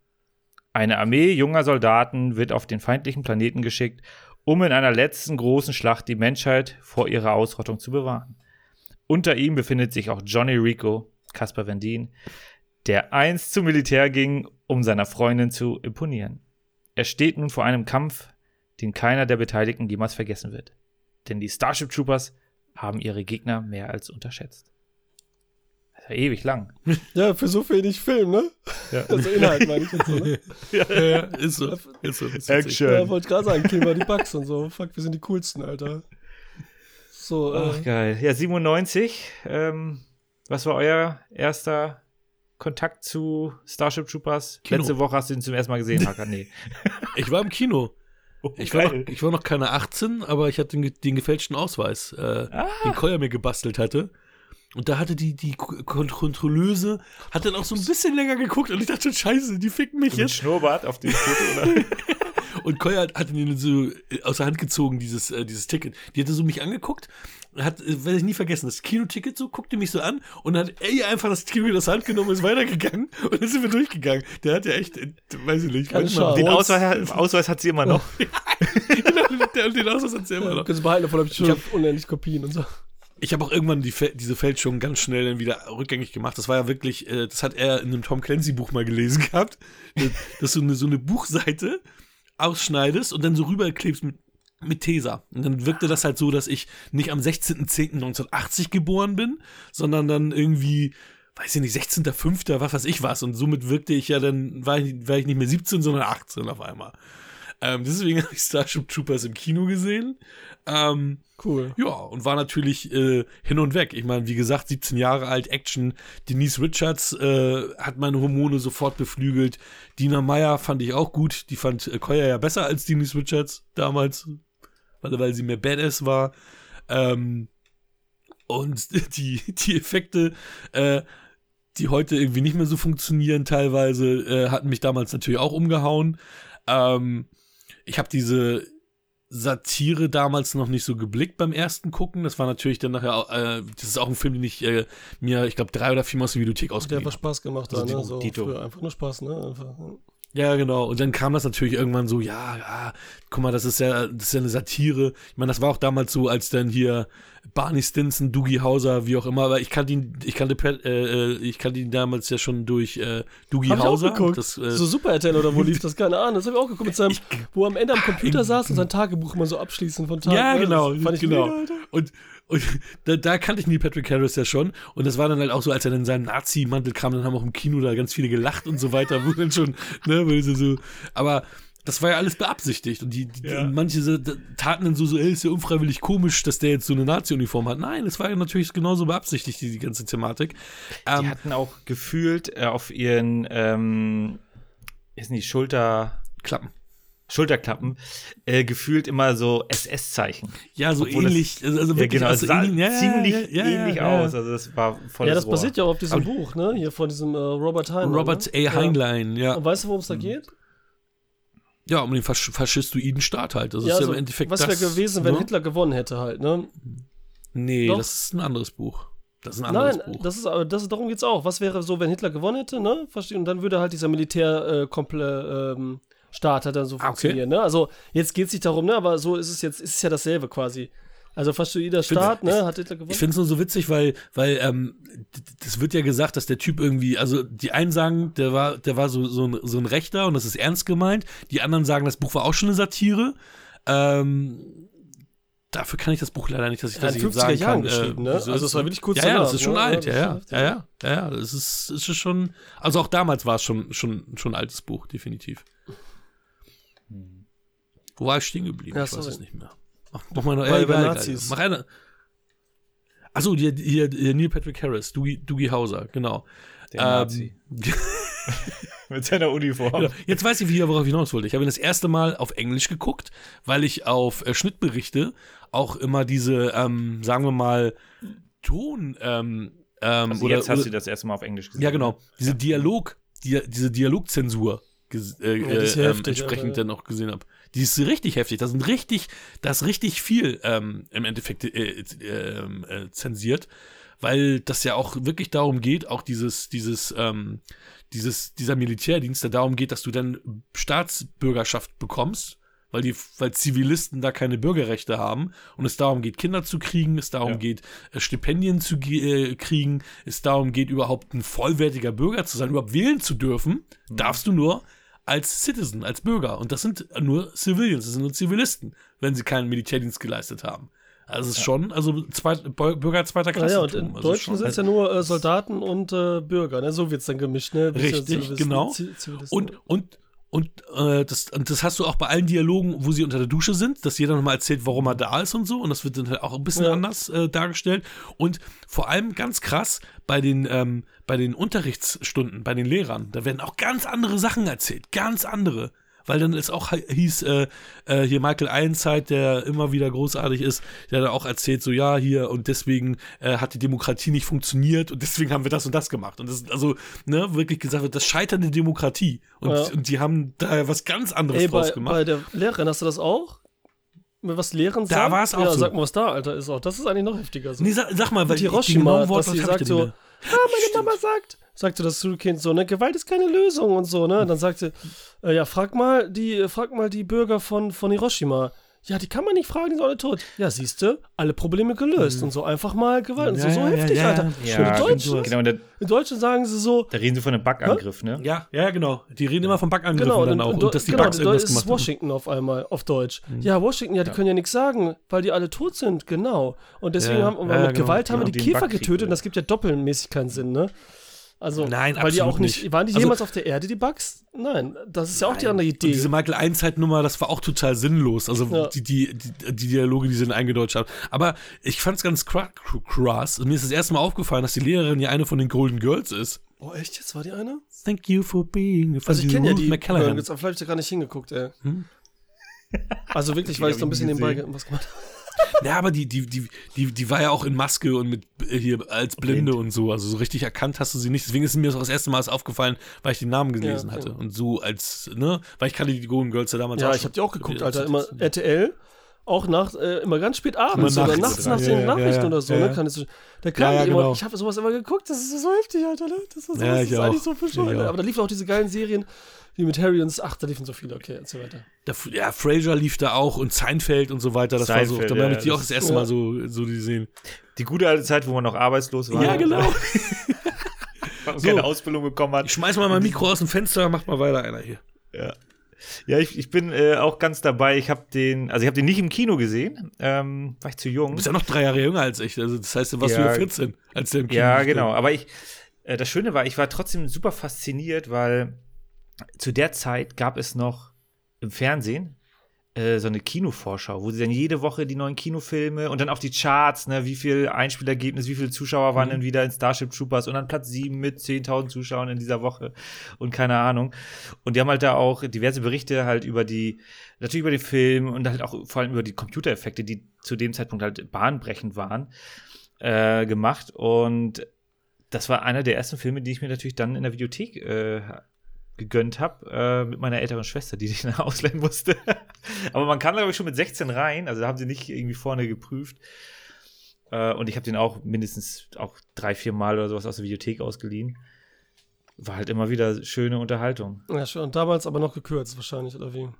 Eine Armee junger Soldaten wird auf den feindlichen Planeten geschickt, um in einer letzten großen Schlacht die Menschheit vor ihrer Ausrottung zu bewahren. Unter ihm befindet sich auch Johnny Rico, Caspar Van Dien, der einst zum Militär ging, um seiner Freundin zu imponieren. Er steht nun vor einem Kampf, den keiner der Beteiligten jemals vergessen wird. Denn die Starship Troopers haben ihre Gegner mehr als unterschätzt. Das ist ja ewig lang. Ja, für so wenig Film, ne? Ja. Also Inhalt meine ich jetzt so, ne? ja, ja, ist so. Ist so. Ist witzig. Ja, wollte gerade sagen, kill mal die Bugs und so. Fuck, wir sind die coolsten, Alter. So, Ach, äh, geil. Ja, 97. Ähm, was war euer erster Kontakt zu Starship Troopers? Kino. Letzte Woche hast du ihn zum ersten Mal gesehen, Hakan. Nee. Ich war im Kino. Oh, Ich war, noch, ich war noch keine 18, aber ich hatte den, den gefälschten Ausweis, äh, Ah. den Koya mir gebastelt hatte. Und da hatte die, die Ko- Kon- Kontrolleuse, hat dann auch so ein bisschen länger geguckt und ich dachte scheiße, die ficken mich Mit jetzt. Schnurrbart auf dem Foto, oder? Und Koya hat, hat mir so äh, aus der Hand gezogen, dieses, äh, dieses Ticket. Die hatte so mich angeguckt, hat, äh, werde ich nie vergessen, das Kinoticket so, guckte mich so an und hat ey einfach das Ticket aus der Hand genommen und ist weitergegangen und dann sind wir durchgegangen. Der hat ja echt, äh, weiß ich nicht, Keine manchmal. Den. Ausweis, Ausweis hat sie immer noch. genau, den Ausweis hat sie immer ja, noch. kannst du behalten, davon habe ich schon Ich hab- unendlich Kopien und so. Ich habe auch irgendwann die, Fe- diese Fälschung ganz schnell dann wieder rückgängig gemacht. Das war ja wirklich, äh, das hat er in einem Tom Clancy-Buch mal gelesen gehabt, dass, dass du eine, so eine Buchseite ausschneidest und dann so rüberklebst mit, mit Tesa. Und dann wirkte das halt so, dass ich nicht am 16.10.1980 geboren bin, sondern dann irgendwie, weiß ich nicht, 16.05., was weiß ich was. Und somit wirkte ich ja dann, war ich, war ich nicht mehr 17, sondern 18 auf einmal. Ähm, deswegen habe ich Starship Troopers im Kino gesehen. Ähm, Cool. ja, und war natürlich äh, hin und weg. Ich meine, wie gesagt, 17 Jahre alt, Action. Denise Richards äh, hat meine Hormone sofort beflügelt. Dina Meyer fand ich auch gut. Die fand äh, Koya ja besser als Denise Richards damals, weil, weil sie mehr Badass war. Ähm, und die, die Effekte, äh, die heute irgendwie nicht mehr so funktionieren teilweise, äh, hatten mich damals natürlich auch umgehauen. Ähm, ich habe diese Satire damals noch nicht so geblickt beim ersten Gucken. Das war natürlich dann nachher, äh, das ist auch ein Film, den ich äh, mir, ich glaube, drei oder vier Mal aus der Videothek Der ausgeliehen einfach habe. Spaß gemacht Also hat, ne? So Dito. früher einfach nur Spaß, ne? Einfach. Ja, genau. Und dann kam das natürlich irgendwann so, ja, ja, guck mal, das ist ja, das ist ja eine Satire. Ich meine, das war auch damals so, als dann hier Barney Stinson, Doogie Hauser, wie auch immer, aber ich kannte ihn, ich kannte, Pat- äh, äh, ich kannte ihn damals ja schon durch äh, Doogie Hab ich auch Hauser. geguckt. Das, äh, so Super RTL oder wo lief das? Keine Ahnung. Das habe ich auch geguckt mit seinem, wo er am Ende am Computer saß und sein Tagebuch immer so abschließen von Tagen. Ja, genau, fand ich genau. mega. Und, und da, da kannte ich Neil Patrick Harris ja schon. Und das war dann halt auch so, als er dann in seinem Nazi-Mantel kam, dann haben auch im Kino da ganz viele gelacht und so weiter, wo dann schon, ne, so, aber das war ja alles beabsichtigt. Und die, die Ja. manche so, taten dann so, so, ey, ist ja unfreiwillig komisch, dass der jetzt so eine Nazi-Uniform hat. Nein, es war ja natürlich genauso beabsichtigt, die, die ganze Thematik. Die Ähm, hatten auch gefühlt äh, auf ihren ähm, ist nicht Schulter Klappen. Schulterklappen äh, gefühlt immer so SS-Zeichen. Ja, so Obwohl das- ähnlich. also, also Ja, wirklich, genau, also sah ähnlich, ja, ja, ziemlich ja, ähnlich aus. Also das war voll Ja, das basiert ja auch auf diesem Buch, ne? Hier von diesem äh, Robert Heinlein. Robert ne? A. Heinlein, ja. Und weißt du, worum es da geht? Ja, um den Fasch faschistoiden Staat halt. Das ja, ist ja also, im Endeffekt was wäre gewesen, wenn ne? Hitler gewonnen hätte halt, ne? Nee, Doch. das ist ein anderes Buch. Das ist ein anderes Nein, Buch. das ist, aber das, darum geht's auch. Was wäre so, wenn Hitler gewonnen hätte, ne? Und dann würde halt dieser Militär äh, komple, ähm, Staat halt dann so Ah, okay. funktionieren, ne? Also jetzt geht's nicht darum, ne? Aber so ist es jetzt, ist es ja dasselbe quasi. Also faschistoider find's- Staat, ne? Hat Hitler gewonnen? Ich finde es nur so witzig, weil, weil ähm, das wird ja gesagt, dass der Typ irgendwie, also die einen sagen, der war, der war so, so, ein, so ein Rechter und das ist ernst gemeint. Die anderen sagen, das Buch war auch schon eine Satire. Ähm, dafür kann ich das Buch leider nicht, dass ich Ja, das 50er sagen Jahren kann. geschrieben, ne? wieso Also ist- es war wirklich kurz Ja, ja, das ist schon ne? alt, Ja, ja, ja, das ist ja, ja, ja, ja, das ist, ist schon, also auch damals war es schon, schon, schon ein altes Buch, definitiv. Wo war ich stehen geblieben? Ja, ich weiß es nicht mehr. Ach, mach mal noch, Bei- ja, egal, Nazis. Mach eine. Achso, hier, hier, hier Neil Patrick Harris, Doogie, Doogie Hauser, genau. Der Nazi. Mit seiner Uniform. Genau. Jetzt weiß ich wieder, worauf ich hinaus wollte. Ich habe ihn das erste Mal auf Englisch geguckt, weil ich auf äh, Schnittberichte auch immer diese, ähm, sagen wir mal, Ton, ähm, ähm, Also oder, jetzt hast oder, du das erste Mal auf Englisch gesehen. ja genau, diese Dialog, die, diese Dialogzensur äh, Ja, die ist äh, ähm, heftig, entsprechend dann auch gesehen habe. Die ist richtig heftig. Da sind richtig, da ist richtig viel ähm, im Endeffekt äh, äh, äh, zensiert, weil das ja auch wirklich darum geht, auch dieses, dieses, ähm, dieses, dieser Militärdienst, der darum geht, dass du dann Staatsbürgerschaft bekommst, weil die, weil Zivilisten da keine Bürgerrechte haben und es darum geht, Kinder zu kriegen, es darum Ja. geht, äh, Stipendien zu äh, kriegen, es darum geht, überhaupt ein vollwertiger Bürger zu sein, überhaupt wählen zu dürfen, darfst du nur als Citizen, als Bürger. Und das sind nur Civilians, das sind nur Zivilisten, wenn sie keinen Militärdienst geleistet haben. Also es ist schon, also zweit, Bürger zweiter Ja, Klasse. ja, und in Deutschen sind es ja nur äh, Soldaten und äh, Bürger, ne? So wird's dann gemischt, ne? Richtig, genau. Zivilisten. Und, und, und, äh, das, und das hast du auch bei allen Dialogen, wo sie unter der Dusche sind, dass jeder nochmal erzählt, warum er da ist und so. Und das wird dann halt auch ein bisschen Ja. anders äh, dargestellt. Und vor allem ganz krass bei den, ähm, bei den Unterrichtsstunden, bei den Lehrern, da werden auch ganz andere Sachen erzählt. Ganz andere. Weil dann es auch hieß, äh, äh, hier Michael Ironside, der immer wieder großartig ist, der hat auch erzählt, so ja, hier und deswegen äh, hat die Demokratie nicht funktioniert und deswegen haben wir das und das gemacht. Und das ist also, ne, wirklich gesagt wird, das Scheitern der Demokratie. Und, Ja. und die haben da was ganz anderes Ey, draus bei, gemacht. bei der Lehrerin hast du das auch? Was Lehren Da sagt? war's auch ja, so. sag mal, was da, Alter, ist auch. Das ist eigentlich noch heftiger. So. nee, sag, sag mal, weil die ich- die Hiroshima, genauen dass Worte sie sagt so, nicht mehr. meine Mama sagt, sagte das Schulkind so, ne, Gewalt ist keine Lösung und so, ne? Dann sagte, äh, ja, frag mal die, frag mal die Bürger von, von Hiroshima. Ja, die kann man nicht fragen, die sind alle tot. Ja, siehste, alle Probleme gelöst und so einfach mal Gewalt und so, Ja, so ja, ja, heftig, ja, Alter. ja. Und Ja, die Deutschen, genau, da, die Deutschen sagen sie so, da reden sie von einem Backangriff, ne? Ja, ja, genau. Die reden immer von Backangriffen Genau, dann dann, auch. und, Und dass die genau, Bugs irgendwas ist gemacht haben. Mhm. Washington auf einmal auf Deutsch. Ja, Washington, ja, die können ja nichts sagen, weil die alle tot sind, genau. Und deswegen Ja, haben ja, mit genau, Gewalt haben wir die Käfer getötet und ja. das gibt ja doppelmäßig keinen Sinn, ne? Also, Nein, weil die auch nicht, nicht. waren die Also- jemals auf der Erde, die Bugs? Nein, das ist ja auch die andere Und Idee. diese Michael Einsheit-Nummer, das war auch total sinnlos. Also Ja. die, die, die, die Dialoge, die sie dann eingedeutscht haben. Aber ich fand es ganz krass. Mir ist das erste Mal aufgefallen, dass die Lehrerin ja eine von den Golden Girls ist. oh, echt? Jetzt war die eine? Thank you for being. Also, ich kenne ja die McCallaghan. jetzt, vielleicht hab ich gar nicht hingeguckt, ey. Hm? Also wirklich, weil ich so ein bisschen nebenbei was gemacht habe. Ja, aber die, die, die, die, die war ja auch in Maske und mit äh, hier als Blinde Blind. und so. Also so richtig erkannt hast du sie nicht. Deswegen ist mir das auch das erste Mal aufgefallen, weil ich den Namen gelesen Ja, hatte. okay. Und so als, ne, weil ich kannte die Golden Girls ja damals Ja, ich habe die auch geguckt, Alter. Immer RTL. auch nach, äh, immer ganz spät abends Immer oder nachts. nach Ja, den ja, Nachrichten ja, oder so, ja, ne? ja. Kann es, da kam Ja, ja, die immer, genau. ich habe sowas immer geguckt, das ist so heftig, Alter, ne? Das, ist so, Ja, das ich ist eigentlich so bescheuert. Ich ne? Aber da liefen auch diese geilen Serien, wie mit Harry und ach, da liefen so viele, okay, erzähl weiter. Da, ja, Fraser lief da auch und Seinfeld und so weiter. Das war so. Seinfeld, Da ja, habe ich die auch das das erste. Mal so, so gesehen. Die gute alte Zeit, wo man noch arbeitslos war. Ja, genau. Und So. keine Ausbildung bekommen hat. Ich schmeiß mal mein Mikro aus dem Fenster, macht mal weiter einer hier. Ja, ja ich, ich bin äh, auch ganz dabei. Ich habe den, also ich habe den nicht im Kino gesehen. Ähm, war ich zu jung. Du bist ja noch drei Jahre jünger als ich. Also das heißt, du warst Ja. über 14, als der im Kino Ja, genau. Aber ich, äh, das Schöne war, ich war trotzdem super fasziniert, weil zu der Zeit gab es noch im Fernsehen äh, so eine Kinovorschau, wo sie dann jede Woche die neuen Kinofilme und dann auch die Charts, ne, wie viel Einspielergebnis, wie viele Zuschauer waren Mhm. denn wieder in Starship Troopers und dann Platz 7 mit 10.000 Zuschauern in dieser Woche und keine Ahnung. Und die haben halt da auch diverse Berichte halt über die, natürlich über den Film und halt auch vor allem über die Computereffekte, die zu dem Zeitpunkt halt bahnbrechend waren, äh, gemacht. Und das war einer der ersten Filme, die ich mir natürlich dann in der Videothek äh, gegönnt habe, äh, mit meiner älteren Schwester, die ich dann ausleihen musste. Aber man kann, glaube ich, schon mit 16 rein, also da haben sie nicht irgendwie vorne geprüft. Äh, und ich habe den auch mindestens auch drei, vier Mal oder sowas aus der Videothek ausgeliehen. War halt immer wieder schöne Unterhaltung. Ja, schon. Und damals aber noch gekürzt wahrscheinlich, oder wie? In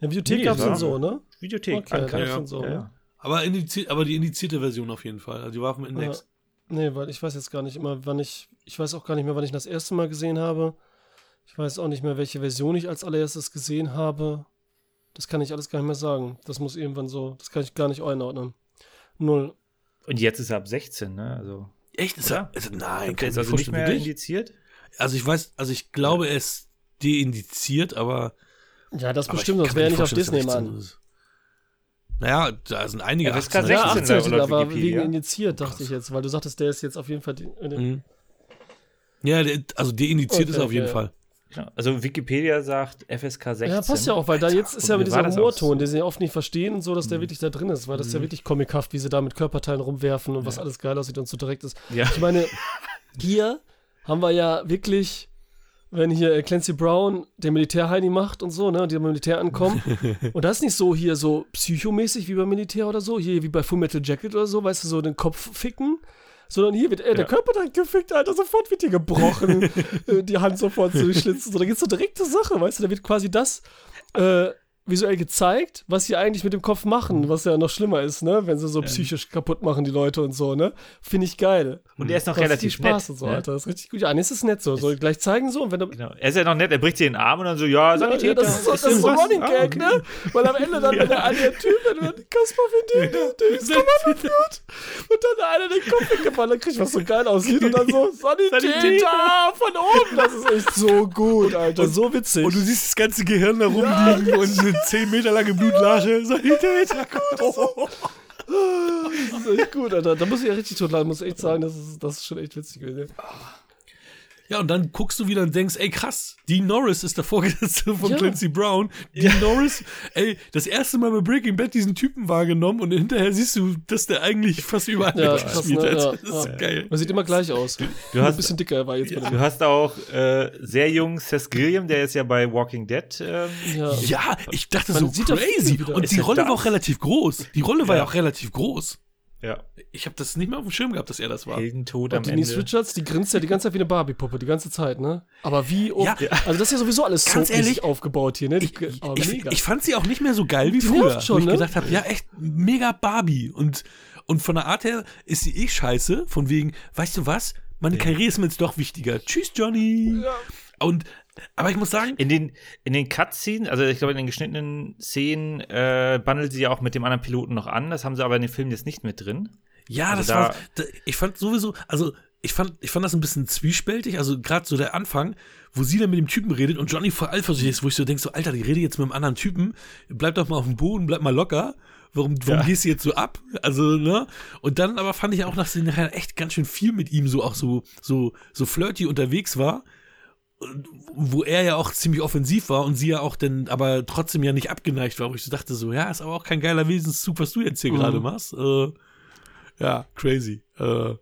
der Bibliothek Nee, gab es den so, ne? Videothek, Okay, gab's den so, ja, ne? ja. Aber, indizi aber die indizierte Version auf jeden Fall. Also die war auf dem Index. Nee, weil ich weiß jetzt gar nicht immer, wann ich, ich weiß auch gar nicht mehr, wann ich ihn das erste Mal gesehen habe. Ich weiß auch nicht mehr, welche Version ich als allererstes gesehen habe. Das kann ich alles gar nicht mehr sagen. Das muss irgendwann so, das kann ich gar nicht einordnen. Null. Und jetzt ist er ab 16, ne? Also, Echt? Ist er, ist nein, kann ist also nicht mehr wirklich? indiziert. Also ich weiß, also ich glaube, er ist deindiziert, aber. Ja, das aber bestimmt, mir wäre nicht auf Disney, Mann. 16 ist. Naja, da sind einige FSK 18er. Ja, 16 18 laut Titel, aber Wikipedia. wegen indiziert, dachte ich jetzt, weil du sagtest, der ist jetzt auf jeden Fall. Die, äh, Mhm. Ja, der, also deindiziert Okay, ist er auf jeden okay. Fall. Genau. Also Wikipedia sagt FSK 16. Ja, passt ja auch, weil da jetzt ist ja mit dieser Humorton, den sie ja oft nicht verstehen und so, dass der Mhm. wirklich da drin ist, weil das ist ja wirklich comichaft, wie sie da mit Körperteilen rumwerfen und was alles geil aussieht und so direkt ist. Ja. Ich meine, hier haben wir ja wirklich, wenn hier äh, Clancy Brown den Militärheini macht und so, ne, die beim Militär ankommen. und das ist nicht so hier so psychomäßig wie beim Militär oder so, hier wie bei Full Metal Jacket oder so, weißt du, so den Kopf ficken. Sondern hier wird äh, der Ja. Körper dann gefickt, Alter, sofort wird hier gebrochen, äh, die Hand sofort durchschlitzen. So, da geht's so direkte Sache, weißt du, da wird quasi das äh, visuell gezeigt, was sie eigentlich mit dem Kopf machen, was ja noch schlimmer ist, ne, wenn sie so psychisch kaputt machen, die Leute und so, ne. Finde ich geil. Und er ist noch Das relativ ist Spaß nett. und so, ne? Alter. Das ist richtig gut. Ja, nee, es ist nett so. So gleich zeigen so und wenn du. Genau. Er ist ja noch nett, er bricht dir den Arm und dann so, ja, Ja, Sanitäter. das ist so, das ist so was? Running Ah, Gag, ne? Weil am Ende dann, wenn der eine der Typ, wenn du Kaspar Vendin, der, der ins Kommando führt und dann der eine den Kopf weggefallen, dann kriegt was so geil aussieht und dann so Sanitäter Sanitäter. von oben. Das ist echt so gut, Alter. so witzig. Und du siehst das ganze Gehirn da rumliegen und eine 10 Meter lange Blutlasche. Sanitäter. das ist echt gut, Alter. Da muss ich ja richtig totlachen, muss echt sagen, das ist, das ist schon echt witzig gewesen. Ja, und dann guckst du wieder und denkst, ey krass, Dean Norris ist der Vorgesetzte von Ja. Clancy Brown. Dean Norris, ey, das erste Mal bei Breaking Bad diesen Typen wahrgenommen und hinterher siehst du, dass der eigentlich fast überall Ja, mitgespielt krass, ne? hat. Ja, das ist ja. geil. Man sieht immer gleich aus. Du ein hast, bisschen dicker war jetzt du hast auch äh, sehr jung Seth Gilliam, der ist ja bei Walking Dead. Ähm, Ja. Ja, ich dachte Man so sieht doch crazy. Und Ist die Rolle war auch relativ groß. Die Rolle war ja Ja. auch relativ groß. Ja. Ich habe das nicht mehr auf dem Schirm gehabt, dass er das war. Heldentod am Und Denise Ende. Richards, die grinst ja die ganze Zeit wie eine Barbie-Puppe, die ganze Zeit, ne? Aber wie, oh, Ja. also das ist ja sowieso alles Ganz so ehrlich, aufgebaut hier, ne? Die, Ich, aber ich, mega. ich fand sie auch nicht mehr so geil wie Die früher. schon, wo ich ne? gedacht habe, ja, echt mega Barbie. Und, und von der Art her ist sie eh scheiße. Von wegen, weißt du was? Meine Karriere ist mir jetzt doch wichtiger. Tschüss, Johnny. Und, aber ich muss sagen, In den, in den Cutscenes, also ich glaube in den geschnittenen Szenen, äh, bandelt sie ja auch mit dem anderen Piloten noch an. Das haben sie aber in dem Film jetzt nicht mit drin. Ja, Also das da- war. Da, ich fand sowieso, also ich fand, ich fand das ein bisschen zwiespältig. Also gerade so der Anfang, wo sie dann mit dem Typen redet und Johnny voll eifersüchtig ist, wo ich so denke, so, Alter, die redet jetzt mit einem anderen Typen, bleib doch mal auf dem Boden, bleib mal locker. Warum, warum Ja. gehst du jetzt so ab? Also, ne? Und dann aber fand ich auch, dass sie nachher echt ganz schön viel mit ihm so auch so, so, so flirty unterwegs war. Wo er ja auch ziemlich offensiv war und sie ja auch dann aber trotzdem ja nicht abgeneigt war, wo ich so dachte, so, ja, ist aber auch kein geiler Wesenszug, was du jetzt hier Mhm. gerade machst. Äh, ja, crazy. Äh,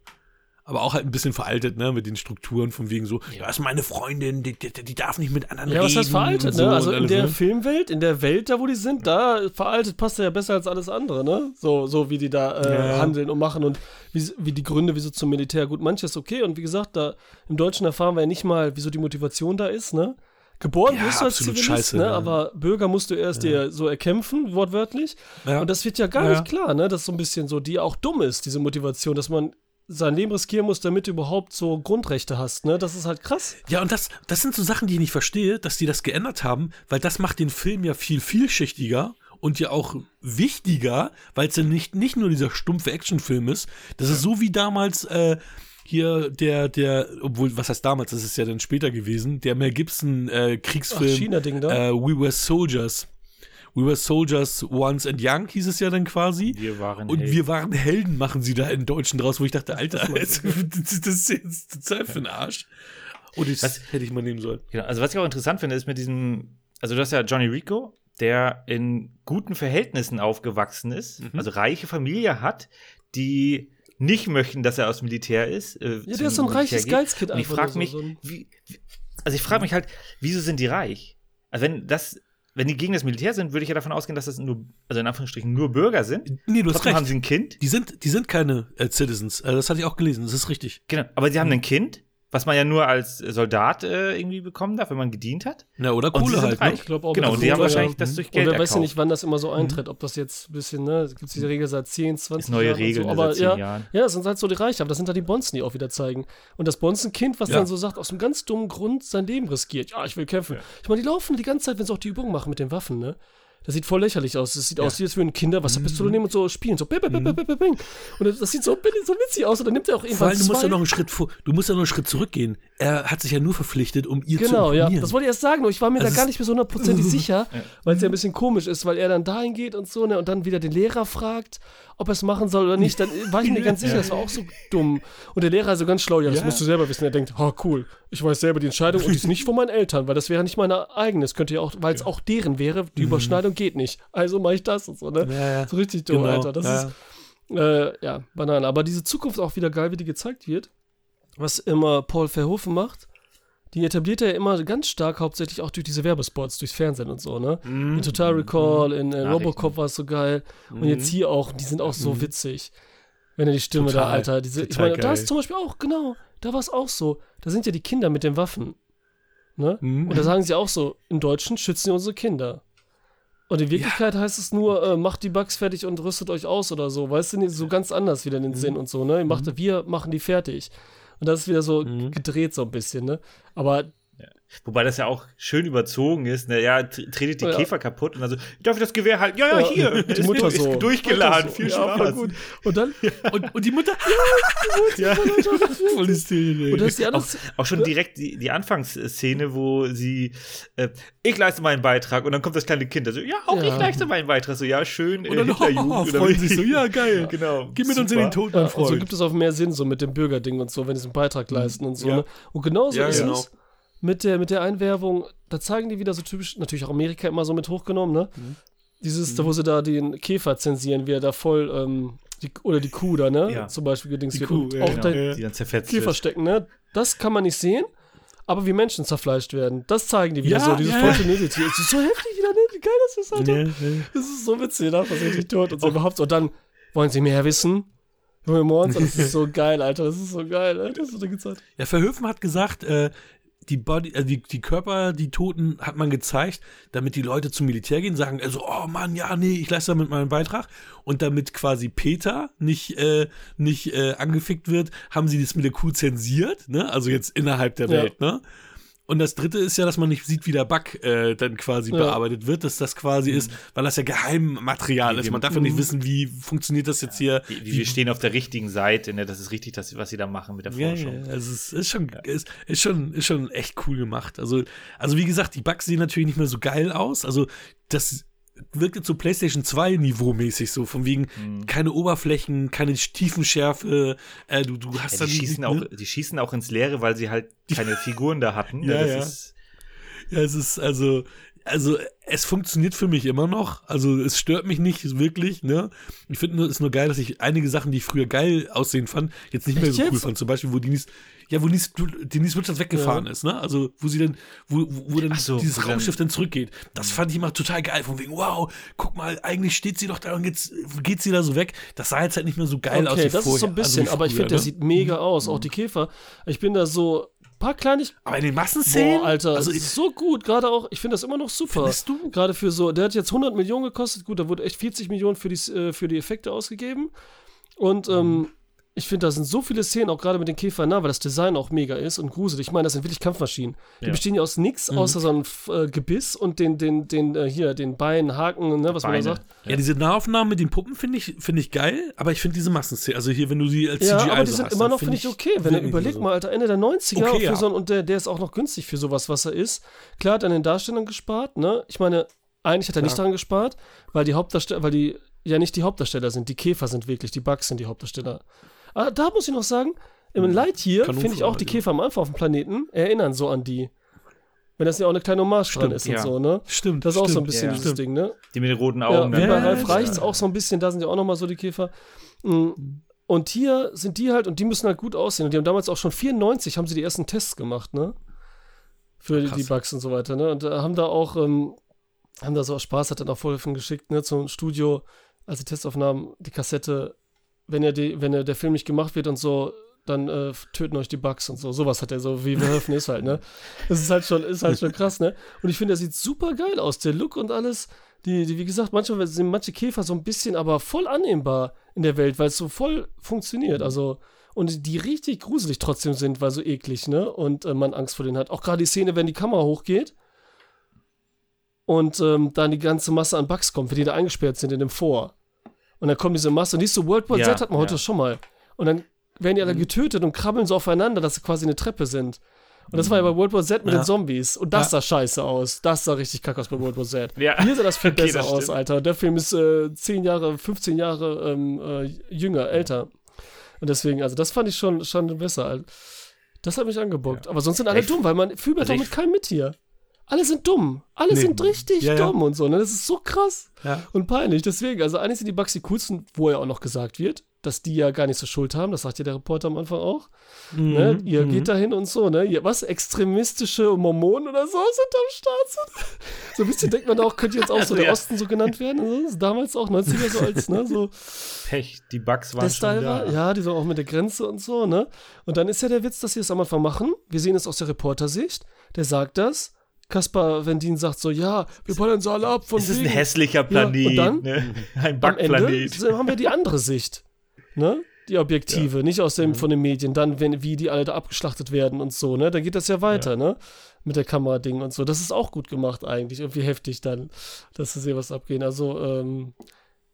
aber auch halt ein bisschen veraltet, ne, mit den Strukturen von wegen so, ja, das ist meine Freundin, die, die, die darf nicht mit anderen Ja, reden. was heißt veraltet, und so ne? Also in der ne? Filmwelt, in der Welt, da wo die sind, da veraltet passt ja besser als alles andere, ne? So, so wie die da äh, Ja. handeln und machen und wie, wie die Gründe, wieso zum Militär. Gut, manches okay und wie gesagt, da im Deutschen erfahren wir ja nicht mal, wieso die Motivation da ist, ne? Geboren Ja, wirst du als Zivilist, scheiße, ne? ne? Aber Bürger musst du erst dir so erkämpfen, wortwörtlich. Ja. Und das wird ja gar Ja. nicht klar, ne? Das ist so ein bisschen so, die auch dumm ist, diese Motivation, dass man sein Leben riskieren muss, damit du überhaupt so Grundrechte hast, ne? Das ist halt krass. Ja, und das, das sind so Sachen, die ich nicht verstehe, dass die das geändert haben, weil das macht den Film ja viel vielschichtiger und ja auch wichtiger, weil es ja nicht, nicht nur dieser stumpfe Actionfilm ist. Das ist so wie damals äh, hier der, der, obwohl, was heißt damals, das ist ja dann später gewesen, der Mel Gibson äh, Ach, Kriegsfilm China-Ding da. äh, We Were Soldiers. We Were Soldiers Once and Young hieß es ja dann quasi. Wir waren Und Helden. wir waren Helden, machen sie da in Deutschen draus, wo ich dachte, Alter, das, das ist jetzt total für den Arsch. Und das Was- hätte ich mal nehmen sollen. Genau, also was ich auch interessant finde, ist mit diesem, also du hast ja Johnny Rico, der in guten Verhältnissen aufgewachsen ist, Mhm. also reiche Familie hat, die nicht möchten, dass er aus dem Militär ist. Äh, Ja, der ist so ein Militär reiches. Geizkind Und ich einfach frage nur mich, so, so ein- wie, wie, also ich frage mich halt, wieso sind die reich? Also wenn das, wenn die gegen das Militär sind, würde ich ja davon ausgehen, dass das nur, also in Anführungsstrichen nur Bürger sind. Nee, du hast Trotzdem haben recht. sie ein Kind. Die sind, die sind keine äh, Citizens. Äh, das hatte ich auch gelesen, das ist richtig. Genau, aber sie haben ein Kind, was man ja nur als Soldat äh, irgendwie bekommen darf, wenn man gedient hat. Ja, oder Kohle halt. reich. Ne? Ich glaube auch Genau, und die haben wahrscheinlich ja. das durch Und Geld wer weiß ja nicht, wann das immer so eintritt, ob das jetzt ein bisschen, ne, es gibt diese Regel seit 10, 20 Ist neue Jahren und Regeln so, aber seit zehn ja, Jahren. ja, das sind halt so die Reiche, aber das sind halt die Bonzen, die auch wieder zeigen. Und das Bonzenkind, was Ja. dann so sagt, aus einem ganz dummen Grund sein Leben riskiert. Ja, ich will kämpfen. Ich meine, die laufen die ganze Zeit, wenn sie auch die Übungen machen mit den Waffen, ne? Das sieht voll lächerlich aus. Das sieht aus, wie als würden Kinder Mhm. Wasserpistole nehmen und so spielen. So, bing, bing, bing, bing, bing, bing. Und das sieht so, so witzig aus. Und dann nimmt er auch Vor irgendwann allem, du musst ja noch einen Schritt vor, du musst ja noch einen Schritt zurückgehen. Er hat sich ja nur verpflichtet, um ihr zu Genau, ja. Das wollte ich erst sagen, ich war mir Also da gar nicht mehr so hundertprozentig sicher, weil es ja ein bisschen komisch ist, weil er dann dahin geht und so, ne, und dann wieder den Lehrer fragt, ob er es machen soll oder nicht. Dann war ich mir ganz sicher, das war auch so dumm. Und der Lehrer ist so ganz schlau, ja, das Ja. musst du selber wissen. Er denkt, oh cool, ich weiß selber die Entscheidung und die ist nicht von meinen Eltern, weil das wäre nicht meine eigene. Das könnte ja auch, weil es auch deren wäre, die Überschneidung geht nicht. Also mache ich das und so, ne? Mhm. Ja, ja. So richtig dumm, Genau, Alter. Das ja. ist, äh, ja, Banane. Aber diese Zukunft auch wieder geil, wie die gezeigt wird. Was immer Paul Verhoeven macht, die etabliert er ja immer ganz stark, hauptsächlich auch durch diese Werbespots, durchs Fernsehen und so, ne? Mhm. In Total Recall, in äh, Nachrichten. Robocop war es so geil. Und jetzt hier auch, die sind auch so witzig. Wenn er die Stimme da, Mhm. Total, Alter. Diese, ich meine, da ist zum Beispiel auch, genau, da war es auch so. Da sind ja die Kinder mit den Waffen. Ne? Mhm. Und da sagen sie auch so, im Deutschen schützen sie unsere Kinder. Und in Wirklichkeit heißt es nur, äh, macht die Bugs fertig und rüstet euch aus oder so. Weißt du, so ganz anders wieder Mhm. den Sinn und so, ne? Ihr Macht, Wir machen die fertig. Und das ist wieder so Mhm. gedreht so ein bisschen, ne? Aber Wobei das ja auch schön überzogen ist. Ne? Ja, tr- tretet die Ja. Käfer kaputt und dann so, darf ich das Gewehr halten? Ja, ja, Ja, hier. die ist, Mutter ist so. durchgeladen. Mutter so. Viel Ja, Spaß. gut. Und dann, Und, und die Mutter. Ja. Voll hysterien, und das ist die andere Auch, auch schon direkt die, die Anfangsszene, wo sie, äh, ich leiste meinen Beitrag und dann kommt das kleine Kind, also, ja, auch Ja. ich leiste meinen Beitrag. So, ja, schön, äh, Und dann Hitlerjugend. oh, freuen sich so, ja, geil. Genau. Geh mit uns in den Tod, Ja, mein und so Freund. gibt es auch mehr Sinn, so mit dem Bürgerding und so, wenn sie einen Beitrag leisten und so. Ja. Ne? Und genauso Ja, ist genau. es mit der, mit der Einwerbung, da zeigen die wieder so typisch, natürlich auch Amerika immer so mit hochgenommen, ne? Mhm. Dieses, da wo sie da den Käfer zensieren, wie er da voll, ähm, die, oder die Kuh da, ne? Ja. Zum Beispiel gedings Die. Kuh, ja, auch genau. da. Die dann zerfetzt Käfer wird. stecken, ne? Das kann man nicht sehen, aber wie Menschen zerfleischt werden. Das zeigen die wieder Ja, so, dieses ja. Spontaneity. Es ist so heftig wieder, ne? Wie geil das ist, Alter. Das ist so witzig, da was richtig tot und so überhaupt. Und dann wollen sie mehr wissen. Und das ist so geil, Alter. Das ist so geil, Alter. Das ist so gezeigt. Ja, Verhöfen hat gesagt, äh, die, Body, äh, die, die Körper, die Toten hat man gezeigt, damit die Leute zum Militär gehen, sagen, also, oh Mann, ja, nee, ich leiste damit meinen Beitrag. Und damit quasi Peter nicht, äh, nicht äh, angefickt wird, haben sie das mit der Kuh zensiert, ne? Also jetzt innerhalb der Ja. Welt, ne? Und das dritte ist ja, dass man nicht sieht, wie der Bug äh, dann quasi Ja. bearbeitet wird, dass das quasi ist, weil das ja Geheimmaterial Wie ist. Man darf ja nicht wissen, wie funktioniert das jetzt hier. Wie, wie wir stehen auf der richtigen Seite, ne? Das ist richtig, das, was sie da machen mit der Ja, Forschung. ja, also es ist schon, ist, ist schon, ist schon echt cool gemacht. Also, also wie gesagt, die Bugs sehen natürlich nicht mehr so geil aus. Also das wirkt jetzt so PlayStation 2 Niveau-mäßig so, von wegen Mhm. keine Oberflächen, keine Tiefenschärfe. Äh, du, du hast Ja, dann die, schießen auch, die schießen auch ins Leere, weil sie halt keine Figuren da hatten. ne? Ja, das ja. Ist, Ja, es ist also, also es funktioniert für mich immer noch. Also es stört mich nicht wirklich. Ne? Ich finde es nur geil, dass ich einige Sachen, die ich früher geil aussehen fand, jetzt nicht mehr Echt so cool jetzt? fand. Zum Beispiel, wo Denise, ja, wo Denise, Denise Richards weggefahren ist. Ne? Also wo sie dann, wo, wo dann so, dieses dann- Raumschiff dann zurückgeht. Das fand ich immer total geil. Von wegen, wow, guck mal, eigentlich steht sie doch da und jetzt geht sie da so weg. Das sah jetzt halt nicht mehr so geil aus wie Okay, das vorher. ist so ein bisschen, also wie aber ich früher, finde, der ne? sieht mega aus. Auch die Käfer. Ich bin da so paar Kleinigkeiten. Aber in den Massenszenen? Boah, Alter, Also, ist so gut. Gerade auch, ich finde das immer noch super. Findest du? Gerade für so, der hat jetzt 100 Millionen gekostet. Gut, da wurde echt 40 Millionen für die, äh, für die Effekte ausgegeben. Und Mhm. ähm, ich finde, da sind so viele Szenen, auch gerade mit den Käfern, nah, weil das Design auch mega ist und gruselig. Ich meine, das sind wirklich Kampfmaschinen. Die Ja. bestehen ja aus nichts, Mhm. außer so einem äh, Gebiss und den, den, den, äh, hier, den Beinen, Haken, ne, was man da Beine. sagt. Ja, diese Nahaufnahmen mit den Puppen finde ich, finde ich geil, aber ich finde diese Massenszenen, also hier, wenn du sie als Ja, CGI aber die so sind hast, immer noch, finde ich, okay. Wenn überlegt so. mal, Alter, Ende der 90er, Okay, für ja. so einen, und der, der ist auch noch günstig für sowas, was er ist. Klar hat er an den Darstellern gespart, ne? Ich meine, eigentlich hat er nicht daran gespart, weil die Hauptdarsteller, weil die ja nicht die Hauptdarsteller sind, die Käfer sind wirklich, die Bugs sind die Hauptdarsteller. Aber da muss ich noch sagen, im Lightyear finde ich auch die halt, ja. Käfer am Anfang auf dem Planeten erinnern so an die. Wenn das ja auch eine kleine Hommage dran Stimmt, ist und ja. so, ne? Stimmt, Das ist auch so ein stimmt. bisschen Ja. dieses Ding, ne? Die mit den roten Ja, Augen. wie dann. bei Ja, Ralf ja, Reichts ja. auch so ein bisschen, da sind ja auch nochmal so die Käfer. Mm. Und hier sind die halt, und die müssen halt gut aussehen. Und die haben damals auch schon 94, haben sie die ersten Tests gemacht, ne? Für die, Krass. die Bugs und so weiter, ne? Und äh, haben da auch, ähm, haben da so Spaß, hat dann auch von geschickt, ne? Zum Studio, als die Testaufnahmen, die Kassette, wenn er die, wenn er der Film nicht gemacht wird und so, dann äh, töten euch die Bugs und so. Sowas hat er so, wie Verhoeven ist halt, ne? Das ist halt schon, ist halt schon krass, ne? Und ich finde, der sieht super geil aus, der Look und alles. Die, die, wie gesagt, manchmal sind manche Käfer so ein bisschen, aber voll annehmbar in der Welt, weil es so voll funktioniert. Also, und die richtig gruselig trotzdem sind, weil so eklig, ne? Und äh, man Angst vor denen hat. Auch gerade die Szene, wenn die Kamera hochgeht und ähm, dann die ganze Masse an Bugs kommt, wenn die da eingesperrt sind in dem Vor. Und dann kommt diese Masse, und die ist so World War Ja, Z hat man heute ja. schon mal. Und dann werden die alle getötet und krabbeln so aufeinander, dass sie quasi eine Treppe sind. Und das war ja bei World War Z mit Ja. den Zombies. Und das sah scheiße aus. Das sah richtig kacke aus bei World War Z. Ja. Hier sah das viel Okay, besser das aus. Alter. Der Film ist äh, 10 Jahre, 15 Jahre ähm, äh, jünger, älter. Und deswegen, also das fand ich schon, schon besser. Das hat mich angebockt. Aber sonst sind alle Ich- dumm, weil man fühlt also doch mit keinem mit hier. Alle sind dumm. Alle Nee. sind richtig Ja, ja. dumm und so. Ne? Das ist so krass Ja. und peinlich. Deswegen, also eigentlich sind die Bugs die coolsten, wo ja auch noch gesagt wird, dass die ja gar nicht so Schuld haben. Das sagt ja der Reporter am Anfang auch. Ne? Mhm, Ihr mhm. geht dahin und so, ne? Ihr, was? Extremistische Mormonen oder so sind am Start. So, ein bisschen denkt man auch, könnte jetzt auch so der Ja. Osten so genannt werden. Also, das ist damals auch 90er so als, ne? So Pech, die Bugs waren schon war. da. Ja, die so auch mit der Grenze und so, ne? Und dann ist ja der Witz, dass sie es am Anfang machen. Wir sehen es aus der Reportersicht. Der sagt das. Kaspar Vendin sagt so, ja, wir ballern sie alle ab von Es ist ein hässlicher und Planet. dann? ne? Ein Am Ende Bugplanet. so haben wir die andere Sicht. Ne? Die objektive, nicht aus Mhm. dem von den Medien. Dann, wenn, wie die alle da abgeschlachtet werden und so, ne? Dann geht das ja weiter, ne? Mit der Kamerading und so. Das ist auch gut gemacht eigentlich. Irgendwie heftig dann, dass sehen, was abgehen. Also, ähm,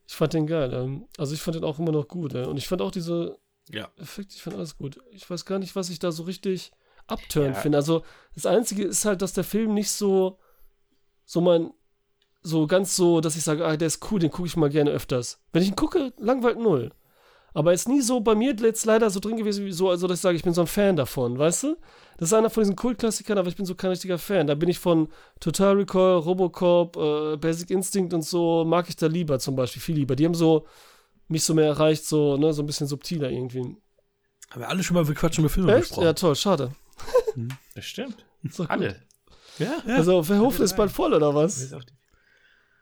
ich fand den geil. Ähm, also ich fand den auch immer noch gut. Äh. Und ich fand auch diese Ja. Effekte, ich fand alles gut. Ich weiß gar nicht, was ich da so richtig abturnt Ja. finde. Also das Einzige ist halt, dass der Film nicht so, so mein, so ganz so, dass ich sage, ah, der ist cool, den gucke ich mal gerne öfters. Wenn ich ihn gucke, langweilt null. Aber er ist nie so bei mir jetzt leider so drin gewesen, wie so, also dass ich sage, ich bin so ein Fan davon, weißt du? Das ist einer von diesen Kultklassikern, aber ich bin so kein richtiger Fan. Da bin ich von Total Recall, Robocop, äh, Basic Instinct und so, mag ich da lieber zum Beispiel, viel lieber. Die haben so mich so mehr erreicht, so, ne, so ein bisschen subtiler irgendwie. Haben wir alle schon mal wir quatschen über Filme Echt? besprochen. Ja, toll, schade. Das stimmt. Ist gut. Alle. Ja, ja. Also, Verhofen ist bald voll, oder was?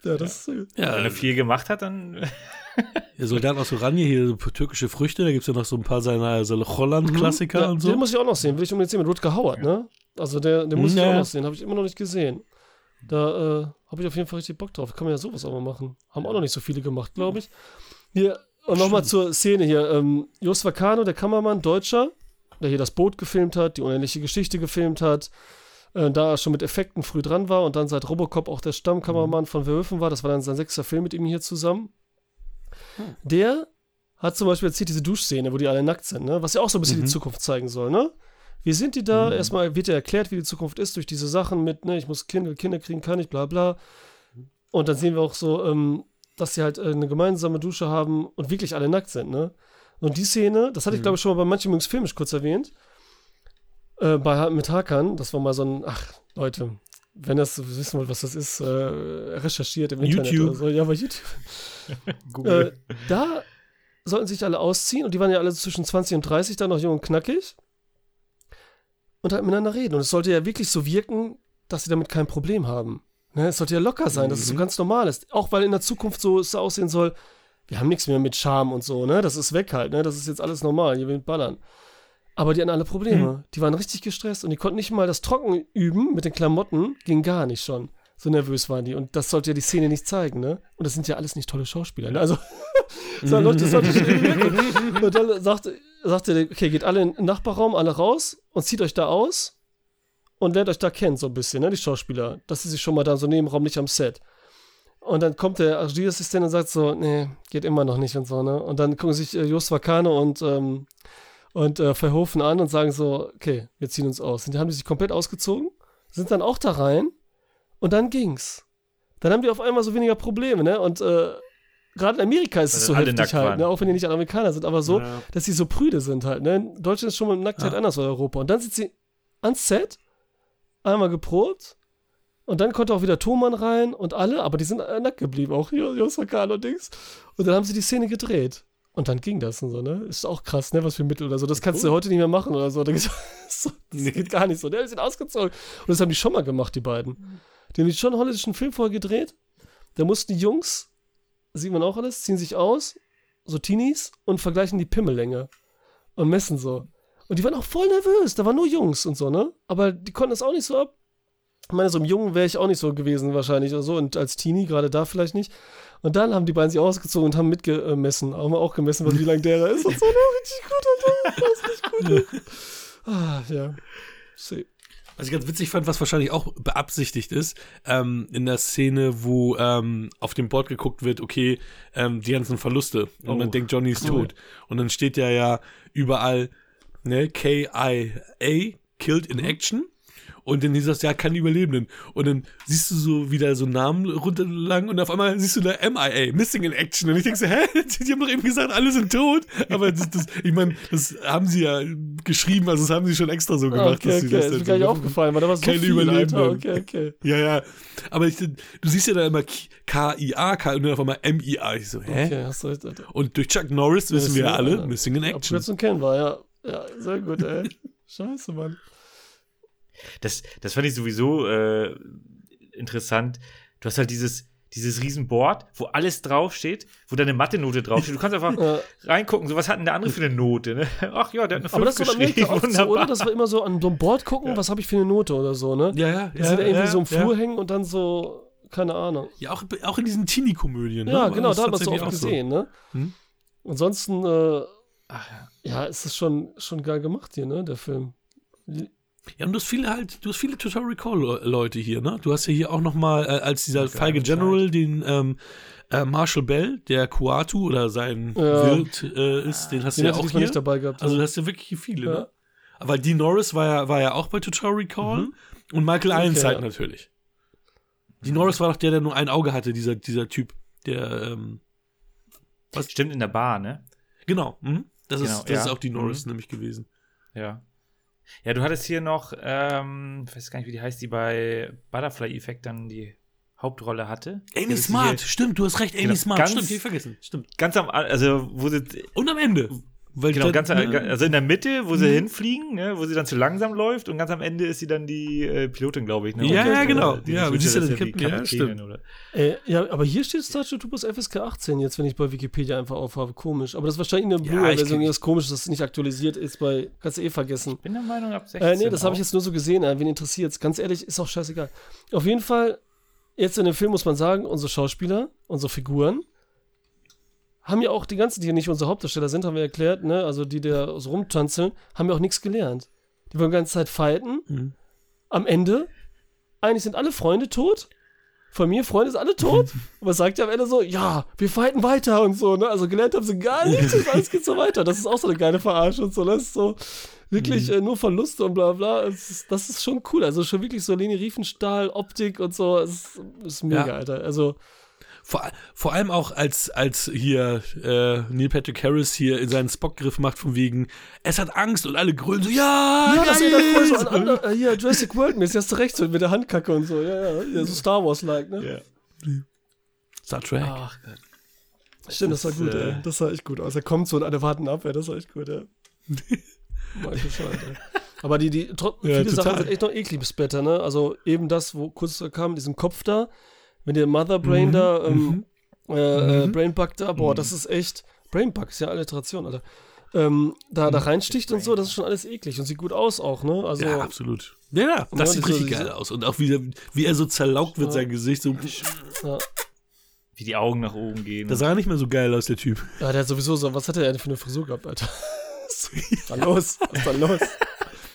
Ja, das ist so gut. Wenn ja, er viel gemacht hat, dann. der Soldat aus Oranje, hier so türkische Früchte, da gibt es ja noch so ein paar seiner so Holland-Klassiker ja, und Den so. muss ich auch noch sehen, will ich unbedingt sehen mit Rutger Hauer, ne? Also, der, den muss ich Ja. auch noch sehen, habe ich immer noch nicht gesehen. Da äh, habe ich auf jeden Fall richtig Bock drauf. Kann man ja sowas auch mal machen. Haben auch noch nicht so viele gemacht, glaube ich. Hier, und nochmal zur Szene hier. Ähm, Jos Vacano, der Kameramann, Deutscher, der hier das Boot gefilmt hat, die unendliche Geschichte gefilmt hat, äh, da er schon mit Effekten früh dran war und dann seit Robocop auch der Stammkameramann von Verhoeven war, das war dann sein sechster Film mit ihm hier zusammen. Der hat zum Beispiel erzählt diese Duschszene, wo die alle nackt sind, ne? was ja auch so ein bisschen Mhm. die Zukunft zeigen soll. Ne? Wie sind die da? Erstmal wird ja erklärt, wie die Zukunft ist durch diese Sachen mit, ne, ich muss Kinder, Kinder kriegen, kann ich, bla bla. Und dann sehen wir auch so, ähm, dass sie halt äh, eine gemeinsame Dusche haben und wirklich alle nackt sind. Ne? Und die Szene, das hatte ich glaube ich schon mal bei manchen Jungs filmisch kurz erwähnt, äh, bei, mit Hakan, das war mal so ein, ach Leute, wenn das wissen wollt, was das ist, äh, recherchiert im YouTube. Internet so. Ja, bei YouTube. äh, da sollten sich alle ausziehen und die waren ja alle zwischen 20 und 30, dann noch jung und knackig und halt miteinander reden. Und es sollte ja wirklich so wirken, dass sie damit kein Problem haben. Ne? Es sollte ja locker sein, dass es so Mhm. ganz normal ist. Auch weil in der Zukunft so es aussehen soll, wir haben nichts mehr mit Charme und so, ne? Das ist weg halt, ne? Das ist jetzt alles normal, hier mit Ballern. Aber die hatten alle Probleme. Die waren richtig gestresst und die konnten nicht mal das Trocken üben mit den Klamotten, ging gar nicht schon. So nervös waren die. Und das sollte ja die Szene nicht zeigen, ne? Und das sind ja alles nicht tolle Schauspieler, ne? Also, so, Leute, das sollte schon irgendwie. Und dann sagte, sagte der, okay, geht alle in den Nachbarraum, alle raus und zieht euch da aus und lernt euch da kennen, so ein bisschen, ne? Die Schauspieler. Dass sie sich schon mal da so Nebenraum nicht am Set. Und dann kommt der Regieassistent und sagt so, nee, geht immer noch nicht und so, ne? Und dann gucken sich äh, Just Vakane und, ähm, und äh, Verhofen an und sagen so, okay, wir ziehen uns aus. Und die haben die sich komplett ausgezogen, sind dann auch da rein und dann ging's. Dann haben die auf einmal so weniger Probleme, ne? Und äh, gerade in Amerika ist es so heftig halt, ne? Auch wenn die nicht Amerikaner sind, aber so, Ja. dass sie so prüde sind halt, ne? In Deutschland ist schon mal Nacktheit Ja. anders als Europa. Und dann sind sie ans Set, einmal geprobt und dann konnte auch wieder Thomann rein und alle, aber die sind äh, nackt geblieben, auch Jo- Jos Vakane und Dings. Und dann haben sie die Szene gedreht. Und dann ging das und so, ne? Ist auch krass, ne? Was für Mittel oder so. Das kannst du heute nicht mehr machen oder so. Das, so, das geht gar nicht so. Ne? Die sind ausgezogen. Und das haben die schon mal gemacht, die beiden. Die haben schon einen holländischen Film vorher gedreht. Da mussten die Jungs, sieht man auch alles, ziehen sich aus, so Teenies, und vergleichen die Pimmellänge. Und messen so. Und die waren auch voll nervös. Da waren nur Jungs und so, ne? Aber die konnten das auch nicht so ab. Ich meine, so im Jungen wäre ich auch nicht so gewesen wahrscheinlich oder so. Und als Teenie, gerade da vielleicht nicht. Und dann haben die beiden sich ausgezogen und haben mitgemessen. Haben wir auch gemessen, was, wie lang der da ist. Und so, ne? Richtig gut, Alter. Das ist richtig gut. ah, ja. See. Was ich ganz witzig fand, was wahrscheinlich auch beabsichtigt ist, ähm, in der Szene, wo ähm, auf dem Board geguckt wird, okay, ähm, die ganzen Verluste. Und Oh. man denkt, Johnny ist Cool. tot. Und dann steht ja ja überall, ne, K-I-A, Killed in Action. Und dann hieß das, ja, keine Überlebenden. Und dann siehst du so wieder so Namen runterlang und auf einmal siehst du da MIA, Missing in Action. Und ich denke so, hä? Die haben doch eben gesagt, alle sind tot. Aber das, das, ich meine, das haben sie ja geschrieben, also das haben sie schon extra so gemacht. okay, dass sie okay. das ist dann mir gar nicht aufgefallen, weil da war so Keine viel, Alter. Überlebenden. Okay, okay. ja, ja. Aber ich, du siehst ja da immer K-I-A, K und dann auf einmal M-I-A. Ich so, hä? Okay, hast du recht, Alter. Und durch Chuck Norris wissen wir ja alle, Alter. Missing in Action. Abkürzung kennen wir, ja. Ja, sehr gut, ey. Scheiße, Mann. Das, das fand ich sowieso äh, interessant. Du hast halt dieses, dieses Riesenboard, wo alles draufsteht, wo deine Mathe-Note draufsteht. Du kannst einfach Ja. reingucken, so was hat denn der andere für eine Note, ne? Ach ja, der hat eine 5 Aber das war geschrieben. oft so, Wunderbar. oder? Das war immer so an so einem Board gucken, was habe ich für eine Note oder so, ne? Ja, ja. Die sind da irgendwie so im Flur ja. hängen und dann so, keine Ahnung. Ja, auch, auch in diesen Teenie-Komödien. Ne? Ja, genau, das da hat man es auch auch so. gesehen, ne? Hm? Ansonsten, äh, Ach, ja. ja, ist es schon, schon geil gemacht hier, ne, der Film. Ja, und du hast viele halt, du hast viele Total Recall-Leute hier, ne? Du hast ja hier auch noch mal, äh, als dieser feige General, den ähm, äh, Marshall Bell, der Kuatu oder sein Ja. Wirt äh, ist, den hast Den du ja auch hier. nicht dabei gehabt. Also du hast ja wirklich viele, Ja. ne? Aber Dean Norris war ja, war ja auch bei Total Recall und Michael Ironside ja. natürlich. Dean Norris war doch der, der nur ein Auge hatte, dieser, dieser Typ, der, ähm, Stimmt in der Bar, ne? genau, mhm. das, Genau, ist, das ja. ist auch Dean Norris Mhm. nämlich gewesen. Ja. Ja, du hattest hier noch, ähm, ich weiß gar nicht, wie die heißt, die bei Butterfly Effect dann die Hauptrolle hatte. Amy Smart, stimmt, du hast recht, Amy Genau, Smart, ganz- stimmt, die vergessen, stimmt. Ganz am, also wo sie, Und am Ende. Weil genau, ganz, also in der Mitte, wo sie Mhm. hinfliegen, ne, wo sie dann zu langsam läuft und ganz am Ende ist sie dann die äh, Pilotin, glaube ich. Ne? Ja, ja, äh, genau. Die Ja, siehst ja Captain, ja, stimmt. oder? Äh, ja, aber hier steht Star Trek Typus FSK 18 jetzt, wenn ich bei Wikipedia einfach aufhabe. Komisch. Aber das ist wahrscheinlich eine Ja, Blu-ray-Version. ich- das ist komisch, dass es nicht aktualisiert ist bei. Kannst du eh vergessen. Bin der Meinung, ab 16. Äh, nee, das habe ich jetzt nur so gesehen. Äh, wen interessiert's? Ganz ehrlich, ist auch scheißegal. Auf jeden Fall, jetzt in dem Film muss man sagen, unsere Schauspieler, unsere Figuren, haben ja auch die ganzen, die ja nicht unsere Hauptdarsteller sind, haben wir erklärt, ne? Also die, die da so rumtanzeln, haben ja auch nichts gelernt. Die wollen die ganze Zeit fighten. Mhm. Am Ende, eigentlich sind alle Freunde tot. Familie, Freunde sind alle tot. Und man sagt ja am Ende so, ja, wir fighten weiter und so, ne? Also gelernt haben sie gar nichts und alles geht so weiter. Das ist auch so eine geile Verarsche und so. Das ist so wirklich äh, nur Verluste und bla bla. Ist, das ist schon cool. Also schon wirklich so Leni Riefenstahl, Optik und so. Es ist, ist mega, Ja. Alter. Also, Vor, vor allem auch als, als hier äh, Neil Patrick Harris hier in seinen Spock-Griff macht, von wegen, es hat Angst und alle grölen so, ja, Ja, das erinnert voll so an andere, äh, hier, Jurassic World mäßig, hast du recht, so mit der Handkacke und so, ja, ja, ja so Star Wars-like, ne? Ja. Star Trek. Ach Gott. Stimmt, das war ist, gut, äh, ey. Das sah echt gut aus. Er kommt so und alle warten ab, ey, das war echt gut, ja. Echt bescheuert, ey. Aber die, die, Ja, viele total. Sachen sind echt noch eklig bis ne? Also eben das, wo kurz da kam, diesen Kopf da, wenn der Mother Brain Mhm, da, ähm, äh, äh, Mhm. Brainbug da, boah, das ist echt, Brainbug ist ja Alliteration, Alter. Ähm, da, da reinsticht und so, das ist schon alles eklig und sieht gut aus auch, ne? Also, ja, absolut. Ja, ja, das Ja, sieht richtig diese- geil aus. Und auch wie, er- wie er so zerlaugt wird, Ja. sein Gesicht. So, ja. Wie die Augen nach oben gehen. das sah nicht mehr so geil aus, der Typ. ja, der hat sowieso so, was hat er denn für eine Frisur gehabt, Alter? Was ist da los? Was ist da los?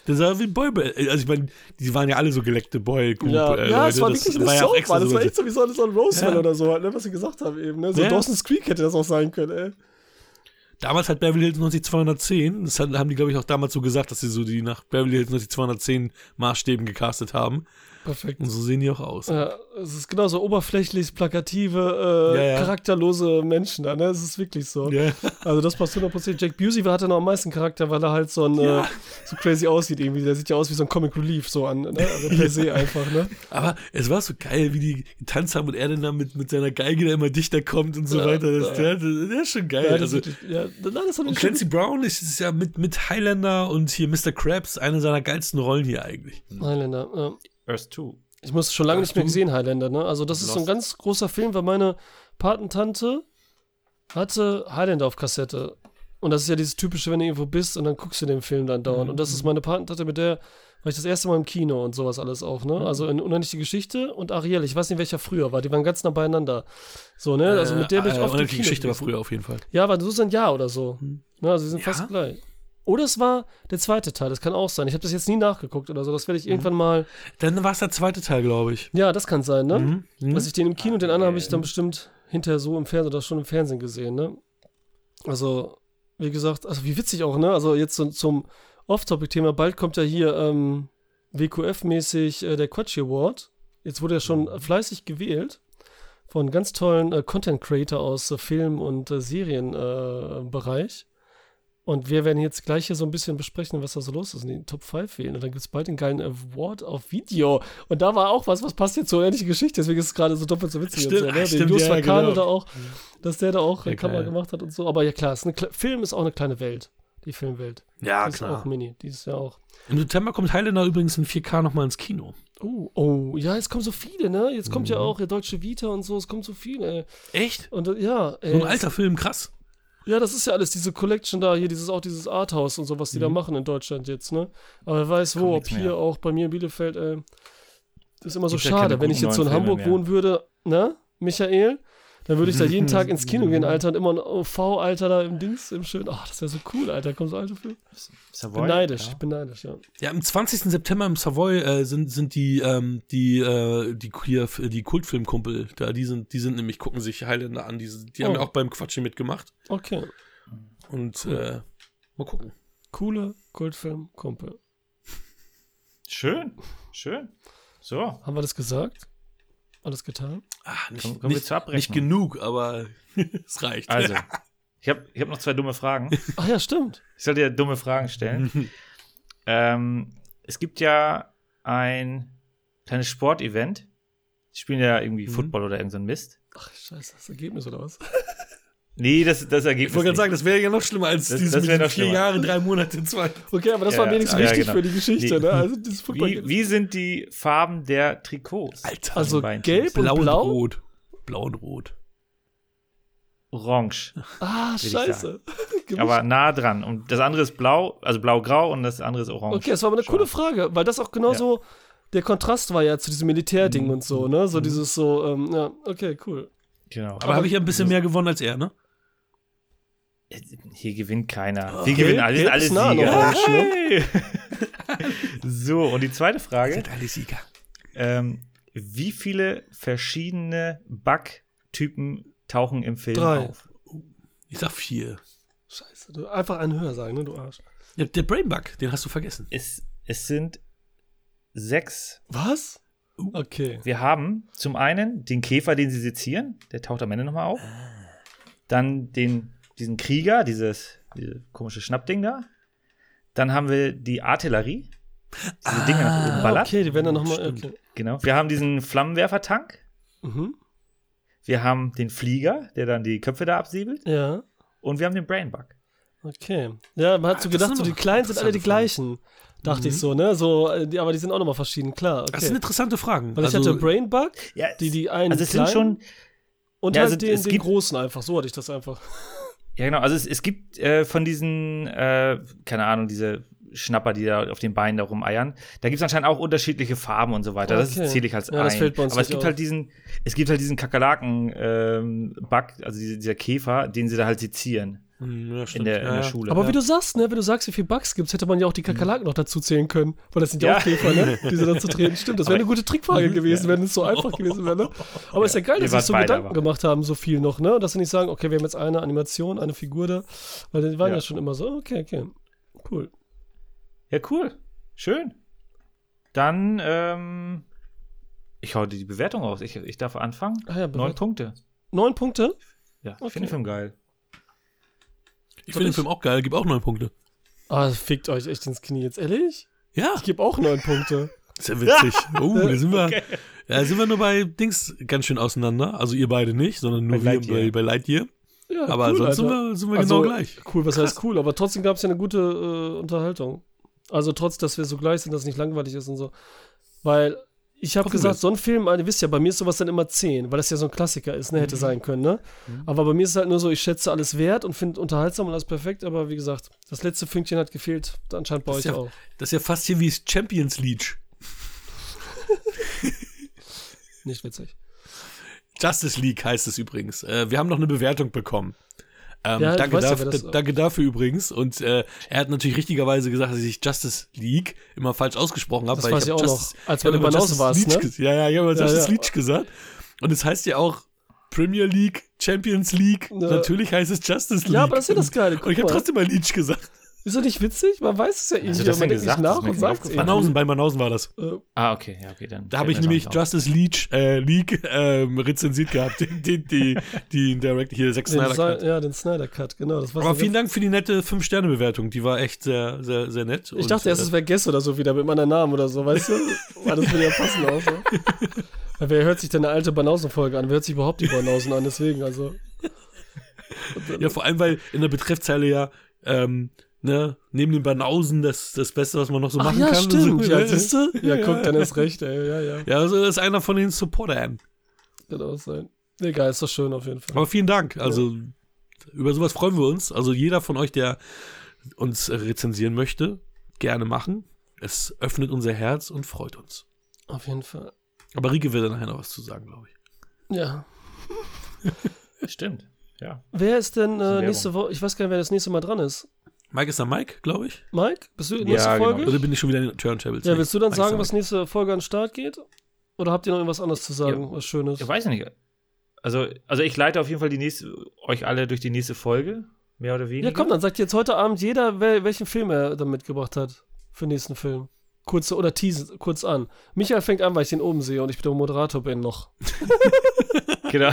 Der sah wie ein Boy. Also, ich meine, die waren ja alle so geleckte boy Ja, äh, ja Leute. es war Das wirklich eine war ja Soap, Mann. Das war echt so wie so, so ein Rosewell Ja. oder so, halt, ne, was wir gesagt haben eben. Ne? So Ja. Dawson's Creek hätte das auch sein können, ey. Damals hat Beverly Hills 90210, das haben die, glaube ich, auch damals so gesagt, dass sie so die nach Beverly Hills 90210 Maßstäben gecastet haben. Perfekt. Und so sehen die auch aus. Ja, es ist genauso oberflächlich, plakative, äh, Ja, ja. charakterlose Menschen da, ne? Es ist wirklich so. Ja. Also das passt 100%. Jack Busey hatte noch am meisten Charakter, weil er halt so ein, äh, so crazy aussieht irgendwie. Der sieht ja aus wie so ein Comic Relief so an, ne? Also per se einfach, ne? Aber es war so geil, wie die getanzt haben und er dann da mit, mit seiner Geige da immer dichter kommt und so weiter. Das, das, das ist schon geil. Ja, das, also, wirklich, und schon Clancy Brown ist, ist ja mit, mit Highlander und hier Mr. Krabs eine seiner geilsten Rollen hier eigentlich. Highlander, ja. Earth 2. Ich muss schon lange Hast nicht mehr gesehen, Highlander, ne? Also, das ist so ein Lost. ganz großer Film, weil meine Patentante hatte Highlander auf Kassette. Und das ist ja dieses typische, wenn du irgendwo bist und dann guckst du den Film dann dauernd. Und das ist meine Patentante, mit der war ich das erste Mal im Kino und sowas alles auch, ne? Also in Unendliche Geschichte und Ariel, ich weiß nicht, welcher früher war, die waren ganz nah beieinander. So, ne? Also mit der bin ich äh, oft Unendliche Geschichte war früher auf jeden Fall. Ja, aber so ist ein Jahr oder so. Ne? Also die sind Ja? fast gleich. Oder es war der zweite Teil, das kann auch sein. Ich habe das jetzt nie nachgeguckt oder so, das Mhm. werde ich irgendwann mal. Dann war es der zweite Teil, glaube ich. Ja, das kann sein, ne? Mhm. Mhm. Also ich den im Kino, den anderen habe ich dann bestimmt hinterher so im Fernsehen oder schon im Fernsehen gesehen, ne? Also, wie gesagt, also wie witzig auch, ne? Also jetzt so, zum Off-Topic-Thema, bald kommt ja hier ähm, WQF-mäßig äh, der Quatsch Award. Jetzt wurde er schon Mhm. fleißig gewählt von ganz tollen äh, Content-Creator aus äh, Film- und äh, Serienbereich. Äh, und wir werden jetzt gleich hier so ein bisschen besprechen, was da so los ist in den Top 5 fehlen. Und dann gibt es bald den geilen Award auf Video. Und da war auch was, was passt jetzt zur ähnlichen Geschichte. Deswegen ist es gerade so doppelt so witzig. Stimmt, so, ne? Den stimmt, Jus ja, genau. da auch, dass der da auch Ja, eine Kamera gemacht hat und so. Aber ja klar, ist eine, Film ist auch eine kleine Welt. Die Filmwelt. Ja, die ist auch klar. mini. Dieses Jahr auch. Im September kommt Highlander übrigens in 4K nochmal ins Kino. Oh, oh, ja, jetzt kommen so viele, ne? Jetzt kommt ja Mhm. auch der Deutsche Vita und so, es kommt so viel, ey. Echt? Und äh, ja, ey, So ein alter Film, krass. Ja, das ist ja alles diese Collection da, hier dieses auch dieses Arthouse und so, was die da Mhm. machen in Deutschland jetzt, ne? Aber wer weiß wo, ob nichts mehr. hier auch bei mir in Bielefeld, ey. Das ist immer so Gibt schade, wenn ich jetzt so in Hamburg wohnen würde, ne? Michael, dann würde ich da jeden Tag ins Kino gehen, Alter, und immer ein OV, Alter, da im Dings, im schönen, ach, das wäre so cool, Alter, kommt so alte Filme. Ich Savoy? bin neidisch, Ja. ich bin neidisch, ja. Ja, am 20. September im Savoy äh, sind, sind die, ähm, die, äh, die queer, die Kultfilmkumpel da, die sind, die sind nämlich, gucken sich Highlander an, die, sind- die haben Oh. ja auch beim Quatschen mitgemacht. Okay, Und äh, mal gucken. coole Kultfilm, Kumpel. Schön, schön. So, Haben wir das gesagt? Alles getan? Ah, nicht, wir nicht, nicht genug, aber es reicht. also. Ich habe ich hab noch zwei dumme Fragen. Ach ja, stimmt. Ich soll dir dumme Fragen stellen. ähm, es gibt ja ein kleines Sportevent. Die spielen ja irgendwie Mhm. Football oder irgend so ein Mist. Ach, scheiße, das Ergebnis oder was? Nee, das, das Ergebnis. ich wollte gerade sagen, das wäre ja noch schlimmer als Das- dieses das mit wär den noch vier. Jahre, drei Monate, zwei. Okay, aber das Ja, war wenigstens ja, wichtig genau. für die Geschichte, Nee. ne? Also wie, wie sind die Farben der Trikots? Alter. Also gelb und Blau und blau? rot. Blau und rot. Orange. Ah, scheiße. Aber nah dran. Und das andere ist blau, also blau-grau und das andere ist orange. okay, das war aber eine Schwarz. coole Frage, weil das auch genauso der Kontrast war ja zu diesem Militärding Mhm. und so, ne? So dieses so, ähm, ja, okay, cool. Genau. Aber habe ich ja ein bisschen mehr gewonnen als er, ne? Hier gewinnt keiner. Oh, Wir gelb- gewinnen alle, sind alle Sieger. Hey. so, und die zweite Frage. Sind alle Sieger. Ähm, wie viele verschiedene Bug-Typen tauchen im Film Drei. auf? Ich sag vier. Scheiße. Du einfach einen höher sagen, ne, du Arsch. Ja, der Brainbug, den hast du vergessen. Es, es sind sechs. Was? Okay. Wir haben zum einen den Käfer, den sie sezieren, der taucht am Ende nochmal auf. Dann den, diesen Krieger, dieses, dieses komische Schnappding da. Dann haben wir die Artillerie. Diese Dinger nach oben Ah, ballert. okay, die werden dann nochmal. Okay. Genau. Wir haben diesen Flammenwerfertank. Mhm. Wir haben den Flieger, der dann die Köpfe da absiebelt. Ja. Und wir haben den Brainbug. Okay. Ja, man hat so Ah, gedacht, sind so die kleinen sind alle die gleichen. Dachte ich so, ne? So, äh, die, aber die sind auch nochmal verschieden, klar. Das sind Okay. interessante Fragen. Weil ich Also, hatte Brainbug, Ja, die, die einen also es sind kleinen schon, und ja, halt also den, es den gibt- großen einfach. So hatte ich das einfach. Ja genau, also es, es gibt äh, von diesen, äh, keine Ahnung, diese Schnapper, die da auf den Beinen da rumeiern, da gibt es anscheinend auch unterschiedliche Farben und so weiter. Okay. Das zähle ich als Ja, ein. Aber es gibt auf. halt diesen, es gibt halt diesen Kakerlaken-Bug, also diese, dieser Käfer, den sie da halt sezieren ja, in der, in Ja, der ja. Schule. Aber wie du sagst, ne, wenn du sagst, wie viel Bugs gibt, hätte man ja auch die Kakerlaken noch dazu zählen können. Weil das sind ja, Ja. auch Käfer, ne? Die sie dann zu treten. Stimmt, das wäre eine gute Trickfrage gewesen, wenn es so einfach gewesen wäre, ne? Aber ist ja geil, dass sie so Gedanken aber. gemacht haben, so viel noch, ne? Und dass sie nicht sagen, okay, wir haben jetzt eine Animation, eine Figur da. Weil die waren ja, Ja. schon immer so, okay, okay. Cool. Ja, cool. Schön. Dann, ähm, ich hau dir die Bewertung raus. Ich, ich darf anfangen. Ah ja, Neun. Punkte. Neun Punkte? Ja, ich Okay. finde den Film geil. Ich finde den Film auch geil, gib auch neun Punkte. Ah, fickt euch echt ins Knie jetzt, ehrlich? Ja, Ich gebe auch neun Punkte. ist ja witzig. Oh, da sind wir, ja, sind wir nur bei Dings ganz schön auseinander. Also ihr beide nicht, sondern nur Bei wir Lightyear. bei, bei Lightyear. Ja, Aber cool, sonst sind Alter. wir, sind wir Also, genau gleich. Cool, was heißt cool, aber trotzdem gab es ja eine gute äh, Unterhaltung. Also trotz, dass wir so gleich sind, dass es nicht langweilig ist und so. Weil ich habe gesagt, so ein Film, ihr wisst ja, bei mir ist sowas dann immer 10, weil das ja so ein Klassiker ist, ne, hätte Mhm. sein können, ne? Aber bei mir ist es halt nur so, ich schätze alles wert und finde unterhaltsam und alles perfekt, aber wie gesagt, das letzte Fünkchen hat gefehlt, anscheinend bei Das euch ja- auch. Das ist ja fast hier wie Champions League. Nicht witzig. Justice League heißt es übrigens. Äh, wir haben noch eine Bewertung bekommen. Ähm, Ja, danke, weiß ja, dafür, wer das- danke dafür übrigens. Und äh, er hat natürlich richtigerweise gesagt, dass ich Justice League immer falsch ausgesprochen habe. Das weil weiß ich auch Justice, noch, als wir immer über Justice warst, ne? Ja, ja, ich habe immer Ja, Justice ja. League gesagt. Und es heißt ja auch Premier League, Champions League. Ja. Natürlich heißt es Justice League. Ja, aber das ist ja das Geile, Und guck ich habe mal. trotzdem mal Leach gesagt. Ist doch nicht witzig? Man weiß es ja irgendwie, das man denkt nicht gesagt? Das nach und nicht sagt es. Banausen, bei Banausen war das. Äh, Ah, okay, ja, okay, dann. Da habe ich nämlich das. Justice League, äh, League ähm, rezensiert gehabt. Die, die, die, die Direct, hier, den Snyder Cut. ja, den Snyder Cut, genau. Das war's Aber vielen Dank für die nette 5-Sterne-Bewertung. Die war echt sehr, sehr, sehr nett. Ich dachte erst, es wäre Guess oder so wieder mit meinem Namen oder so, weißt du? Weil das würde ja passen auch so. Weil wer hört sich denn eine alte Banausen-Folge an? Wer hört sich überhaupt die Banausen an? Deswegen, also. Ja, vor allem, weil in der Betreffzeile ja, ähm, ne, neben den Banausen das, das Beste, was man noch so Ach machen ja, kann. stimmt. So, Ja, siehst du? Ja, guck, dann ist recht, ey. Ja, ja. Ja, also das ist einer von den Supportern. Kann auch sein. Egal, ist doch schön auf jeden Fall. Aber vielen Dank. Also, über sowas freuen wir uns. Also, jeder von euch, der uns rezensieren möchte, gerne machen. Es öffnet unser Herz und freut uns. Auf jeden Fall. Aber Rike wird da nachher noch was zu sagen, glaube ich. Ja. Stimmt, ja. Wer ist denn äh, nächste Woche? Ich weiß gar nicht, wer das nächste Mal dran ist. Mike ist da Mike, glaube ich. Mike? Bist du in Ja, nächste genau. Folge? Oder bin ich schon wieder in den Turntables? Ja, willst du dann Mike sagen, was nächste Folge an den Start geht? Oder habt ihr noch irgendwas anderes zu sagen, Ja. was Schönes? Ich weiß nicht. Also, also ich leite auf jeden Fall die nächste, euch alle durch die nächste Folge, mehr oder weniger. Ja, komm, dann sagt jetzt heute Abend jeder, wel welchen Film er da mitgebracht hat für den nächsten Film. Kurz oder teasen, kurz an. Michael fängt an, weil ich den oben sehe und ich der Moderator bin noch. Genau.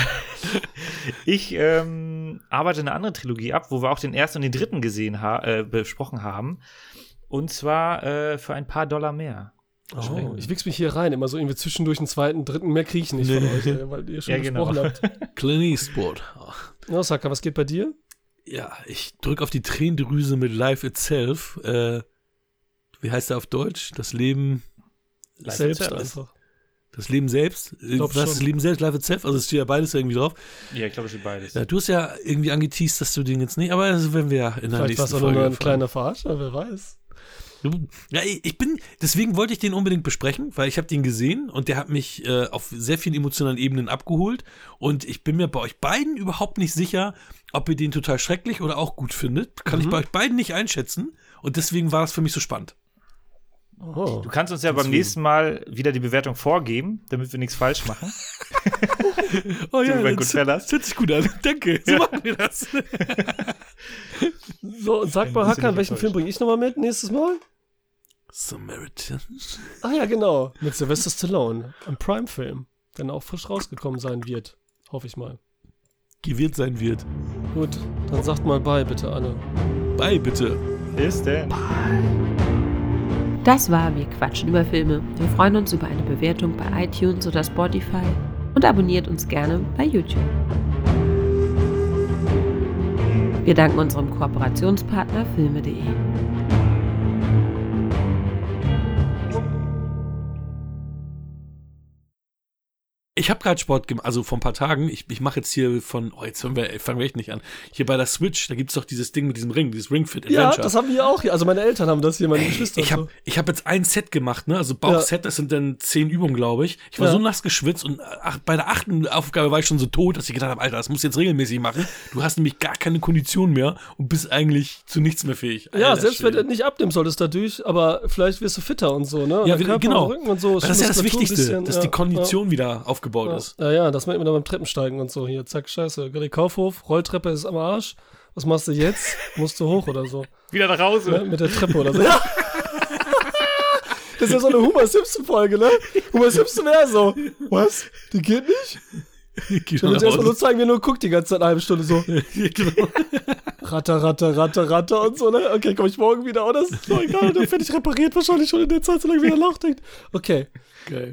Ich ähm, arbeite eine andere Trilogie ab, wo wir auch den ersten und den dritten gesehen ha äh, besprochen haben. Und zwar äh, für ein paar Dollar mehr. Oh, ich wichs mich hier rein, immer so irgendwie zwischendurch einen zweiten, dritten, mehr kriege ich nicht von euch, weil ihr schon Ja, genau. gesprochen habt. Clint Eastwood. Ja, Saka, was geht bei dir? Ja, ich drücke auf die Tränendrüse mit Life Itself. Äh, wie heißt der auf Deutsch? Das Leben, Life Selbst Itself. einfach. Das Leben selbst? Äh, glaub Was schon. das Leben selbst, Life Itself? Also es steht ja beides irgendwie drauf. Ja, ich glaube, es steht beides. Ja, du hast ja irgendwie angeteased, dass du den jetzt nicht, aber das werden wir ja in der Vielleicht war nächsten es auch Folge nur ein kleiner Verarscher, wer weiß. Ja, ich bin, deswegen wollte ich den unbedingt besprechen, weil ich habe den gesehen und der hat mich äh, auf sehr vielen emotionalen Ebenen abgeholt und ich bin mir bei euch beiden überhaupt nicht sicher, ob ihr den total schrecklich oder auch gut findet. Kann ich bei euch beiden nicht einschätzen und deswegen war das für mich so spannend. Oh. Du kannst uns ja beim nächsten Mal wieder die Bewertung vorgeben, damit wir nichts falsch machen. Oh ja, das, das hört sich gut an. Danke, so machen wir das. So, und sag mal, Hakan, welchen. Film bringe ich nochmal mit nächstes Mal? Samaritan. Ah ja, genau. Mit Sylvester Stallone. Ein Prime-Film. Der auch frisch rausgekommen sein wird. Hoffe ich mal. Gewirrt sein wird. Gut, dann sagt mal bye bitte alle. Bye, bitte. Bis denn. Das war Wir quatschen über Filme. Wir freuen uns über eine Bewertung bei iTunes oder Spotify und abonniert uns gerne bei YouTube. Wir danken unserem Kooperationspartner filme.de. Ich habe gerade Sport gemacht, also vor ein paar Tagen. Ich, ich mache jetzt hier von, oh, jetzt fangen wir, fangen wir echt nicht an. Hier bei der Switch, da gibt's doch dieses Ding mit diesem Ring, dieses Ring Fit Ja, Adventure. das haben wir auch hier. Also meine Eltern haben das hier, meine Geschwister. ich habe ich hab jetzt ein Set gemacht, ne? Also Bauchset, das sind dann zehn Übungen, glaube ich. Ich war Ja. so nass geschwitzt und ach, bei der achten Aufgabe war ich schon so tot, dass ich gedacht habe, Alter, das musst du jetzt regelmäßig machen. Du hast nämlich gar keine Kondition mehr und bist eigentlich zu nichts mehr fähig. so. Ja, Alter selbst wenn Schwede. du nicht abnehmen solltest dadurch, aber vielleicht wirst du fitter und so, ne? Ja, genau. und so. Das ist ja das Wichtigste, bisschen, dass ja, die Kondition wieder aufgebaut Ja, ist. ja, ja, das merkt man dann beim Treppensteigen und so. Hier, zack, scheiße. Gerade Kaufhof, Rolltreppe ist am Arsch. Was machst du jetzt? Musst du hoch oder so. Wieder nach Hause. Ne? Mit der Treppe oder so. Ja. Das ist ja so eine Homer Simpson-Folge, ne? Homer Simpson wäre so. Was? Die geht nicht? Geh Ich will mal uns nach erstmal nur Hause. zeigen, wie er nur guckt die ganze Zeit eine halbe Stunde so. genau. Ratter, ratter, ratter, ratter und so, ne? Okay, komm ich morgen wieder. Oh, das ist doch egal. Der fertig repariert wahrscheinlich schon in der Zeit, solange wieder nachdenkt. Okay. Geil.